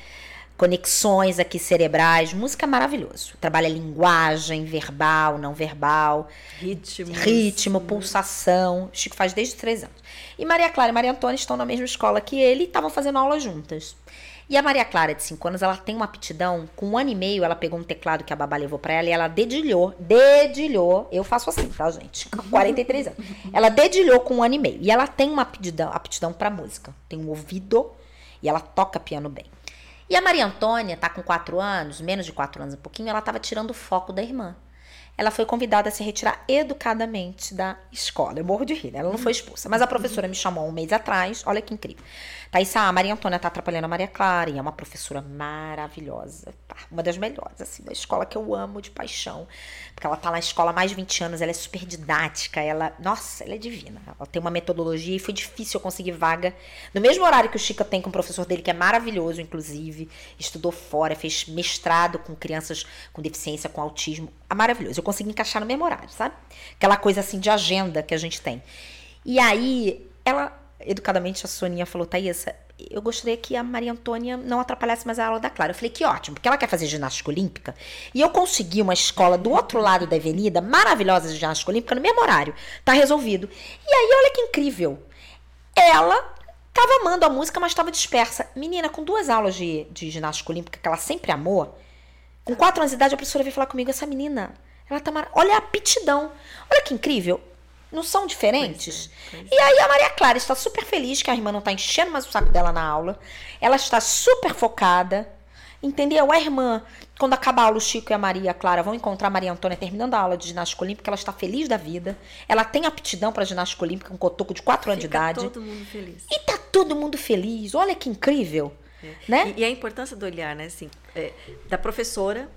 conexões aqui cerebrais. Música é maravilhoso. Trabalha linguagem, verbal, não verbal. Ritmo. Ritmo, pulsação. O Chico faz desde os três anos. E Maria Clara e Maria Antônia estão na mesma escola que ele e estavam fazendo aula juntas. E a Maria Clara, de 5 anos, ela tem uma aptidão. Com um ano e meio, ela pegou um teclado que a babá levou para ela e ela dedilhou. Dedilhou. Eu faço assim, tá, gente? Com 43 anos. Ela dedilhou com um ano e meio. E ela tem uma aptidão, aptidão para música. Tem um ouvido e ela toca piano bem. E a Maria Antônia tá com quatro anos, menos de quatro anos, um pouquinho, ela estava tirando o foco da irmã. Ela foi convidada a se retirar educadamente da escola. Eu morro de rir, né? ela não foi expulsa. Mas a professora me chamou um mês atrás, olha que incrível. Thaís, a Maria Antônia tá atrapalhando a Maria Clara, e é uma professora maravilhosa, tá? uma das melhores, assim, da escola que eu amo de paixão. Porque ela tá na escola há mais de 20 anos, ela é super didática, ela, nossa, ela é divina. Ela tem uma metodologia e foi difícil eu conseguir vaga. No mesmo horário que o Chica tem com o professor dele, que é maravilhoso, inclusive, estudou fora, fez mestrado com crianças com deficiência, com autismo, é maravilhoso. Eu consegui encaixar no mesmo horário, sabe? Aquela coisa assim de agenda que a gente tem. E aí, ela educadamente a Soninha falou, Thaís, eu gostaria que a Maria Antônia não atrapalhasse mais a aula da Clara. Eu falei, que ótimo, porque ela quer fazer ginástica olímpica. E eu consegui uma escola do outro lado da avenida, maravilhosa de ginástica olímpica, no mesmo horário. Tá resolvido. E aí, olha que incrível. Ela tava amando a música, mas estava dispersa. Menina, com duas aulas de, de ginástica olímpica que ela sempre amou, com quatro anos de idade, a professora veio falar comigo, essa menina, ela tá mar... Olha a aptidão. Olha que incrível. Não são diferentes? Pois é, pois e aí a Maria Clara está super feliz que a irmã não está enchendo mais o saco dela na aula. Ela está super focada. Entendeu? A irmã, quando acabar a aula, o Chico e a Maria Clara vão encontrar a Maria Antônia terminando a aula de ginástica olímpica, ela está feliz da vida. Ela tem aptidão para ginástica olímpica, um cotoco de 4 anos de idade. todo mundo feliz. E tá todo mundo feliz. Olha que incrível. É. Né? E, e, a importância do olhar, né? Assim, é, da professora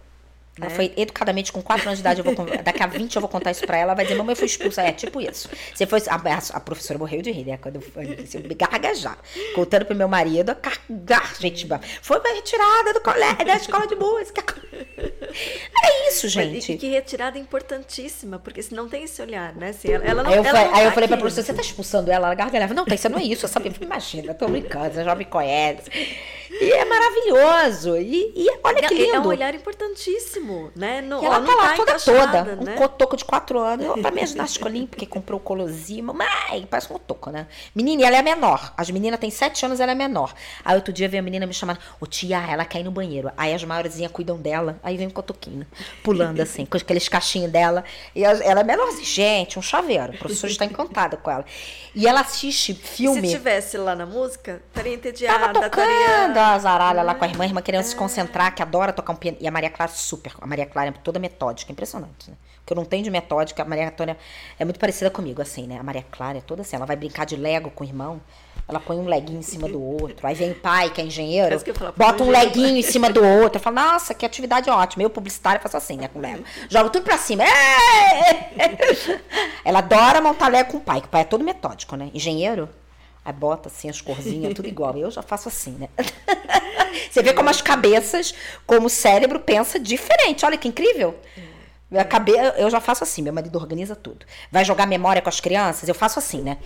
ela é. foi educadamente com 4 anos de idade, eu vou, daqui a 20 eu vou contar isso pra ela, vai dizer, mamãe, eu fui expulsa. É, tipo isso. Você foi, a, a, professora morreu de rir, né? Quando eu, eu me gargajar. Contando pro meu marido, a cargar, gente, foi retirada do colégio, da escola de música. É isso, gente. E que retirada importantíssima, porque se não tem esse olhar, né? Se ela, ela não, aí eu, ela falei, aí eu tá falei pra professora, você tá expulsando ela? Ela gargalhava. Não, isso não é isso, eu sabia. Imagina, tô brincando, você já me conhece. E é maravilhoso. E, e olha que lindo. É um olhar importantíssimo, né? Não, e ela ó, tá lá tá toda toda. Né? Um cotoco de quatro anos. Eu, pra minha ginástica olímpica, comprou o colosimo. Mãe, parece um cotoco, né? Menina, ela é menor. As meninas têm sete anos, ela é menor. Aí outro dia veio a menina me chamando. Ô tia, ela quer ir no banheiro. Aí as maiorzinhas cuidam dela. Aí vem um cotoquinho, pulando assim, com aqueles cachinhos dela. E ela é menorzinha. Gente, um chaveiro. O professor está encantado com ela. E ela assiste filme. E se tivesse lá na música, estaria entediada. Tava tocando. Estaria a zaralha lá com a irmã, a irmã querendo é. se concentrar, que adora tocar um piano. E a Maria Clara, super. A Maria Clara é toda metódica, impressionante, né? que eu não tenho de metódica, a Maria Antônia é muito parecida comigo, assim, né? A Maria Clara é toda assim, ela vai brincar de Lego com o irmão, ela põe um leguinho em cima do outro. Aí vem o pai, que é engenheiro, que bota um leguinho em cima do outro. Fala, nossa, que atividade ótima. Eu, publicitária, faço assim, né, com Lego. Jogo tudo pra cima. Ela adora montar Lego com o pai, que o pai é todo metódico, né? Engenheiro, Aí bota assim as corzinhas, tudo igual. Eu já faço assim, né? Você vê como as cabeças, como o cérebro pensa diferente. Olha que incrível. Eu, acabei, eu já faço assim, meu marido organiza tudo. Vai jogar memória com as crianças? Eu faço assim, né?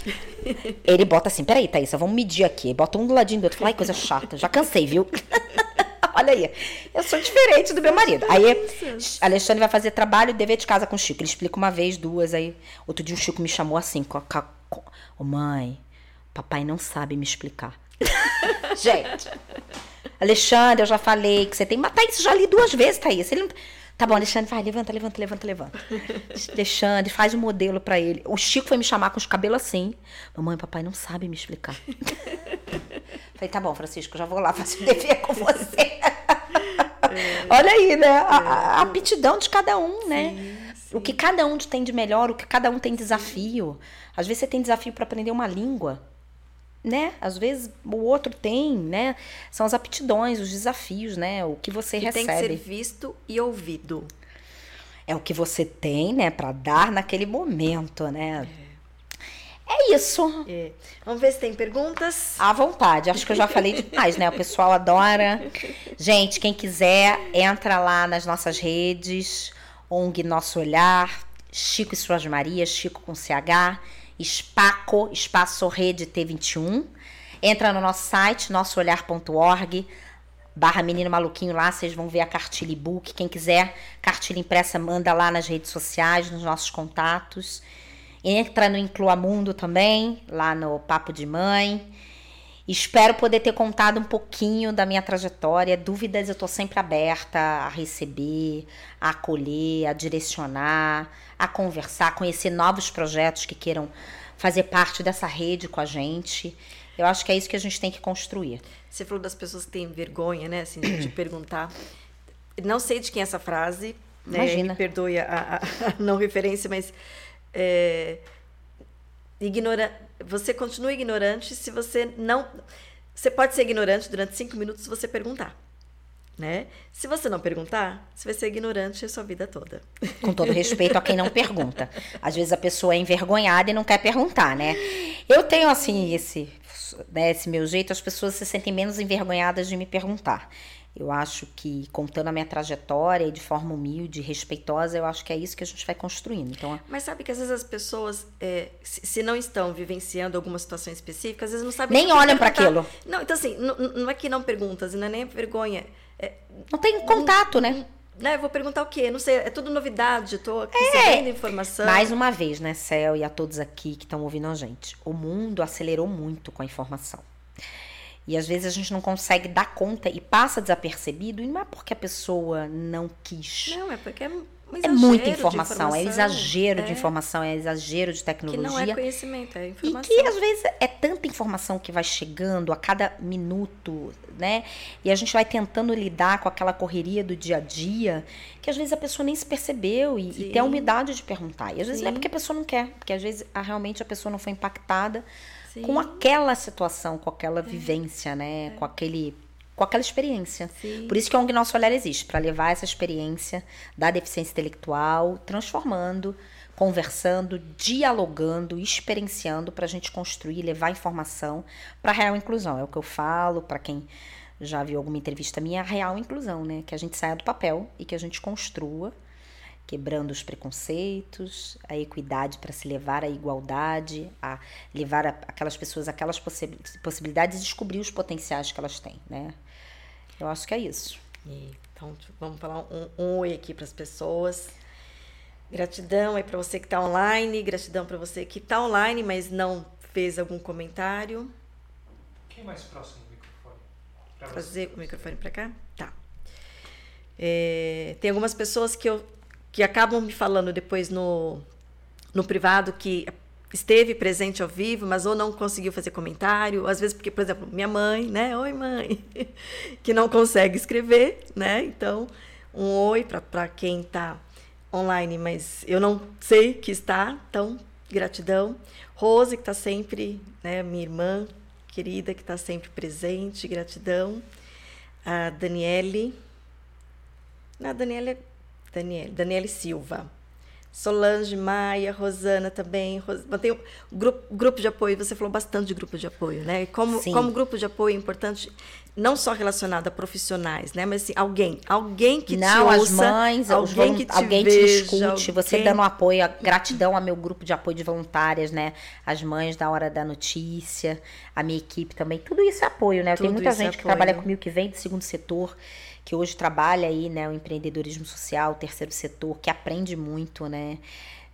Ele bota assim, peraí, Thaís, vamos medir aqui. Bota um do ladinho do outro. Fala, ai, coisa chata. Já cansei, viu? Olha aí, eu sou diferente do meu marido. Aí, Alexandre vai fazer trabalho dever de casa com o Chico. Ele explica uma vez, duas, aí... Outro dia o Chico me chamou assim, com a... Oh, mãe, papai não sabe me explicar. Gente, Alexandre, eu já falei que você tem... Mas Thaís, já li duas vezes, Thaís. Ele não... Tá bom, Alexandre, vai, levanta, levanta, levanta, levanta. Alexandre, faz um modelo para ele. O Chico foi me chamar com os cabelos assim. Mamãe, papai não sabe me explicar. Falei, tá bom, Francisco, já vou lá fazer o dever com você. É. Olha aí, né? A, a, aptidão de cada um, né? Sim, sim. O que cada um tem de melhor, o que cada um tem desafio. Às vezes você tem desafio para aprender uma língua né? Às vezes o outro tem, né? São as aptidões, os desafios, né? O que você que recebe. Tem que ser visto e ouvido. É o que você tem, né, para dar naquele momento, né? É, é isso. É. Vamos ver se tem perguntas. À vontade. Acho que eu já falei demais, né? O pessoal adora. Gente, quem quiser, entra lá nas nossas redes. ONG Nosso Olhar, Chico e Suas Marias, Chico com CH. Espaco, Espaço Rede T21. Entra no nosso site, nossoolhar.org, barra Menino Maluquinho lá, vocês vão ver a cartilha e-book. Quem quiser cartilha impressa, manda lá nas redes sociais, nos nossos contatos. Entra no Inclua Mundo também, lá no Papo de Mãe. Espero poder ter contado um pouquinho da minha trajetória. Dúvidas eu estou sempre aberta a receber, a acolher, a direcionar, a conversar, conhecer novos projetos que queiram fazer parte dessa rede com a gente. Eu acho que é isso que a gente tem que construir. Você falou das pessoas que têm vergonha, né, assim, de perguntar. Não sei de quem é essa frase, né? Imagina. Me perdoe a, a, a não referência, mas é, ignora, você continua ignorante se você não. Você pode ser ignorante durante cinco minutos se você perguntar. Né? Se você não perguntar, você vai ser ignorante a sua vida toda. Com todo respeito a quem não pergunta. Às vezes a pessoa é envergonhada e não quer perguntar, né? Eu tenho assim esse, né, esse meu jeito, as pessoas se sentem menos envergonhadas de me perguntar. Eu acho que, contando a minha trajetória e de forma humilde, respeitosa, eu acho que é isso que a gente vai construindo. Então, Mas sabe que às vezes as pessoas, é, se, se, não estão vivenciando alguma situação específica, às vezes não sabem. Nem olham para aquilo. Não, então assim, não, não, é que não perguntas, não é nem vergonha. É, não tem contato, né? Né, vou perguntar o quê? Não sei, é tudo novidade, estou aqui é. informação. Mais uma vez, né, Céu, e a todos aqui que estão ouvindo a gente. O mundo acelerou muito com a informação. E às vezes a gente não consegue dar conta e passa desapercebido, e não é porque a pessoa não quis. Não, é porque é, um é muita informação, informação, é exagero é. de informação, é exagero de tecnologia. Que não é conhecimento, é informação. E que às vezes é tanta informação que vai chegando a cada minuto, né? E a gente vai tentando lidar com aquela correria do dia a dia, que às vezes a pessoa nem se percebeu e, e tem a humildade de perguntar. E às vezes Sim. não é porque a pessoa não quer, porque às vezes a, realmente a pessoa não foi impactada Sim. com aquela situação, com aquela é. vivência, né? É. Com aquele com aquela experiência. Sim. Por isso que a ONG Nosso Olhar existe, para levar essa experiência da deficiência intelectual, transformando, conversando, dialogando, experienciando para a gente construir, levar informação para a real inclusão. É o que eu falo para quem já viu alguma entrevista minha, a real inclusão, né? Que a gente saia do papel e que a gente construa quebrando os preconceitos, a equidade para se levar à igualdade, a levar a, aquelas pessoas aquelas possi possibilidades e descobrir os potenciais que elas têm, né? Eu acho que é isso. E, então, vamos falar um, um oi aqui para as pessoas. Gratidão aí para você que está online, gratidão para você que está online, mas não fez algum comentário. Quem mais próximo do microfone? Trazer o microfone para cá? Tá. É, tem algumas pessoas que eu que acabam me falando depois no, no privado que esteve presente ao vivo, mas ou não conseguiu fazer comentário, às vezes porque, por exemplo, minha mãe, né? Oi, mãe, que não consegue escrever, né? Então, um oi para quem está online, mas eu não sei que está, então, gratidão. Rose, que está sempre, né? Minha irmã querida, que está sempre presente, gratidão. A Daniele. A Daniele Daniele, Daniele Silva. Solange, Maia, Rosana também. Ros... Tem o grupo, grupo de apoio, você falou bastante de grupo de apoio, né? Como, Sim. como grupo de apoio é importante, não só relacionado a profissionais, né? Mas assim, alguém, alguém que Não, te as ouça, mães, alguém que te alguém te veja, escute, você alguém- dando apoio, a gratidão ao meu grupo de apoio de voluntárias, né? As mães da hora da notícia, a minha equipe também, tudo isso é apoio, né? Tudo muita é gente que trabalha comigo que vem do segundo setor, que hoje trabalha aí, né, o empreendedorismo social, o terceiro setor, que aprende muito, né?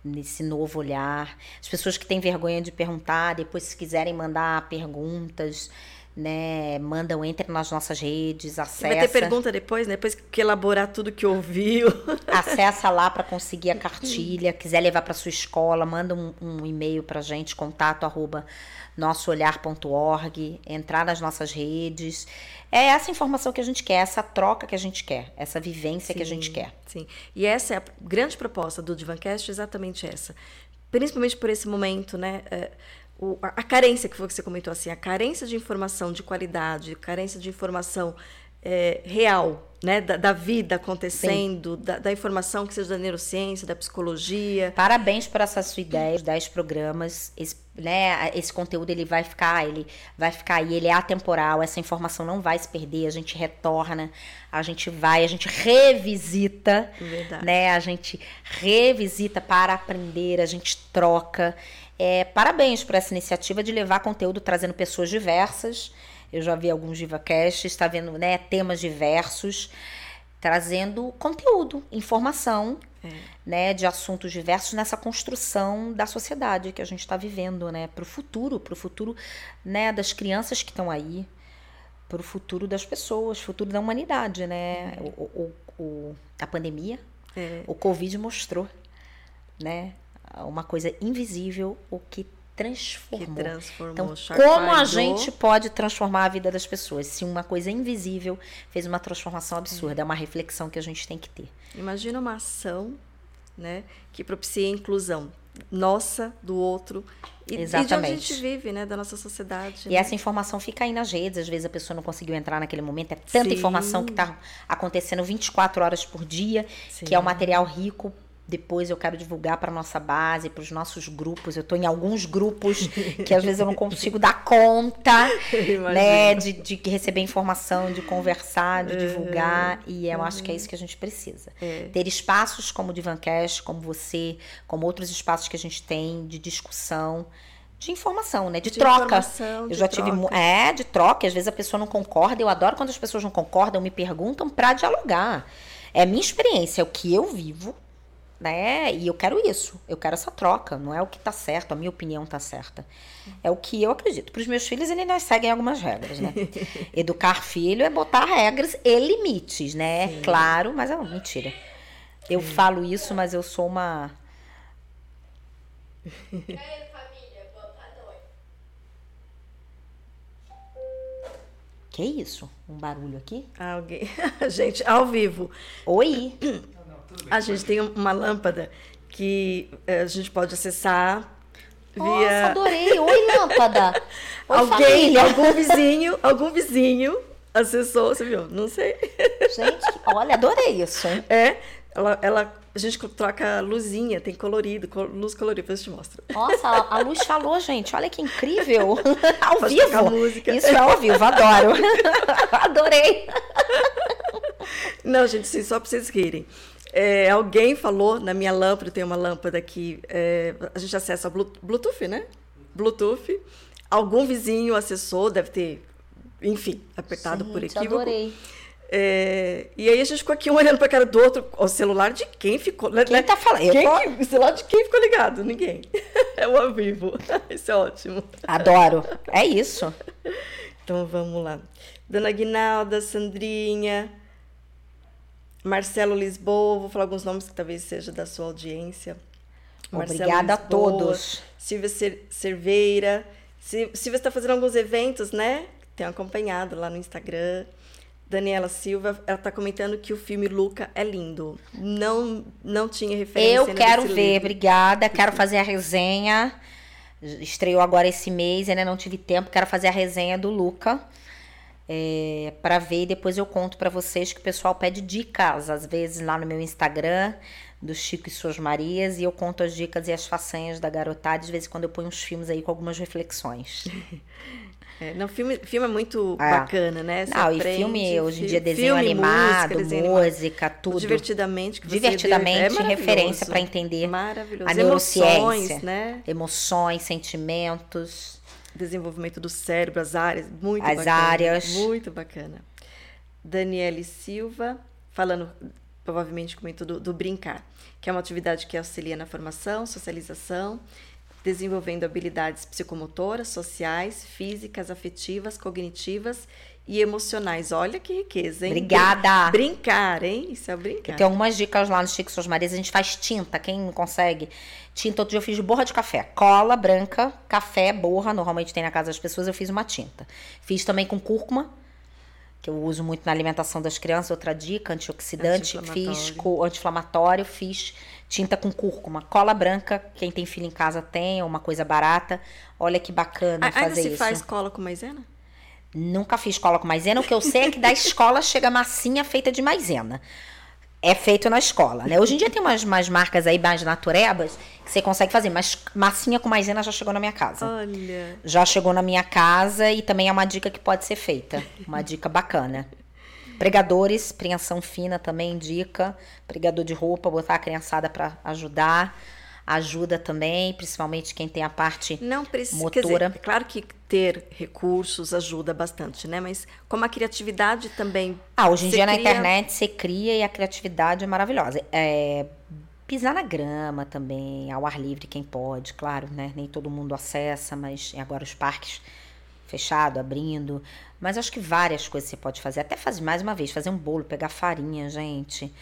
Nesse novo olhar. As pessoas que têm vergonha de perguntar, depois, se quiserem mandar perguntas, né? Mandam, entrem nas nossas redes, acessa. Vai ter pergunta depois, né? Depois que elaborar tudo que ouviu. Acessa lá para conseguir a cartilha. Quiser levar para sua escola, manda um, um e-mail para gente, contato arroba nossoolhar.org, entrar nas nossas redes. É essa informação que a gente quer, essa troca que a gente quer, essa vivência que a gente Sim, quer. Sim. E essa é a grande proposta do Divancast, exatamente essa. Principalmente por esse momento, né? O- a, carência que você comentou assim, a carência de informação de qualidade, carência de informação é, real, né? Da, da vida acontecendo, da, da informação que seja da neurociência, da psicologia. Parabéns por essa sua ideia, os 10 programas. Esse, né, esse conteúdo ele vai ficar, ele vai ficar aí, ele é atemporal, essa informação não vai se perder, a gente retorna, a gente vai, a gente revisita, Verdade. né? A gente revisita para aprender, a gente troca. É, parabéns por essa iniciativa de levar conteúdo trazendo pessoas diversas. Eu já vi alguns DivaCasts, está vendo né, temas diversos, trazendo conteúdo, informação né, de assuntos diversos nessa construção da sociedade que a gente está vivendo, né, para o futuro, para o futuro, né, das crianças que estão aí, para o futuro das pessoas, futuro da humanidade, né, o, o- o- a pandemia, É. o Covid mostrou, né, uma coisa invisível, o que Que transformou. transformou, Então, como a gente pode transformar a vida das pessoas? Se uma coisa invisível fez uma transformação absurda, é uma reflexão que a gente tem que ter. Imagina uma ação né, que propicia a inclusão nossa, do outro e, e de onde a Exatamente. gente vive, né, da nossa sociedade. E né? essa informação fica aí nas redes, às vezes a pessoa não conseguiu entrar naquele momento, é tanta Sim. informação que está acontecendo 24 horas por dia, Sim. que é um material rico. Depois eu quero divulgar para nossa base, para os nossos grupos. Eu estou em alguns grupos que às vezes eu não consigo dar conta, né, de, de receber informação, de conversar, de divulgar. E eu acho que é isso que a gente precisa. É. Ter espaços como o Divancast, como você, como outros espaços que a gente tem de discussão, de informação, né, de, De troca. Eu já tive troca. é de troca, às vezes a pessoa não concorda. Eu adoro quando as pessoas não concordam, me perguntam para dialogar. É a minha experiência, é o que eu vivo, né? E eu quero isso. Eu quero essa troca. Não é o que tá certo, a minha opinião tá certa. É o que eu acredito. Para os meus filhos, eles seguem algumas regras, né? Educar filho é botar regras e limites, né? Claro, mas é uma mentira. Eu falo isso, mas eu sou uma Que isso? Um barulho aqui? Alguém, gente, ao vivo. Oi. A gente tem uma lâmpada que eh, a gente pode acessar Nossa, via adorei. Oi, lâmpada. Oi, alguém, família. algum vizinho, algum vizinho acessou, você viu? Não sei. Gente, olha, adorei isso. hein? É, ela, ela, a gente troca luzinha, tem colorido, co- luz colorida, depois eu te mostro. Nossa, a luz falou, gente. Olha que incrível. Ao Pode vivo. música. Isso é ao vivo, adoro. Adorei. Não, gente, sim, só para vocês rirem. É, alguém falou na minha lâmpada, tem uma lâmpada que é, a gente acessa Blu- Bluetooth, né? Bluetooth. Algum vizinho acessou, deve ter, enfim, apertado por Gente, equívoco. adorei. É, e aí a gente ficou aqui um olhando para a cara do outro, o celular de quem ficou. né? Quem tá falando? Quem tô- o celular de quem ficou ligado? Ninguém. É o ao vivo. Isso é ótimo. Adoro. É isso. Então vamos lá. Dona Guinalda, Sandrinha, Marcelo Lisboa, vou falar alguns nomes que talvez seja da sua audiência. Obrigada a todos. Silvia Cer- Cerveira. Si- Silvia está fazendo alguns eventos, né? Tenho acompanhado lá no Instagram. Daniela Silva, ela está comentando que o filme Luca é lindo. Não, não tinha referência Eu quero ver, livro. obrigada. Quero fazer a resenha. Estreou agora esse mês, ainda não tive tempo. Quero fazer a resenha do Luca. É, para ver e depois eu conto para vocês que o pessoal pede dicas, às vezes lá no meu Instagram, do Chico e Suas Marias, e eu conto as dicas e as façanhas da garotada. De vez em quando eu ponho uns filmes aí com algumas reflexões. É, não, filme, filme é muito é. bacana, né? Você não, aprende, e filme, hoje em dia, desenho filme, animado, música, música, tudo. Divertidamente. Que Divertidamente, é referência para entender maravilhoso. a neurociência. Emoções, né? Emoções, sentimentos. Desenvolvimento do cérebro, as áreas, muito as bacana. As áreas. Muito bacana. Daniele Silva, falando, provavelmente comentou do, do brincar, que é uma atividade que auxilia na formação, socialização, desenvolvendo habilidades psicomotoras, sociais, físicas, afetivas, cognitivas e emocionais. Olha que riqueza, hein? Obrigada! Brincar, hein? Isso é brincar. Tem algumas dicas lá no Chico Suas Marias. A gente faz tinta, quem não consegue. Tinta, outro dia eu fiz de borra de café. Cola branca, café, borra. Normalmente tem na casa das pessoas, eu fiz uma tinta. Fiz também com cúrcuma, que eu uso muito na alimentação das crianças. Outra dica, antioxidante. Fiz anti-inflamatório, fiz tinta com cúrcuma, cola branca, quem tem filho em casa tem, é uma coisa barata. Olha que bacana ah, fazer ainda se isso. faz cola com maisena? Nunca fiz cola com maisena. O que eu sei é que da escola chega massinha feita de maisena. É feito na escola, né? Hoje em dia tem umas, umas marcas aí mais naturebas que você consegue fazer, mas massinha com maisena já chegou na minha casa. Olha. Já chegou na minha casa e também é uma dica que pode ser feita. Uma dica bacana. Pregadores, preensão fina também indica. Pregador de roupa, botar a criançada para ajudar. Ajuda também, principalmente quem tem a parte Não precisa, motora. Dizer, é claro que ter recursos ajuda bastante, né? Mas como a criatividade também. Ah, hoje em dia cria... na internet você cria e a criatividade é maravilhosa. É, pisar na grama também, ao ar livre, quem pode, claro, né? Nem todo mundo acessa, mas agora os parques fechado, abrindo. Mas acho que várias coisas você pode fazer. Até fazer mais uma vez, fazer um bolo, pegar farinha, gente.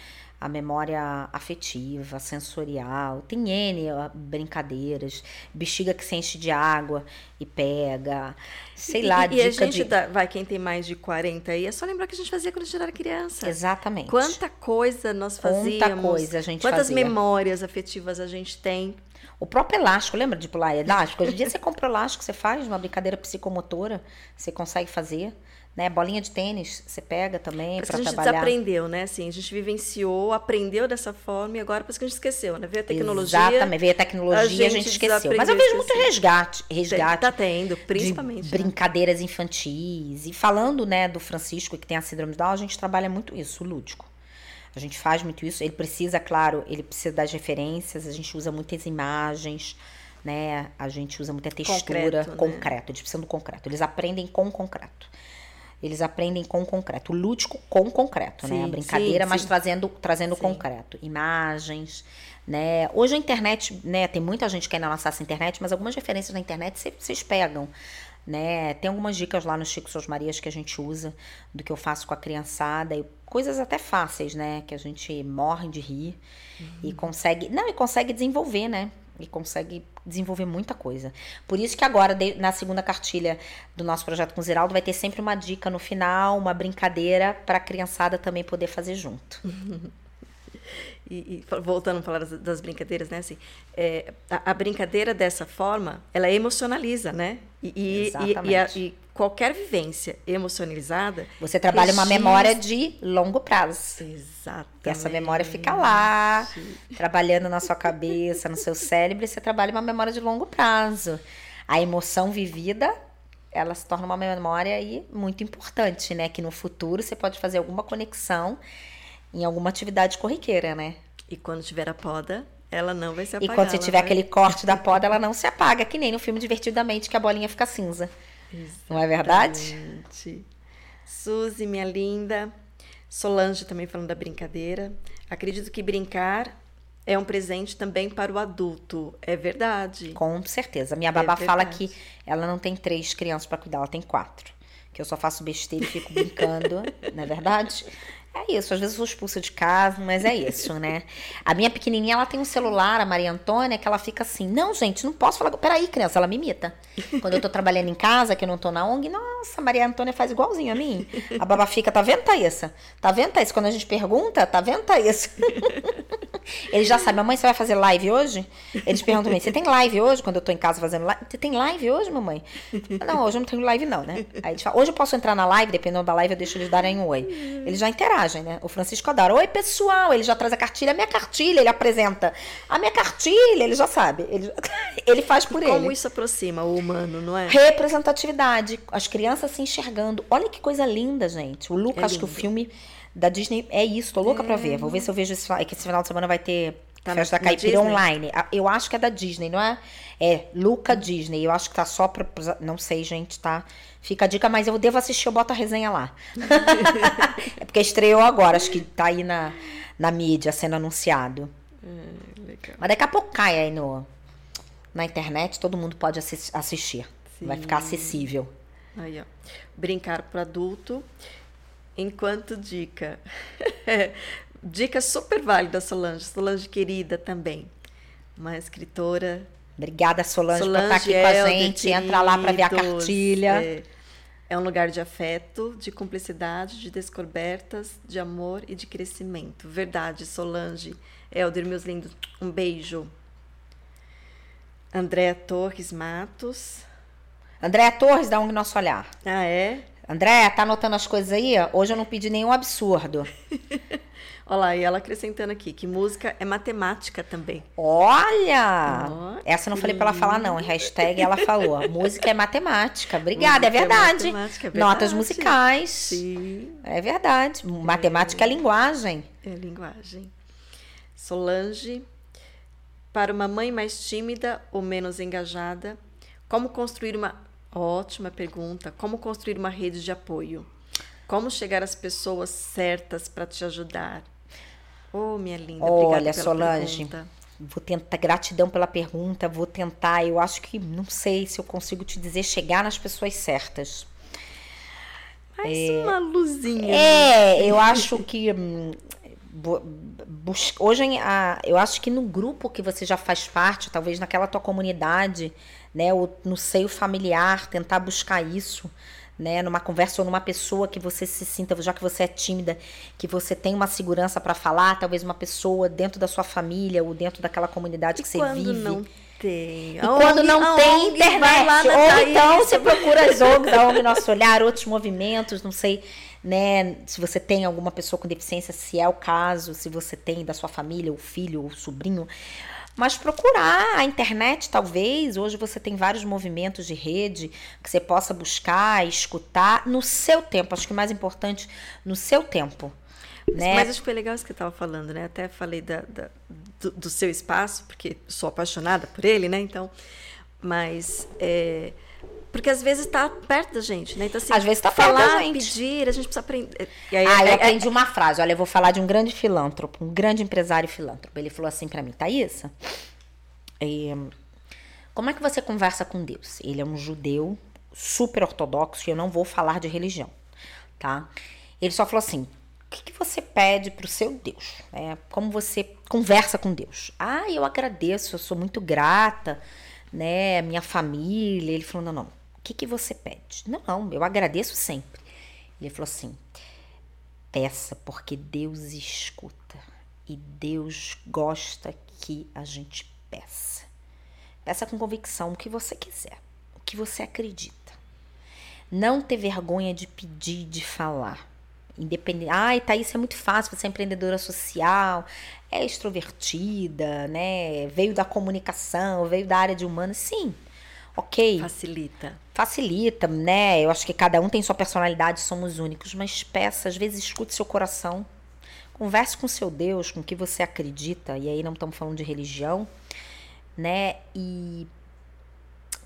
A memória afetiva, sensorial. Tem N brincadeiras. Bexiga que se enche de água e pega. Sei e, lá, e, dica e a gente de... dá, vai, quem tem mais de 40 aí, é só lembrar que a gente fazia quando a gente era criança. Exatamente. Quanta coisa nós fazíamos. Quanta coisa a gente Quantas fazia. memórias afetivas a gente tem o próprio elástico, lembra de pular elástico? Hoje em dia você compra elástico, você faz uma brincadeira psicomotora, você consegue fazer. Né? Bolinha de tênis, você pega também para trabalhar. A gente aprendeu, né? Assim, a gente vivenciou, aprendeu dessa forma e agora parece que a gente esqueceu, né? Veio a tecnologia. Exatamente, veio a tecnologia a gente, a gente esqueceu. Mas eu vejo muito resgate, resgate. Tá tendo, principalmente. De né? brincadeiras infantis. E falando, né, do Francisco, que tem a síndrome de Down, a gente trabalha muito isso, o lúdico. A gente faz muito isso. Ele precisa, claro, ele precisa das referências, a gente usa muitas imagens, né? A gente usa muita textura, concreto. concreto. Eles precisam do concreto. Eles aprendem com concreto. Eles aprendem com concreto. O lúdico com concreto, sim, né? A brincadeira, sim, mas sim. trazendo, trazendo concreto. Imagens, né? Hoje a internet, né? Tem muita gente que ainda não acessa a internet, mas algumas referências na internet vocês pegam né? Tem algumas dicas lá no Chico Suas Marias que a gente usa do que eu faço com a criançada e coisas até fáceis, né? Que a gente morre de rir uhum. e consegue, não, e consegue desenvolver, né? E consegue desenvolver muita coisa. Por isso que agora, na segunda cartilha do nosso projeto com Ziraldo, vai ter sempre uma dica no final, uma brincadeira para a criançada também poder fazer junto. E, e, voltando a falar das, das brincadeiras, né? Assim, é, a, a, brincadeira dessa forma, ela emocionaliza, né? E, e, e, a, e qualquer vivência emocionalizada. Você trabalha registra... uma memória de longo prazo. Exatamente. E essa memória fica lá, trabalhando na sua cabeça, no seu cérebro, e você trabalha uma memória de longo prazo. A emoção vivida, ela se torna uma memória aí muito importante, né? Que no futuro você pode fazer alguma conexão em alguma atividade corriqueira, né? E quando tiver a poda, ela não vai se apagar. E quando você tiver vai... aquele corte da poda, ela não se apaga, que nem no filme Divertidamente, que a bolinha fica cinza. Exatamente. Não é verdade? Suzy, minha linda. Solange também falando da brincadeira. Acredito que brincar é um presente também para o adulto. É verdade. Com certeza. Minha babá é fala que ela não tem três crianças para cuidar, ela tem quatro. Que eu só faço besteira e fico brincando, não é verdade? É isso, às vezes eu sou expulsa de casa, mas é isso, né? A minha pequenininha, ela tem um celular, a Maria Antônia, que ela fica assim, não, gente, não posso falar, peraí, criança, ela me imita. Quando eu tô trabalhando em casa, que eu não tô na ONG, nossa, a Maria Antônia faz igualzinho a mim. A baba fica, tá vendo, Thaísa? Tá vendo, Thaísa? Quando a gente pergunta, tá vendo, Thaísa? Eles já sabem, mamãe, você vai fazer live hoje? Eles perguntam pra mim, você tem live hoje? Quando eu tô em casa fazendo live. Você tem live hoje, mamãe? Não, hoje eu não tenho live, não, né? Aí eles falam, hoje eu posso entrar na live, dependendo da live, eu deixo eles darem um oi. Eles já interagem, né? O Francisco adora. Oi, pessoal! Ele já traz a cartilha, a minha cartilha, ele apresenta. A minha cartilha, ele já sabe. Ele, ele faz por Como ele. isso aproxima o humano, não é? Representatividade, as crianças se enxergando. Olha que coisa linda, gente. O Luca, É acho que o filme da Disney é isso. Tô louca pra ver. Vou ver se eu vejo esse, é que esse final de semana vai ter Tá festa na caipira Disney? online. Eu acho que é da Disney, não é? É Luca Disney. Eu acho que tá só pra. Não sei, gente, tá? Fica a dica, mas eu devo assistir, eu boto a resenha lá. é porque estreou agora, acho que tá aí na, na mídia sendo anunciado. Legal. Mas daqui a pouco cai aí no, na internet, todo mundo pode assis- assistir. Vai ficar acessível. Aí, ó. Brincar para adulto. Enquanto dica. dica super válida, Solange. Solange querida também. Uma escritora. Obrigada, Solange, por estar Solange aqui com a Helder, gente. Entra lá para ver a queridos. cartilha. É, é um lugar de afeto, de cumplicidade, de descobertas, de amor e de crescimento. Verdade, Solange. Helder, meus lindos, um beijo. Andréa Torres Matos. Andréa Torres, dá um nosso olhar. Ah, é? Andréa, tá anotando as coisas aí? Hoje eu não pedi nenhum absurdo. Olha lá, e ela acrescentando aqui que música é matemática também. Olha! Ó, Essa eu não falei pra ela falar, não. Hashtag ela falou. Música é matemática. Obrigada, é Música é verdade. matemática, é Notas verdade. musicais. Sim, É verdade. Matemática é linguagem. é linguagem. Solange, para uma mãe mais tímida ou menos engajada, como construir uma ótima pergunta, como construir uma rede de apoio? Como chegar às pessoas certas para te ajudar? Oh, minha linda, Olha, Solange, pergunta. Vou tentar, gratidão pela pergunta, vou tentar. Eu acho que, não sei se eu consigo te dizer, chegar nas pessoas certas. Mais uma luzinha. É, eu acho que. hum, Hoje, eu acho que no grupo que você já faz parte, talvez naquela tua comunidade, né, ou no seio familiar, tentar buscar isso, né, numa conversa ou numa pessoa que você se sinta, já que você é tímida, que você tem uma segurança para falar, talvez uma pessoa dentro da sua família ou dentro daquela comunidade E que você quando vive. não tem? E quando não tem internet, ou então você procura as ONGs, a ONG Nosso Olhar, outros movimentos, não sei, né, se você tem alguma pessoa com deficiência, se é o caso, se você tem da sua família, o filho, o sobrinho, mas procurar a internet, talvez, hoje você tem vários movimentos de rede que você possa buscar, escutar no seu tempo, acho que o mais importante, no seu tempo, né? Mas acho que foi legal isso que eu estava falando, né? Até falei da, da- do, do seu espaço, porque sou apaixonada por ele, né? Então, mas é, porque às vezes está perto da gente, né? Então, assim, Às vezes tá perto da gente. pedir, a gente precisa aprender. E aí, Ah, eu é- é- aprendi uma frase. Olha, eu vou falar de um grande filântropo, um grande empresário filântropo. Ele falou assim pra mim, Thaísa, é, como é que você conversa com Deus? Ele é um judeu super ortodoxo e eu não vou falar de religião, tá? Ele só falou assim, o que, que você pede pro seu Deus? É, como você conversa com Deus? Ah, eu agradeço, eu sou muito grata, né? Minha família. Ele falou, não, não. Que, que você pede? Não, não, eu agradeço sempre. Ele falou assim, peça, porque Deus escuta e Deus gosta que a gente peça. Peça com convicção o que você quiser, o que você acredita. Não ter vergonha de pedir, de falar. Independente. Ai, Thaís, isso é muito fácil, você é empreendedora social, é extrovertida, né? Veio da comunicação, veio da área de humanas. Sim, ok facilita. Facilita, né? Eu acho que cada um tem sua personalidade, somos únicos, mas peça, às vezes escute seu coração. Converse com seu Deus, com o que você acredita, e aí não estamos falando de religião, né? E,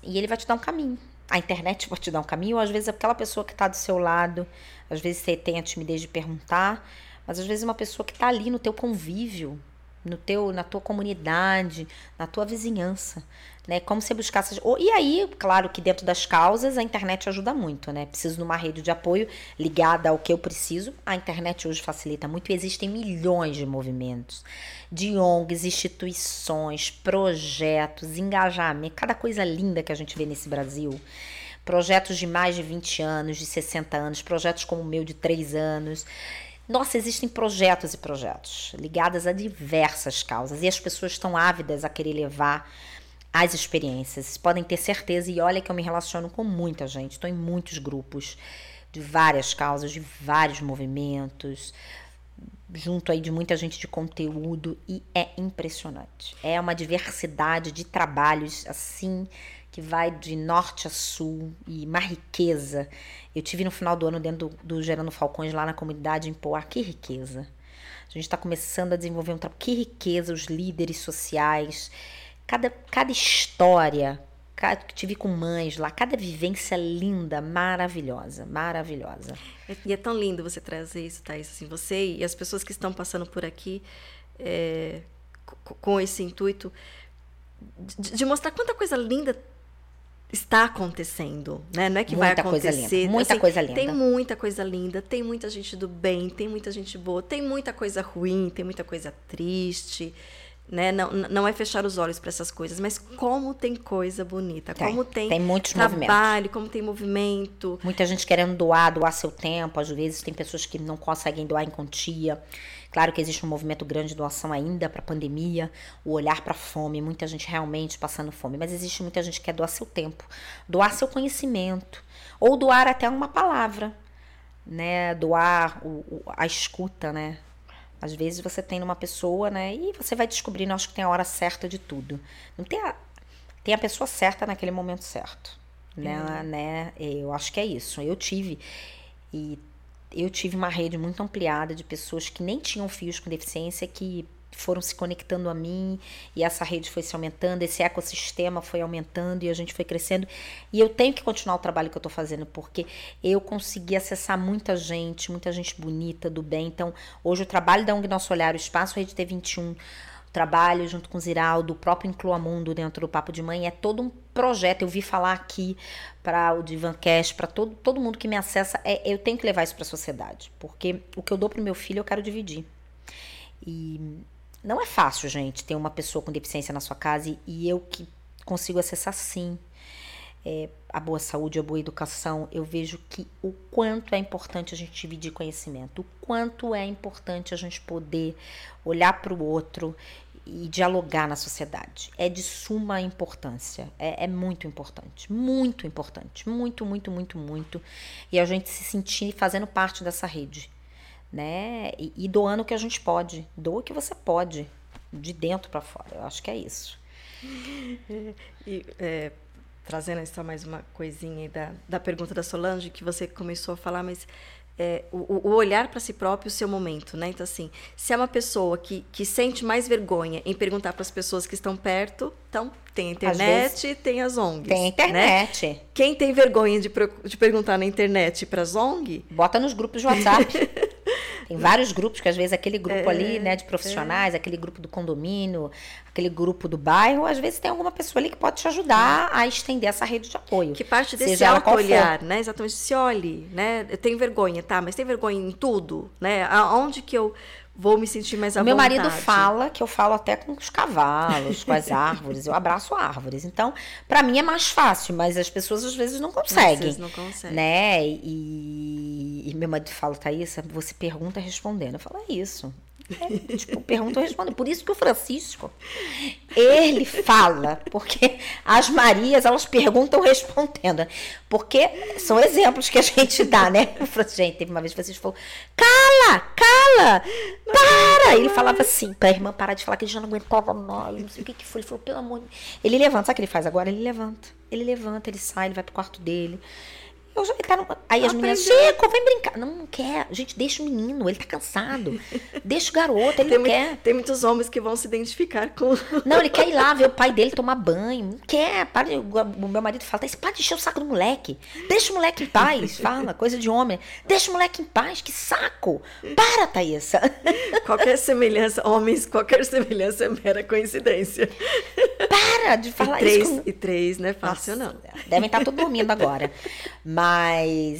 e ele vai te dar um caminho. A internet vai te dar um caminho, ou às vezes aquela pessoa que está do seu lado, às vezes você tem a timidez de perguntar, mas às vezes uma pessoa que está ali no teu convívio, no teu, na tua comunidade, na tua vizinhança, né? Como você buscar essas... E aí, claro que dentro das causas a internet ajuda muito, né? Preciso de uma rede de apoio ligada ao que eu preciso. A internet hoje facilita muito e existem milhões de movimentos, de ONGs, instituições, projetos, engajamento, cada coisa linda que a gente vê nesse Brasil. Projetos de mais de 20 anos, de 60 anos, projetos como o meu de 3 anos Nossa, existem projetos e projetos ligados a diversas causas e as pessoas estão ávidas a querer levar as experiências. Podem ter certeza, e olha que eu me relaciono com muita gente, estou em muitos grupos de várias causas, de vários movimentos, junto aí de muita gente de conteúdo e é impressionante. É uma diversidade de trabalhos assim que vai de norte a sul e uma riqueza. Eu tive no final do ano dentro do, do Gerando Falcões lá na comunidade em Poá, que riqueza. A gente está começando a desenvolver um trabalho, que riqueza, os líderes sociais, cada, cada história, cada, tive com mães lá, cada vivência linda, maravilhosa, maravilhosa. E é tão lindo você trazer isso, Thaís, assim, você e as pessoas que estão passando por aqui é, com esse intuito de, de mostrar quanta coisa linda está acontecendo, né? Não é que muita vai acontecer. Coisa linda, muita assim, coisa linda. Tem muita coisa linda, tem muita gente do bem, tem muita gente boa, tem muita coisa ruim, tem muita coisa triste, né? Não, não é fechar os olhos para essas coisas, mas como tem coisa bonita, tem, como tem, tem muitos trabalho, movimentos. como tem movimento. Muita gente querendo doar, doar seu tempo, às vezes tem pessoas que não conseguem doar em quantia. Claro que existe um movimento grande de doação ainda para a pandemia, o olhar para a fome, muita gente realmente passando fome, mas existe muita gente que quer doar seu tempo, doar seu conhecimento, ou doar até uma palavra, né? Doar o, o, a escuta, né? Às vezes você tem uma pessoa, né? E você vai descobrindo, acho que tem a hora certa de tudo. Não tem a, tem a pessoa certa naquele momento certo. Né, né? Eu acho que é isso. Eu tive. E eu tive uma rede muito ampliada de pessoas que nem tinham filhos com deficiência que foram se conectando a mim e essa rede foi se aumentando, esse ecossistema foi aumentando e a gente foi crescendo. E eu tenho que continuar o trabalho que eu estou fazendo porque eu consegui acessar muita gente, muita gente bonita, do bem. Então, hoje o trabalho da ONG Nosso Olhar, o Espaço Rede T21, trabalho junto com o Ziraldo, o próprio Inclua Mundo dentro do Papo de Mãe, é todo um projeto. Eu vi falar aqui para o Divancast, para todo, todo mundo que me acessa, é, eu tenho que levar isso para a sociedade, porque o que eu dou para meu filho eu quero dividir. E não é fácil, gente, ter uma pessoa com deficiência na sua casa e, eu que consigo acessar sim. É, a boa saúde, a boa educação, eu vejo que o quanto é importante a gente dividir conhecimento, o quanto é importante a gente poder olhar para o outro e dialogar na sociedade. É de suma importância. É, é, muito importante. Muito importante. Muito, muito, muito, muito. E a gente se sentir fazendo parte dessa rede. Né? E, e doando o que a gente pode. Doa o que você pode. De dentro para fora. Eu acho que é isso. E, é, trazendo só mais uma coisinha da, da pergunta da Solange, que você começou a falar, mas é, o, o, olhar para si próprio, o seu momento, né? Então, assim, se é uma pessoa que, que sente mais vergonha em perguntar para as pessoas que estão perto, então tem a internet, tem as ONGs. Tem a internet. Né? Quem tem vergonha de, de perguntar na internet para as ONG? Bota nos grupos de WhatsApp. Tem vários grupos, que às vezes aquele grupo é, ali, né, de profissionais, é. aquele grupo do condomínio, aquele grupo do bairro, às vezes tem alguma pessoa ali que pode te ajudar a estender essa rede de apoio. Que parte desse auto-olhar, né? Exatamente, se olhe, né? Eu tenho vergonha, tá, mas tem vergonha em tudo, né? Aonde que eu vou me sentir mais à meu vontade. marido fala que eu falo até com os cavalos, com as árvores, eu abraço árvores. Então, para mim é mais fácil, mas as pessoas às vezes não conseguem. Às vezes não conseguem. Né? E, e meu marido fala, Thaís, você pergunta respondendo. Eu falo, é isso. É, tipo, pergunta respondo. Por isso que o Francisco, ele fala, porque as Marias, elas perguntam respondendo. Porque são exemplos que a gente dá, né? Gente, teve uma vez que Francisco falou: cala, cala, para! Ele falava assim, pra irmã parar de falar que ele já não aguentava mais, não sei o que, que foi. Ele falou, pelo amor de Ele levanta, sabe o que ele faz agora? Ele levanta. Ele levanta, ele sai, ele vai pro quarto dele. Eu já, tá no... Aí as meninas, Chico, vem brincar. Não, não quer. Gente, deixa o menino, ele tá cansado. Deixa o garoto, ele tem não quer. Tem muitos homens que vão se identificar com. Não, ele quer ir lá ver o pai dele tomar banho. Não quer. Para, o meu marido fala, esse para de encher o saco do moleque. Deixa o moleque em paz. Fala, coisa de homem. Deixa o moleque em paz, que saco. Para, Thaísa. Qualquer semelhança, homens, qualquer semelhança é mera coincidência. Para de falar e três, isso. Com... E três, não é fácil, Nossa, não. Devem estar todos dormindo agora. Mas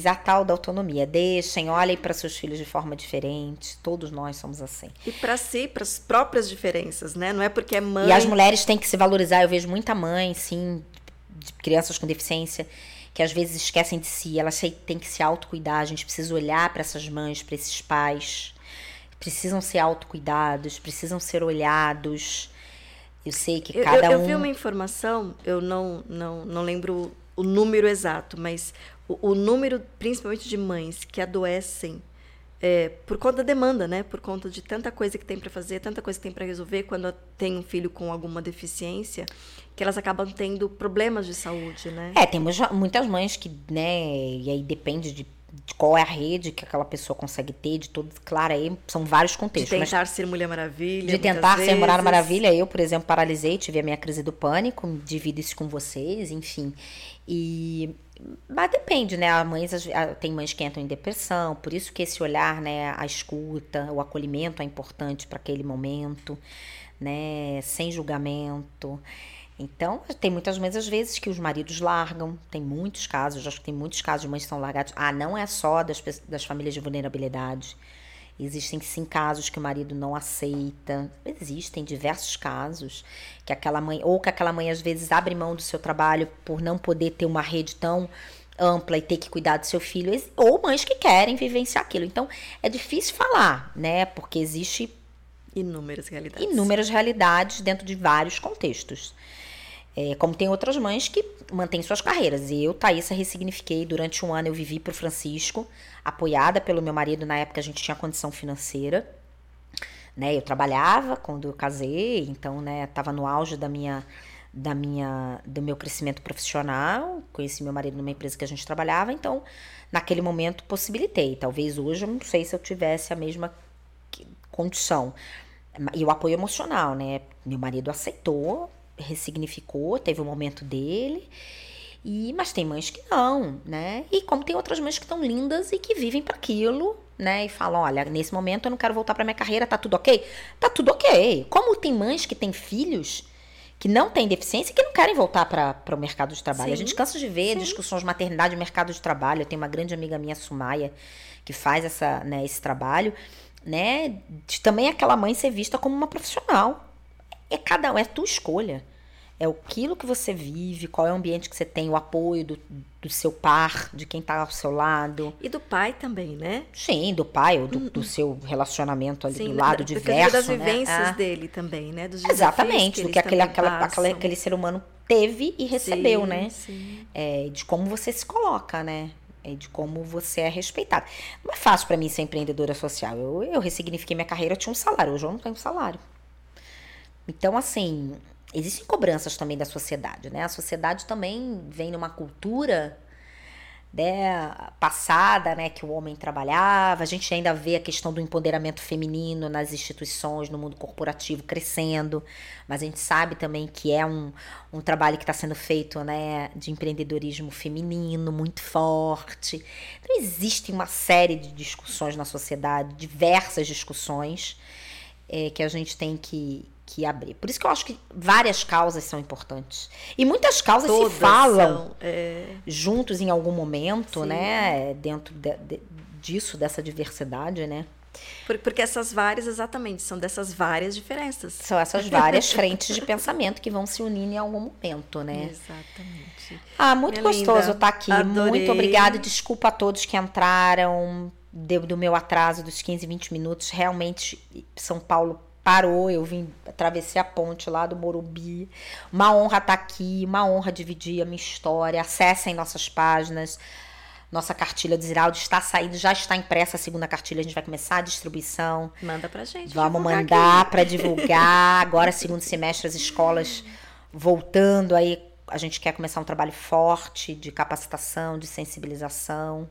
a tal da autonomia, deixem, olhem para seus filhos de forma diferente. Todos nós somos assim. E para si, para as próprias diferenças, né? Não é porque é mãe. E as mulheres têm que se valorizar. Eu vejo muita mãe, sim, de crianças com deficiência, que às vezes esquecem de si. Elas têm que se autocuidar. A gente precisa olhar para essas mães, para esses pais precisam ser autocuidados, precisam ser olhados. Eu sei que Eu, cada eu, eu um. vi uma informação, eu não, não, não lembro o número exato, mas o, o número, principalmente de mães que adoecem é, por conta da demanda, né? Por conta de tanta coisa que tem para fazer, tanta coisa que tem para resolver, quando tem um filho com alguma deficiência, que elas acabam tendo problemas de saúde, né? É, temos muitas mães que, né, e aí depende de, de qual é a rede que aquela pessoa consegue ter, de todo, claro, aí são vários De contextos. mas tentar ser Mulher Maravilha. de tentar ser Mulher vezes. Maravilha, eu, por exemplo, paralisei, tive a minha crise do pânico, divido isso com vocês, enfim. E mas depende, né? A mães, às ve- a- tem mães que entram em depressão, por isso que esse olhar, né, a escuta, o acolhimento é importante para aquele momento, né, sem julgamento. Então, tem muitas mães, às vezes, que os maridos largam. Tem muitos casos, acho que tem muitos casos de mães que são largadas. Ah, não é só das, das famílias de vulnerabilidade. Existem sim casos que o marido não aceita. Existem diversos casos que aquela mãe, ou que aquela mãe às vezes abre mão do seu trabalho por não poder ter uma rede tão ampla e ter que cuidar do seu filho, ou mães que querem vivenciar aquilo. Então, é difícil falar, né? Porque existe Inúmeras realidades. inúmeras realidades dentro de vários contextos. É, como tem outras mães que mantêm suas carreiras. E eu, Thaísa, ressignifiquei. Durante um ano eu vivi para o Francisco, apoiada pelo meu marido. Na época a gente tinha condição financeira. Né? Eu trabalhava quando eu casei, então né, estava no auge da minha, da minha, do meu crescimento profissional. Conheci meu marido numa empresa que a gente trabalhava, então naquele momento possibilitei. Talvez hoje eu não sei se eu tivesse a mesma condição. E o apoio emocional, né? Meu marido aceitou, ressignificou, teve o momento dele. E, mas tem mães que não, né? E como tem outras mães que estão lindas e que vivem para aquilo, né? E falam, olha, nesse momento eu não quero voltar para minha carreira, tá tudo ok? Tá tudo ok. Como tem mães que têm filhos que não têm deficiência e que não querem voltar para o mercado de trabalho. A Sim, gente cansa de ver sim. discussões de maternidade e mercado de trabalho. Eu tenho uma grande amiga minha, Sumaia, que faz essa, né, esse trabalho, né? De também aquela mãe ser vista como uma profissional. É cada um, é tua escolha. É aquilo que você vive, qual é o ambiente que você tem, o apoio do, do seu par, de quem tá ao seu lado. E do pai também, né? Sim, do pai ou do, do seu relacionamento ali Sim, do lado da- diverso, das né? vivências Ah. dele também, né? Dos Exatamente, do que aquele, aquela, aquele ser humano teve e recebeu, Sim, né? Sim. É, de como você se coloca, né? É de como você é respeitado. Não é fácil pra mim ser empreendedora social. Eu, eu ressignifiquei minha carreira, eu tinha um salário, hoje eu não tenho salário. Então, assim, existem cobranças também da sociedade, né? A sociedade também vem numa cultura né, passada, né, que o homem trabalhava. A gente ainda vê a questão do empoderamento feminino nas instituições, no mundo corporativo crescendo, mas a gente sabe também que é um, um trabalho que está sendo feito, né, de empreendedorismo feminino muito forte. Então existe uma série de discussões na sociedade, diversas discussões é, que a gente tem que que abrir. Por isso que eu acho que várias causas são importantes. E muitas causas Todas se falam são, é, juntos em algum momento, Sim. né? Dentro de- de- disso, dessa diversidade, né? por- porque essas várias, exatamente, são dessas várias diferenças. São essas várias frentes de pensamento que vão se unir em algum momento, né? Exatamente. Ah, muito Minha gostoso estar aqui. adorei. Muito obrigada. Desculpa a todos que entraram do, do meu atraso dos 15, 20 minutos. Realmente, São Paulo parou. Eu vim, atravessei a ponte lá do Morumbi. Uma honra estar aqui, uma honra dividir a minha história. Acessem nossas páginas. Nossa cartilha do Ziraldo está saindo, já está impressa a segunda cartilha. A gente vai começar a distribuição. Manda pra gente. Vamos mandar para divulgar. Agora, segundo semestre, as escolas voltando aí. A gente quer começar um trabalho forte de capacitação, de sensibilização,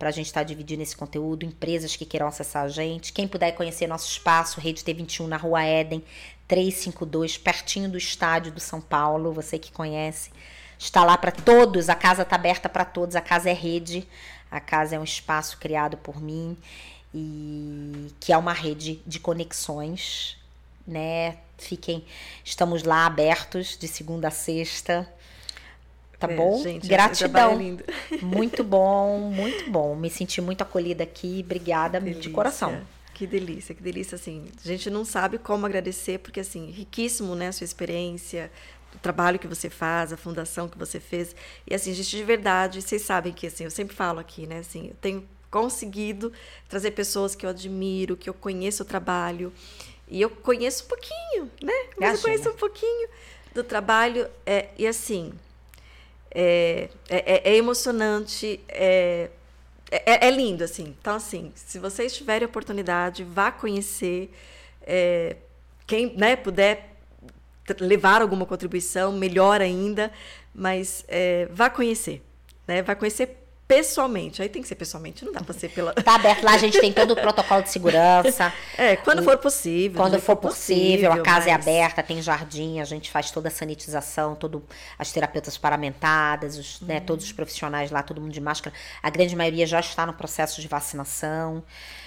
para a gente estar dividindo esse conteúdo. Empresas que queiram acessar a gente. Quem puder conhecer nosso espaço, Rede T21 na Rua Éden, 352, pertinho do estádio do São Paulo. Você que conhece, está lá para todos. A casa está aberta para todos. A casa é rede. A casa é um espaço criado por mim e que é uma rede de conexões, né? Fiquem, estamos lá abertos de segunda a sexta. Tá É, bom? gente, trabalho Gratidão. é. Muito bom, muito bom. Me senti muito acolhida aqui. Obrigada de coração. Que delícia, que delícia, assim. A gente não sabe como agradecer, porque, assim, riquíssimo, né, a sua experiência, o trabalho que você faz, a fundação que você fez. E, assim, gente, de verdade, vocês sabem que, assim, eu sempre falo aqui, né, assim, eu tenho conseguido trazer pessoas que eu admiro, que eu conheço o trabalho. E eu conheço um pouquinho, né? Mas eu conheço um pouquinho do trabalho. É, e assim, é, é, é emocionante, é, é, é, lindo, assim. Então, assim, se vocês tiverem oportunidade, vá conhecer. É, quem né, puder levar alguma contribuição, melhor ainda, mas é, vá conhecer. Né? Vá conhecer pessoalmente. Aí tem que ser pessoalmente, não dá para ser pela. Tá aberto lá, a gente tem todo o protocolo de segurança. É, quando for possível. Quando for possível, a casa é mas... é aberta, tem jardim, a gente faz toda a sanitização, todo, as terapeutas paramentadas, os, né, todos os profissionais lá, todo mundo de máscara. A grande maioria já está no processo de vacinação.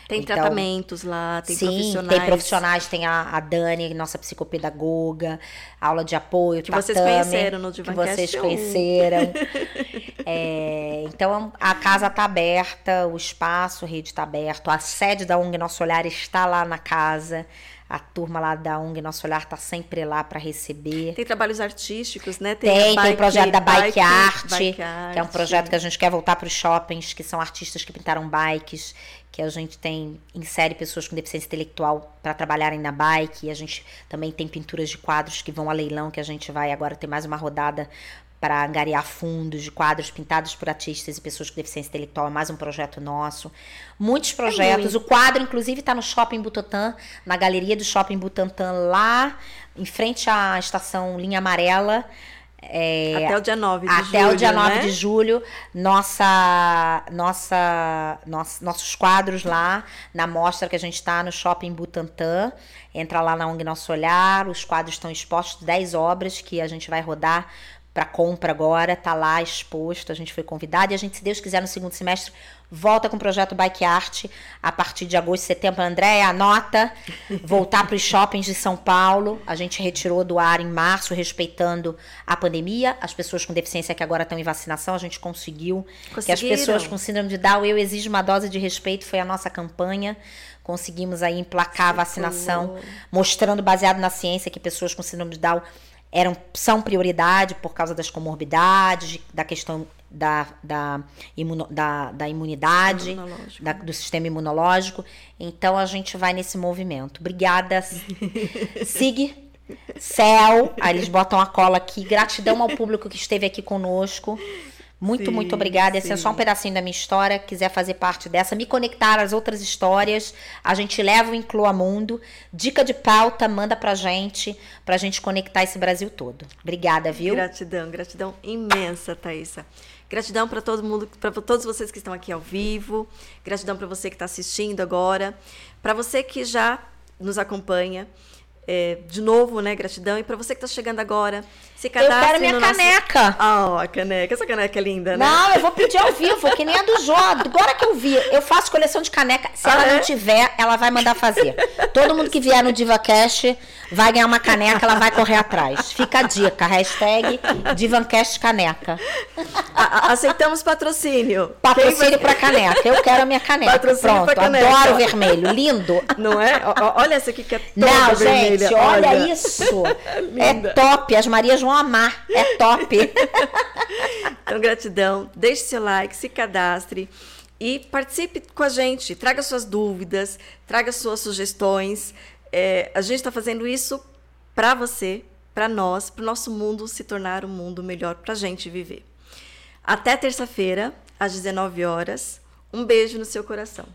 Tem então, tratamentos lá, tem sim, profissionais. tem profissionais, tem a, a Dani, nossa psicopedagoga, aula de apoio, que tatame, vocês conheceram no Divancast Que vocês conheceram. é, então a casa está aberta, o espaço, a rede está aberto, a sede da ONG Nosso Olhar está lá na casa. A turma lá da ONG Nosso Olhar está sempre lá para receber. Tem trabalhos artísticos, né? Tem, tem, bike, tem o projeto da Bike, bike, Art, bike Art, que é um projeto que a gente quer voltar para os shoppings, que são artistas que pintaram bikes, que a gente tem insere pessoas com deficiência intelectual para trabalharem na bike, e a gente também tem pinturas de quadros que vão a leilão, que a gente vai agora ter mais uma rodada para angariar fundos de quadros pintados por artistas e pessoas com deficiência intelectual, é mais um projeto nosso. Muitos projetos. É o quadro, inclusive, está no Shopping Butantã, na galeria do Shopping Butantã, lá em frente à estação Linha Amarela. É, até o dia 9 de até julho. Até o dia 9 né? de julho, nossa, nossa, nossa, nossos quadros lá na mostra que a gente está no Shopping Butantã. Entra lá na ONG Nosso Olhar, os quadros estão expostos, 10 obras que a gente vai rodar para compra agora, tá lá exposto, a gente foi convidado e a gente, se Deus quiser, no segundo semestre, volta com o projeto Bike Art a partir de agosto, setembro. Andréia, anota, voltar para os shoppings de São Paulo. A gente retirou do ar em março, respeitando a pandemia. As pessoas com deficiência que agora estão em vacinação, a gente conseguiu. Que as pessoas com síndrome de Down, eu exijo uma dose de respeito, foi a nossa campanha. Conseguimos aí emplacar a vacinação, mostrando, baseado na ciência, que pessoas com síndrome de Down eram, são prioridade por causa das comorbidades, da questão da, da, imuno, da, da imunidade, da, do sistema imunológico. Então a gente vai nesse movimento. Obrigada, Sig, Céu. Aí eles botam a cola aqui. Gratidão ao público que esteve aqui conosco. Muito, sim, muito obrigada. Esse sim. é só um pedacinho da minha história. Quiser fazer parte dessa, me conectar às outras histórias, a gente leva o Inclua Mundo. Dica de pauta, manda pra gente, pra gente conectar esse Brasil todo. Obrigada, viu? Gratidão, gratidão imensa, Thaisa. Gratidão para todo mundo, para todos vocês que estão aqui ao vivo. Gratidão para você que está assistindo agora. Para você que já nos acompanha. É, de novo, né? Gratidão. E para você que está chegando agora, se cadastre Eu quero minha caneca. Nosso... Ah, a caneca. Essa caneca é linda, né? Não, eu vou pedir ao vivo, que nem a do Jó. Agora que eu vi, eu faço coleção de caneca. Se ah, ela é? não tiver, ela vai mandar fazer. Todo mundo que vier no DivaCast vai ganhar uma caneca, ela vai correr atrás. Fica a dica. Hashtag DivaCast caneca. Aceitamos patrocínio. Patrocínio para caneca. Eu quero a minha caneca. Patrocínio Pronto, caneca. adoro vermelho. Lindo. Não é? Olha essa aqui que é toda Não, vermelha. gente, olha, olha isso. é top. As Marias vão amar. É top. então, gratidão. Deixe seu like, se cadastre e participe com a gente. Traga suas dúvidas, traga suas sugestões. É, a gente está fazendo isso para você, para nós, para o nosso mundo se tornar um mundo melhor para a gente viver. Até terça-feira, às 19 horas. Um beijo no seu coração.